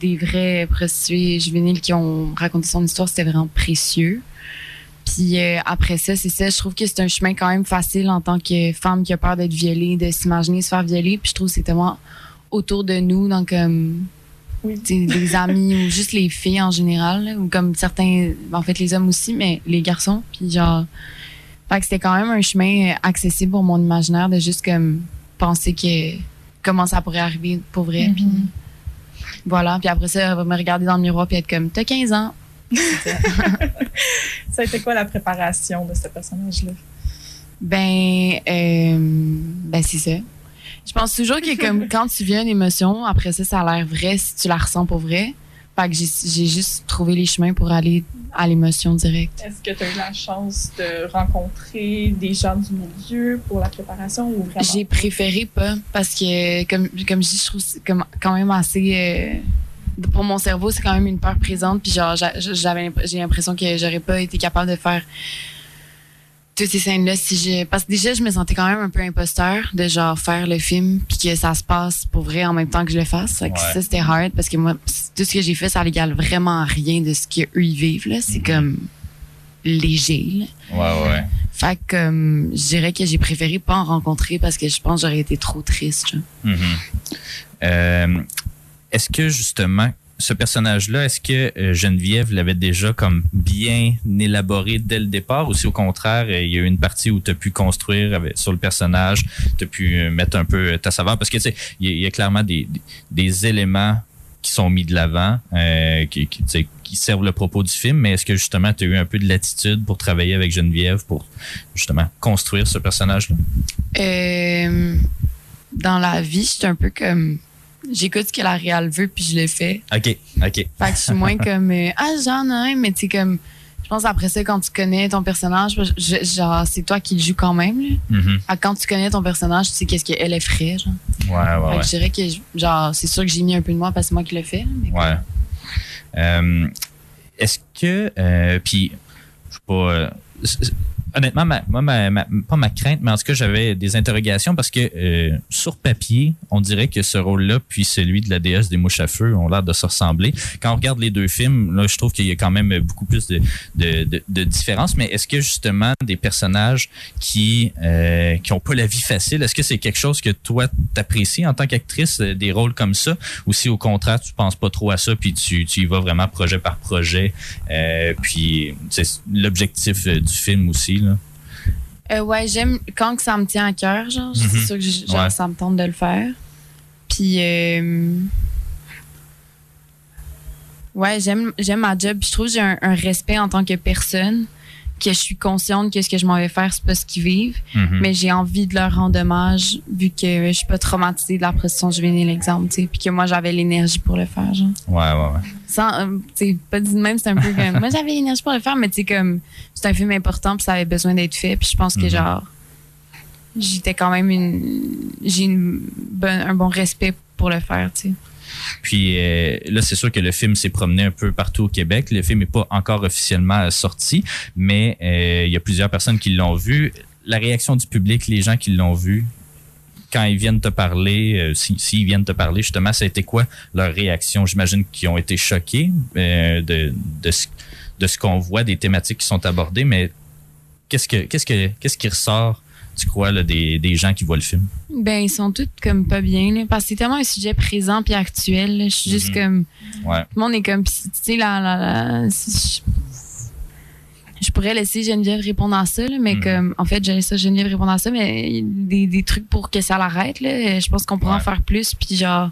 K: des vrais prostituées juvéniles qui ont raconté son histoire. C'était vraiment précieux. Puis euh, après ça, c'est ça. Je trouve que c'est un chemin quand même facile en tant que femme qui a peur d'être violée, de s'imaginer se faire violer. Puis je trouve que c'est tellement autour de nous, donc comme
F: Oui.
K: des amis ou juste les filles en général, là, ou comme certains, en fait les hommes aussi, mais les garçons. Puis genre, fait que c'était quand même un chemin accessible pour mon imaginaire de juste comme penser que comment ça pourrait arriver pour vrai. Puis voilà. Puis après ça, elle va me regarder dans le miroir puis être comme t'as 15 ans.
F: Ça a été quoi la préparation de ce personnage-là?
K: Ben, euh, ben c'est ça. Je pense toujours que comme quand tu vis une émotion, après ça, ça a l'air vrai si tu la ressens pour vrai. Fait que j'ai juste trouvé les chemins pour aller à l'émotion directe.
F: Est-ce que tu as eu la chance de rencontrer des gens du milieu pour la préparation ou vraiment?
K: J'ai préféré pas parce que comme comme je dis, je trouve que c'est comme quand même assez euh, pour mon cerveau, c'est quand même une peur présente puis genre j'a- j'avais j'ai l'impression que j'aurais pas été capable de faire toutes ces scènes là si parce que déjà je me sentais quand même un peu imposteur de genre faire le film puis que ça se passe pour vrai en même temps que je le fasse.
B: Ouais.
K: ça c'était hard parce que moi tout ce que j'ai fait ça n'égale vraiment rien de ce qu'eux ils vivent là, c'est comme léger. là.
B: Ouais, ouais.
K: Fait que euh, je dirais que j'ai préféré pas en rencontrer parce que je pense que j'aurais été trop triste.
B: Mhm. Euh, est-ce que justement ce personnage-là, est-ce que euh, Geneviève l'avait déjà comme bien élaboré dès le départ ou si au contraire euh, il y a eu une partie où tu as pu construire sur le personnage, tu as pu euh, mettre un peu ta saveur? Parce que tu sais il y, a- clairement des, éléments qui sont mis de l'avant qui, qui, servent le propos du film, mais est-ce que justement tu as eu un peu de latitude pour travailler avec Geneviève pour justement construire ce personnage-là?
K: Dans la vie, suis un peu comme. J'écoute ce que la réal veut puis je le fais.
B: OK, OK.
K: Fait que je suis moins comme. euh, ah, j'en ai un, mais tu sais, comme. Je pense après ça, quand tu connais ton personnage, je- genre, c'est toi qui le joues quand même. Là. Fait que quand tu connais ton personnage, tu sais qu'est-ce qu'elle est ferait. Genre.
B: Ouais, ouais,
K: Fait
B: ouais.
K: que je dirais que, genre, c'est sûr que j'ai mis un peu de moi parce que c'est moi qui le fais. mais
B: Ouais. Euh, Est-ce que, euh, puis, je sais pas, euh, honnêtement, ma, moi, ma, ma- pas ma crainte, mais en tout cas, j'avais des interrogations parce que euh, sur papier, on dirait que ce rôle-là, puis celui de la déesse des mouches à feu, ont l'air de se ressembler. Quand on regarde les deux films, là, je trouve qu'il y a quand même beaucoup plus de, de, de, différences. Mais est-ce que justement des personnages qui euh, qui ont pas la vie facile, est-ce que c'est quelque chose que toi t'apprécies en tant qu'actrice, euh, des rôles comme ça, ou si au contraire tu penses pas trop à ça, puis tu, tu y vas vraiment projet par projet, euh, puis c'est l'objectif euh, du film aussi là.
K: Euh, ouais, j'aime quand que ça me tient à cœur, genre,
B: Mhm.
K: c'est sûr que genre,
B: Ouais.
K: ça me tente de le faire. Puis, euh, ouais, j'aime, j'aime ma job. Je trouve que j'ai un, un respect en tant que personne, que je suis consciente que ce que je m'en vais faire, c'est pas ce qu'ils vivent.
B: Mhm.
K: Mais j'ai envie de leur rendre hommage, vu que je suis pas traumatisée de la prostitution juvénile, exemple, tu sais. Puis que moi, j'avais l'énergie pour le faire, genre.
B: Ouais, ouais, ouais.
K: Sans, euh, tu sais, pas dit de même, c'est un peu comme, moi, j'avais l'énergie pour le faire, mais tu sais, comme, c'est un film important, puis ça avait besoin d'être fait. Puis je pense que,
B: Mhm.
K: genre, j'étais quand même une, j'ai une bonne, un bon respect pour le faire, tu sais.
B: Puis euh, là, c'est sûr que le film s'est promené un peu partout au Québec. Le film n'est pas encore officiellement sorti, mais euh, il y a plusieurs personnes qui l'ont vu. La réaction du public, les gens qui l'ont vu, quand ils viennent te parler, euh, si- s'ils viennent te parler, justement, ça a été quoi leur réaction? J'imagine qu'ils ont été choqués euh, de, de ce, de ce qu'on voit, des thématiques qui sont abordées, mais qu'est-ce que qu'est-ce que qu'est-ce qui ressort, tu crois, là, des, des gens qui voient le film?
K: Ben, ils sont tous comme pas bien, là, parce que c'est tellement un sujet présent puis actuel. là. Je suis juste
B: Mhm.
K: comme,
B: Ouais.
K: tout le monde est comme, tu sais, la, la, la- je, je pourrais laisser Geneviève répondre à ça, là, mais
B: Mhm.
K: comme, en fait, je laisse Geneviève répondre à ça, mais des, des trucs pour que ça l'arrête, là. Je pense qu'on pourrait en
B: Ouais.
K: faire plus, puis genre,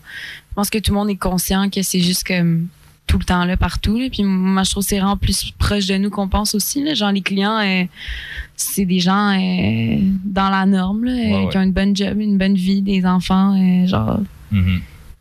K: je pense que tout le monde est conscient que c'est juste comme tout le temps là, partout. là. Puis moi, je trouve que c'est vraiment plus proche de nous qu'on pense aussi. Là. Genre, les clients, euh, c'est des gens euh, dans la norme, là, euh,
B: Ouais, ouais.
K: qui ont une bonne job, une bonne vie, des enfants. genre,
B: Mhm.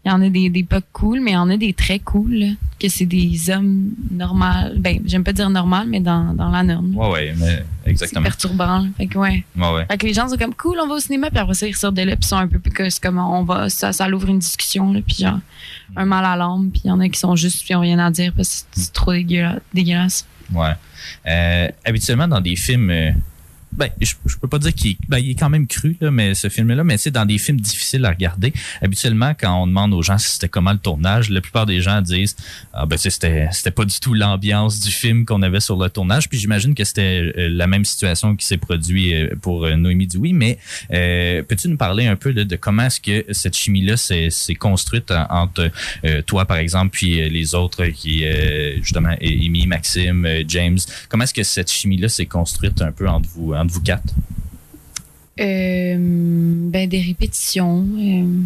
K: Il y en a des, des pas cool, mais il y en a des très cool. que c'est des hommes normaux. Ben, j'aime pas dire normal, mais dans, dans la norme.
B: Ouais, ouais, mais
K: C'est
B: exactement.
K: perturbant. là. Fait que ouais.
B: Ouais, ouais.
K: Fait que les gens sont comme cool, on va au cinéma, puis après ça, ils sortent de là, puis ils sont un peu plus que c'est comme on va, ça, ça l'ouvre une discussion, là, puis genre un mal à l'âme, puis il y en a qui sont juste, puis ils ont rien à dire parce que c'est trop dégueula- dégueulasse.
B: Ouais. Euh, habituellement, dans des films. Euh, ben, je, je peux pas dire qu'il ben, il est quand même cru, là, mais ce film-là, mais c'est dans des films difficiles à regarder. Habituellement, quand on demande aux gens si c'était comment le tournage, la plupart des gens disent Ah ben c'était c'était pas du tout l'ambiance du film qu'on avait sur le tournage. Puis j'imagine que c'était euh, la même situation qui s'est produite pour euh, Noémie Dioui, mais euh, peux-tu nous parler un peu là, de comment est-ce que cette chimie-là s'est s'est construite en- entre euh, toi, par exemple, puis euh, les autres qui, euh, justement, Amy, Maxime, euh, James? Comment est-ce que cette chimie-là s'est construite un peu entre vous, entre vous quatre?
K: Euh, ben, des répétitions. euh.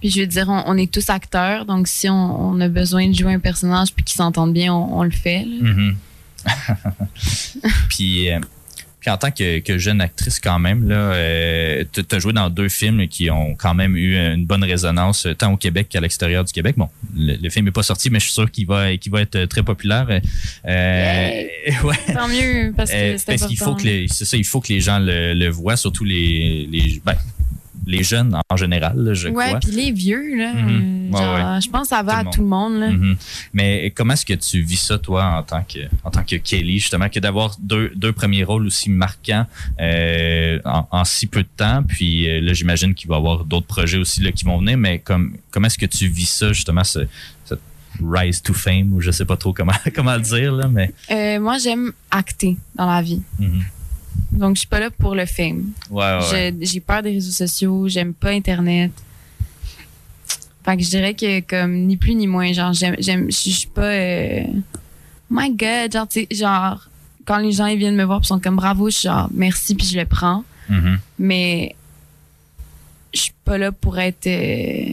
K: Puis je veux dire, on, on est tous acteurs, donc si on, on a besoin de jouer un personnage puis qu'ils s'entendent bien, on, on le fait. là.
B: Mhm. puis, euh, puis en tant que, que jeune actrice quand même, là, euh, tu as joué dans deux films qui ont quand même eu une bonne résonance euh, tant au Québec qu'à l'extérieur du Québec. Bon, le, le film n'est pas sorti, mais je suis sûr qu'il va, qu'il va être euh, très populaire. Euh, ouais.
K: Tant mieux, parce que
B: Euh,
K: c'est
B: parce qu'il faut que les, c'est ça, il faut que les gens le, le voient, surtout les, les, ben, les jeunes en général, là, je
K: Ouais,
B: crois.
K: puis les vieux, là.
B: Mhm.
K: euh, genre,
B: ouais.
K: Je pense que ça va
B: Tout
K: à tout le monde, là.
B: Mhm. Mais comment est-ce que tu vis ça, toi, en tant que, en tant que Kelly, justement, que d'avoir deux, deux premiers rôles aussi marquants euh, en, en si peu de temps? Puis euh, là, j'imagine qu'il va y avoir d'autres projets aussi là, qui vont venir, mais comme, comment est-ce que tu vis ça, justement, ce, cette rise to fame, ou je sais pas trop comment, comment le dire, là, mais.
K: Euh, moi, j'aime acter dans la vie.
B: Mhm.
K: Donc, je suis pas là pour le fame.
B: Ouais, ouais,
K: J'ai peur des réseaux sociaux, j'aime pas Internet. Fait que je dirais que, comme, ni plus ni moins, genre, j'aime, j'aime, je suis pas, euh, my God, genre, tu genre, quand les gens ils viennent me voir pis sont comme bravo, je suis genre, merci, puis je le prends.
B: Mhm.
K: Mais, je suis pas là pour être, euh,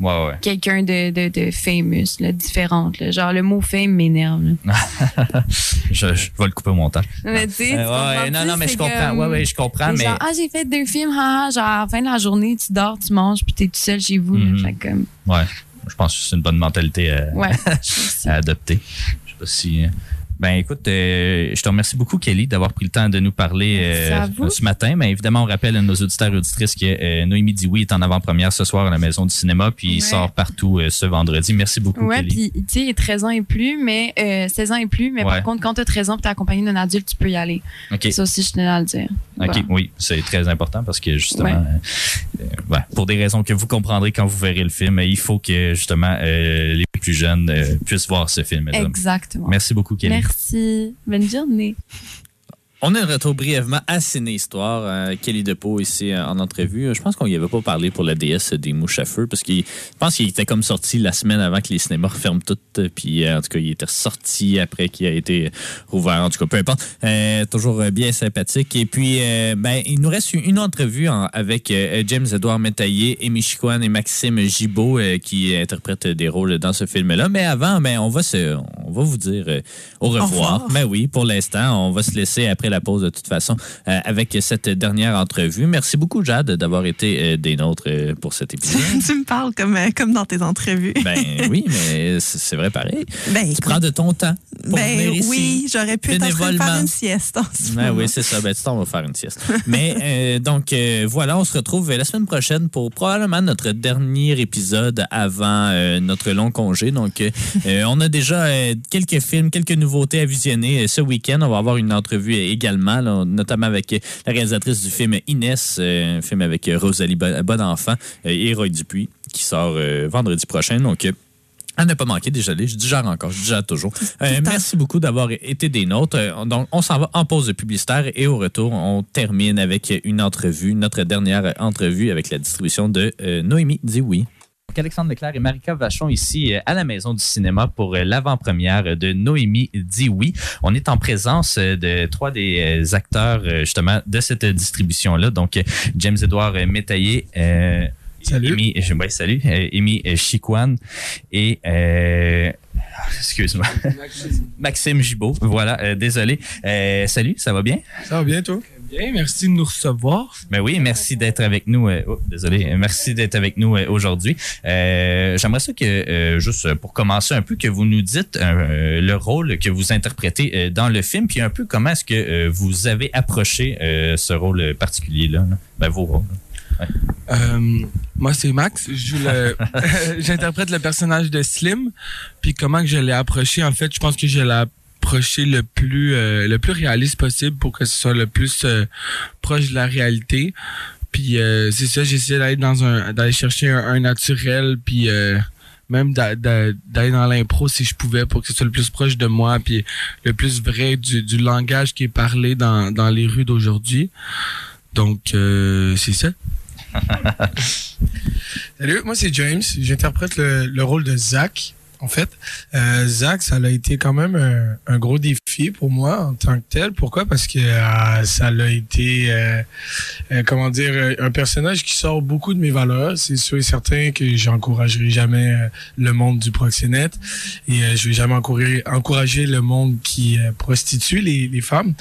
B: Ouais, ouais.
K: quelqu'un de, de, de famous, là, différente, là. Genre, le mot fame m'énerve,
B: je, je vais le couper au montage.
K: Mais tu sais,
B: Euh, ouais, non, non, mais je comprends.
K: comme-
B: Ouais, ouais, je comprends, mais.
K: Genre, ah, j'ai fait deux films, genre, à la fin de la journée, tu dors, tu manges, puis t'es tout seul chez vous. là.
B: Mhm.
K: Fait comme,
B: Ouais, je pense que c'est une bonne mentalité à,
K: ouais.
B: à adopter. Je sais pas si. Euh, Ben écoute, euh, je te remercie beaucoup, Kelly, d'avoir pris le temps de nous parler euh,
K: vous.
B: ce matin. Mais évidemment, on rappelle à nos auditeurs et auditrices que euh, Noémie Dioui est en avant-première ce soir à la Maison du Cinéma, puis il sort partout euh, ce vendredi. Merci beaucoup,
K: Ouais,
B: Kelly.
K: puis tu sais, il est 13 ans et plus, mais euh, 16 ans et plus, mais
B: Ouais.
K: par contre, quand t'as 13 ans et t'es accompagné d'un adulte, tu peux y aller.
B: OK.
K: Ça aussi, je tenais à le dire.
B: OK, oui, c'est très important parce que justement, euh, euh, pour des raisons que vous comprendrez quand vous verrez le film, il faut que justement euh, les plus jeunes euh, puissent voir ce film.
K: Exactement.
B: Merci beaucoup, Kelly.
K: Merci. Bonne journée.
L: On un retour brièvement à Ciné Histoire. Euh, Kelly Depeau ici euh, en entrevue. Je pense qu'on y avait pas parlé pour la DS des mouches à feu parce qu'il je pense qu'il était comme sorti la semaine avant que les cinémas referment toutes. Puis euh, en tout cas, il était sorti après qu'il a été rouvert. En tout cas, peu importe. Euh, toujours euh, bien sympathique. Et puis, euh, ben, il nous reste une entrevue en- avec euh, James Edouard Métaillé, Amy Chicoine et Maxime Gibault euh, qui interprètent des rôles dans ce film-là. Mais avant, ben, on va se, va vous dire euh, au revoir.
C: revoir.
L: Ben oui, pour l'instant, on va se laisser après la pause de toute façon euh, avec cette dernière entrevue. Merci beaucoup, Jade, d'avoir été euh, des nôtres pour cet épisode.
C: tu me parles comme, comme dans tes entrevues.
L: ben oui, mais c'est vrai pareil.
C: Ben,
L: Tu prends de ton temps pour
C: ben
L: venir ici.
C: oui, j'aurais pu être en train de faire une sieste en ce
L: Ben oui, c'est ça. Ben, tu t'en vas faire une sieste. Mais donc, voilà, on se retrouve la semaine prochaine pour probablement notre dernier épisode avant notre long congé. Donc, on a déjà quelques films, quelques nouveautés à visionner euh, ce week-end. On va avoir une entrevue également, là, notamment avec euh, la réalisatrice du film Inès, euh, un film avec Rosalie Bon- Bonenfant et Roy Dupuis, qui sort vendredi prochain. Donc, à ne pas manquer, désolé, je digère encore, je digère toujours. Euh, merci beaucoup d'avoir été des nôtres. Donc, on s'en va en pause publicitaire et au retour, on termine avec une entrevue, notre dernière entrevue avec la distribution de euh, Noémie Dioui.
B: Donc, Alexandre Leclerc et Marika Vachon ici euh, à la Maison du Cinéma pour euh, l'avant-première de Noémie dit oui. On est en présence euh, de trois des acteurs justement de cette distribution-là. Donc, James Edouard euh, Métaillé, euh,
M: Salut.
I: Amy, ouais, salut. Amy Chiquan et euh, excuse-moi. Maxime Gibault. Voilà, euh, désolé. Euh, salut, ça va bien?
M: Ça va bien, toi? Bien, merci de nous recevoir.
I: Ben oui, merci d'être avec nous. euh, oh, désolé, merci d'être avec nous euh, aujourd'hui. Euh, J'aimerais ça que, euh, juste pour commencer un peu, que vous nous dites euh, le rôle que vous interprétez dans le film, puis un peu comment est-ce que vous avez approché ce rôle particulier-là, là. ben vos rôles.
M: Euh, moi, c'est Max. Le- J'interprète le personnage de Slim. Puis comment que je l'ai approché, en fait, je pense que je l'ai approché le plus, euh, le plus réaliste possible pour que ce soit le plus euh, proche de la réalité. Puis euh, c'est ça, essayé d'aller dans un, d'aller chercher un, naturel, puis même d'a- d'a- d'aller dans l'impro si je pouvais pour que ce soit le plus proche de moi, puis le plus vrai du, langage qui est parlé dans, dans les rues d'aujourd'hui. Donc c'est ça.
N: Salut, moi c'est James. J'interprète le, le rôle de Zach. En fait, euh, Zach, ça a été quand même un, un gros défi pour moi en tant que tel. Pourquoi? Parce que euh, ça a été, euh, euh, comment dire, euh, un personnage qui sort beaucoup de mes valeurs. C'est sûr et certain que j'encouragerai jamais euh, le monde du proxénète et je vais jamais encourager, le monde qui prostitue les, les femmes.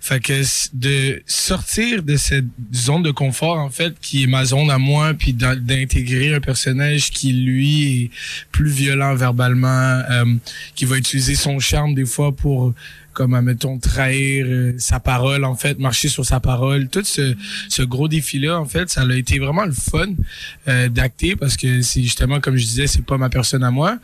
N: Fait que de sortir de cette zone de confort en fait qui est ma zone à moi puis d'in- d'intégrer un personnage qui lui est plus violent verbalement euh, qui va utiliser son charme des fois pour comme admettons trahir euh, sa parole en fait marcher sur sa parole. Tout ce, ce gros défi là en fait ça a été vraiment le fun euh, d'acter parce que c'est justement comme je disais c'est pas ma personne à moi.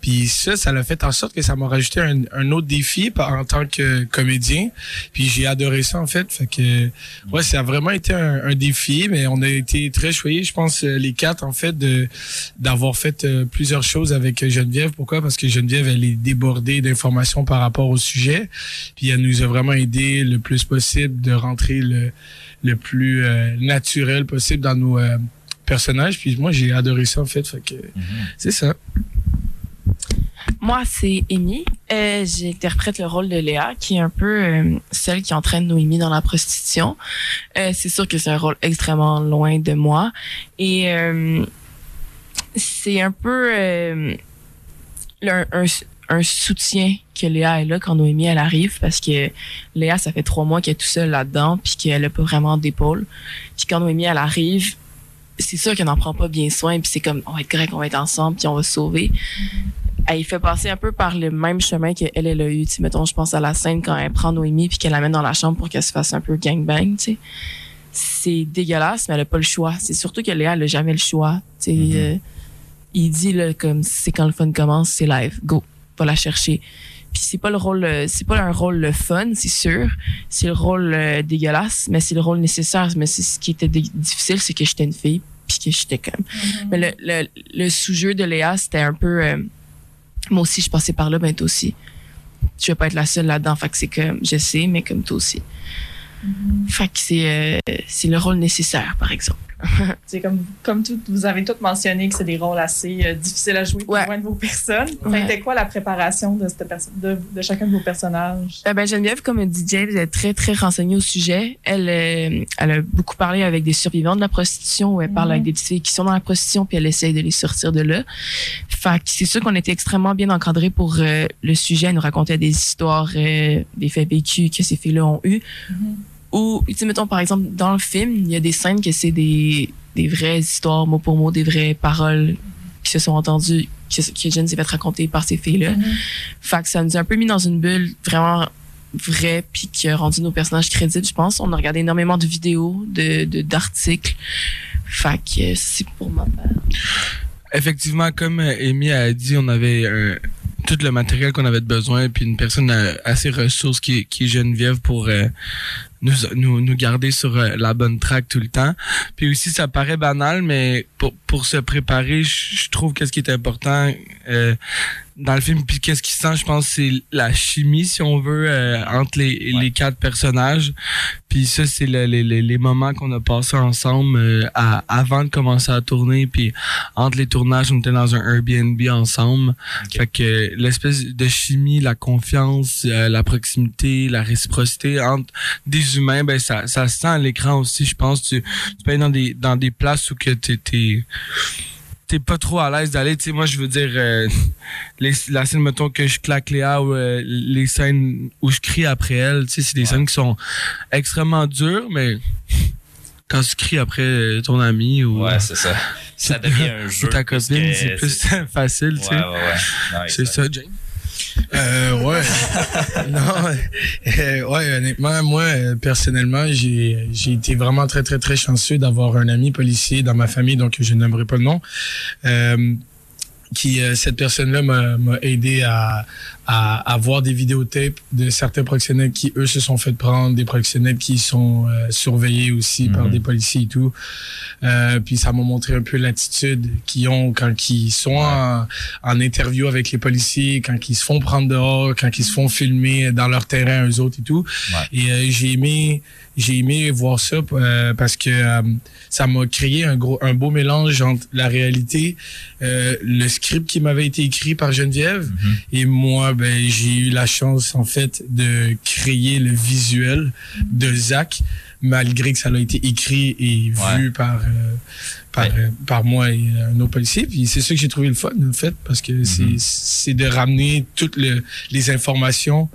N: Puis ça ça l'a fait en sorte que ça m'a rajouté un, un autre défi en tant que comédien. Puis j'ai adoré ça en fait. Fait que ouais ça a vraiment été un, un défi mais on a été très choyés je pense euh, les quatre en fait de d'avoir fait euh, plusieurs choses avec Geneviève. Pourquoi? Parce que Geneviève elle est débordée d'informations par rapport au sujet puis elle nous a vraiment aidé le plus possible de rentrer le le plus euh, naturel possible dans nos euh, personnages puis moi j'ai adoré ça en fait fait que c'est ça
O: Moi, c'est Amy. Euh, J'interprète le rôle de Léa, qui est un peu euh, celle qui entraîne Noémie dans la prostitution. Euh, c'est sûr que c'est un rôle extrêmement loin de moi. Et euh, c'est un peu euh, le- un, un soutien que Léa est là quand Noémie elle arrive parce que Léa ça fait trois mois qu'elle est tout seule là-dedans puis qu'elle a pas vraiment d'épaule. Puis quand Noémie elle arrive c'est sûr qu'elle n'en prend pas bien soin puis c'est comme on va être correct on va être ensemble puis on va se sauver. Elle fait passer un peu par le même chemin qu'elle elle a eu. Tu mettons je pense à la scène quand elle prend Noémie puis qu'elle l'amène dans la chambre pour qu'elle se fasse un peu gangbang tu sais. C'est dégueulasse mais elle a pas le choix. C'est surtout que Léa elle a jamais le choix tu sais euh, il dit là comme c'est quand le fun commence c'est live. Go la chercher. Puis c'est pas le rôle euh, c'est pas un rôle le fun c'est sûr. C'est le rôle euh, dégueulasse mais c'est le rôle nécessaire. Mais c'est ce qui était difficile c'est que j'étais une fille puis que j'étais comme. Mais le, le, le sous-jeu de Léa c'était un peu euh, moi aussi je passais par là ben toi aussi. Tu vas pas être la seule là-dedans fait que c'est comme je sais mais comme toi aussi. Fait que c'est euh, c'est le rôle nécessaire par exemple
F: C'est comme, comme tout, vous avez tous mentionné que c'est des rôles assez euh, difficiles à jouer pour loin de vos personnes.
O: Ouais.
F: C'était quoi la préparation de, cette perso- de, de chacun de vos personnages?
O: Euh, ben Geneviève, comme James, elle est très, très renseignée au sujet. Elle, euh, elle a beaucoup parlé avec des survivants de la prostitution, où elle parle avec des petites filles qui sont dans la prostitution, puis elle essaye de les sortir de là. Fait que c'est sûr qu'on était extrêmement bien encadrés pour euh, le sujet. Elle nous racontait des histoires, des faits vécus que ces filles-là ont eu. Ou, tu sais, mettons, par exemple, dans le film, il y a des scènes que c'est des, des vraies histoires, mot pour mot, des vraies paroles qui se sont entendues, que, que Jen s'est fait raconter par ces filles-là. Fait que ça nous a un peu mis dans une bulle vraiment vraie, puis qui a rendu nos personnages crédibles, je pense. On a regardé énormément de vidéos, de de- d'articles. fait que c'est pour ma part.
M: Effectivement, comme euh, Amy a dit, on avait euh, tout le matériel qu'on avait besoin, puis une personne euh, assez ressource qui, qui est Geneviève pour euh, nous, nous, nous garder sur euh, la bonne track tout le temps. Puis aussi, ça paraît banal, mais pour, pour se préparer, je trouve que ce qui est important euh, dans le film. Puis qu'est-ce qui se sent, je pense, c'est la chimie, si on veut, euh, entre les, les quatre personnages. Puis ça, c'est le- les, les, les moments qu'on a passés ensemble euh, à- avant de commencer à tourner. Puis entre les tournages, on était dans un Airbnb ensemble. Fait que l'espèce de chimie, la confiance, euh, la proximité, la réciprocité entre des humains, ben ça, ça se sent à l'écran aussi. Je pense tu, tu peux être dans des dans des places où que t'es t'es pas trop à l'aise d'aller. Tu sais, moi, je veux dire, euh, les, la scène, mettons, que je claque Léa ou euh, les scènes où je crie après elle, tu sais, c'est des scènes qui sont extrêmement dures, mais quand tu cries après euh, ton ami ou...
B: Ouais, c'est ça. Ça devient un jeu.
M: Ou ta copine, c'est plus facile, tu sais.
B: Ouais, ouais, ouais. Non,
M: C'est ça, James.
N: Euh, ouais. non, euh, ouais, honnêtement, moi, personnellement, j'ai, j'ai été vraiment très, très, très chanceux d'avoir un ami policier dans ma famille, donc je n'aimerais pas le nom. Euh, qui euh, cette personne-là m'a, m'a aidé à, à, à voir des vidéotapes de certains proxénètes qui eux se sont fait prendre, des proxénètes qui sont euh, surveillés aussi par
P: Mhm.
N: des policiers et tout. Euh, puis ça m'a montré un peu l'attitude qu'ils ont quand ils sont en, en interview avec les policiers, quand ils se font prendre dehors, quand ils se font filmer dans leur terrain eux autres et tout. Et euh, j'ai aimé j'ai aimé voir ça euh, parce que euh, ça m'a créé un gros un beau mélange entre la réalité, euh, le script qui m'avait été écrit par Geneviève. Et moi ben j'ai eu la chance en fait de créer le visuel de Zach malgré que ça a été écrit et vu par euh, par, euh, par moi et un autre policier puis c'est ça que j'ai trouvé le fun en fait parce que c'est c'est de ramener toutes le- les informations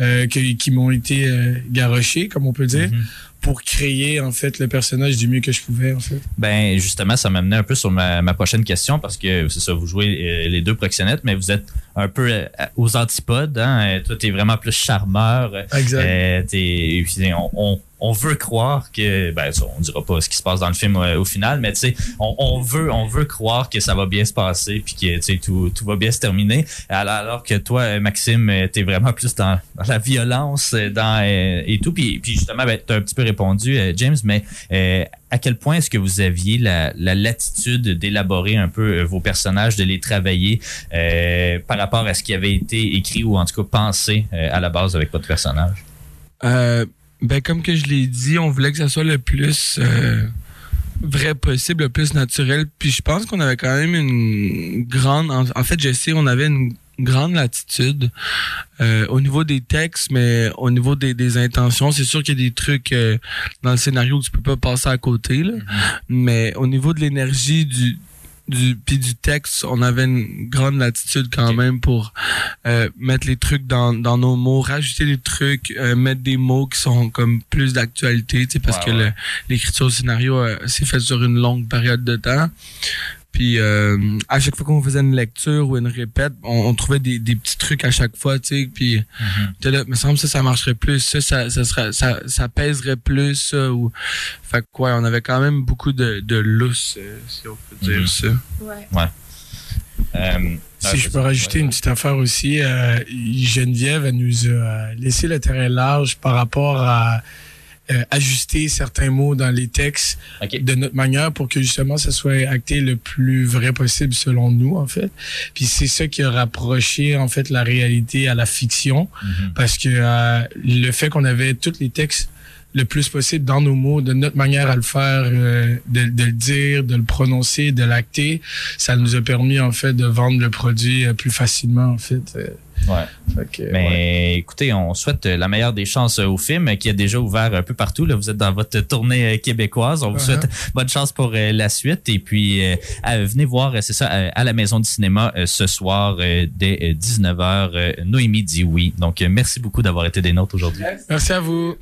N: euh, que- qui m'ont été euh, garochées comme on peut dire pour créer en fait le personnage du mieux que je pouvais en fait
B: Ben justement, ça m'amenait un peu sur ma, ma prochaine question parce que c'est ça, vous jouez euh, les deux proxénètes, mais vous êtes un peu euh, aux antipodes. Hein? Euh, Toi, t'es vraiment plus charmeur.
N: Exact.
B: Euh, on, on, on veut croire que, ben on dira pas ce qui se passe dans le film euh, au final, mais tu sais, on, veut, on veut croire que ça va bien se passer puis que tu sais tout, tout va bien se terminer. Alors, que toi, euh, Maxime, euh, t'es vraiment plus dans, la violence, dans et tout. Puis, puis justement, ben, t'as un petit peu répondu, James, mais à quel point est-ce que vous aviez la, la latitude d'élaborer un peu vos personnages, de les travailler par rapport à ce qui avait été écrit ou en tout cas pensé à la base avec votre personnage?
M: Ben comme que je l'ai dit, on voulait que ça soit le plus euh, vrai possible, le plus naturel. Puis je pense qu'on avait quand même une grande. En, en fait, je sais, on avait une grande latitude euh, au niveau des textes, mais au niveau des, des intentions, c'est sûr qu'il y a des trucs euh, dans le scénario que tu peux pas passer à côté. Là. Mais au niveau de l'énergie du du puis du texte, on avait une grande latitude quand même pour euh, mettre les trucs dans, dans nos mots, rajouter des trucs, euh, mettre des mots qui sont comme plus d'actualité, tu sais, parce que l'écriture au scénario euh, s'est faite sur une longue période de temps. Puis euh, à chaque fois qu'on faisait une lecture ou une répète, on, on trouvait des, des petits trucs à chaque fois, tu sais. Puis t'es là, me semble que ça, ça marcherait plus, ça, ça, ça ça, ça pèserait plus, ça. Ou fait que ouais, on avait quand même beaucoup de, de lousse, euh, si on peut dire
B: Mhm.
M: ça.
F: Ouais.
B: Ouais. Euh,
N: Si je peux rajouter une petite affaire aussi, euh, Geneviève, elle nous a laissé le terrain large par rapport à euh, ajuster certains mots dans les textes de notre manière pour que justement ça soit acté le plus vrai possible selon nous en fait. Puis c'est ça qui a rapproché en fait la réalité à la fiction parce que euh, le fait qu'on avait tous les textes le plus possible dans nos mots, de notre manière à le faire, euh, de, de le dire, de le prononcer, de l'acter, ça nous a permis en fait de vendre le produit euh, plus facilement en fait.
B: Ouais.
N: Fait que,
B: Mais
N: ouais.
B: écoutez, on souhaite la meilleure des chances euh, au film qui a déjà ouvert un peu partout. Là, vous êtes dans votre tournée euh, québécoise. On vous
N: Uh-huh.
B: souhaite bonne chance pour euh, la suite. Et puis, venez voir, c'est ça, à la Maison du cinéma ce soir dès 19h. Noémie dit oui. Donc, merci beaucoup d'avoir été des nôtres aujourd'hui.
N: Merci à vous.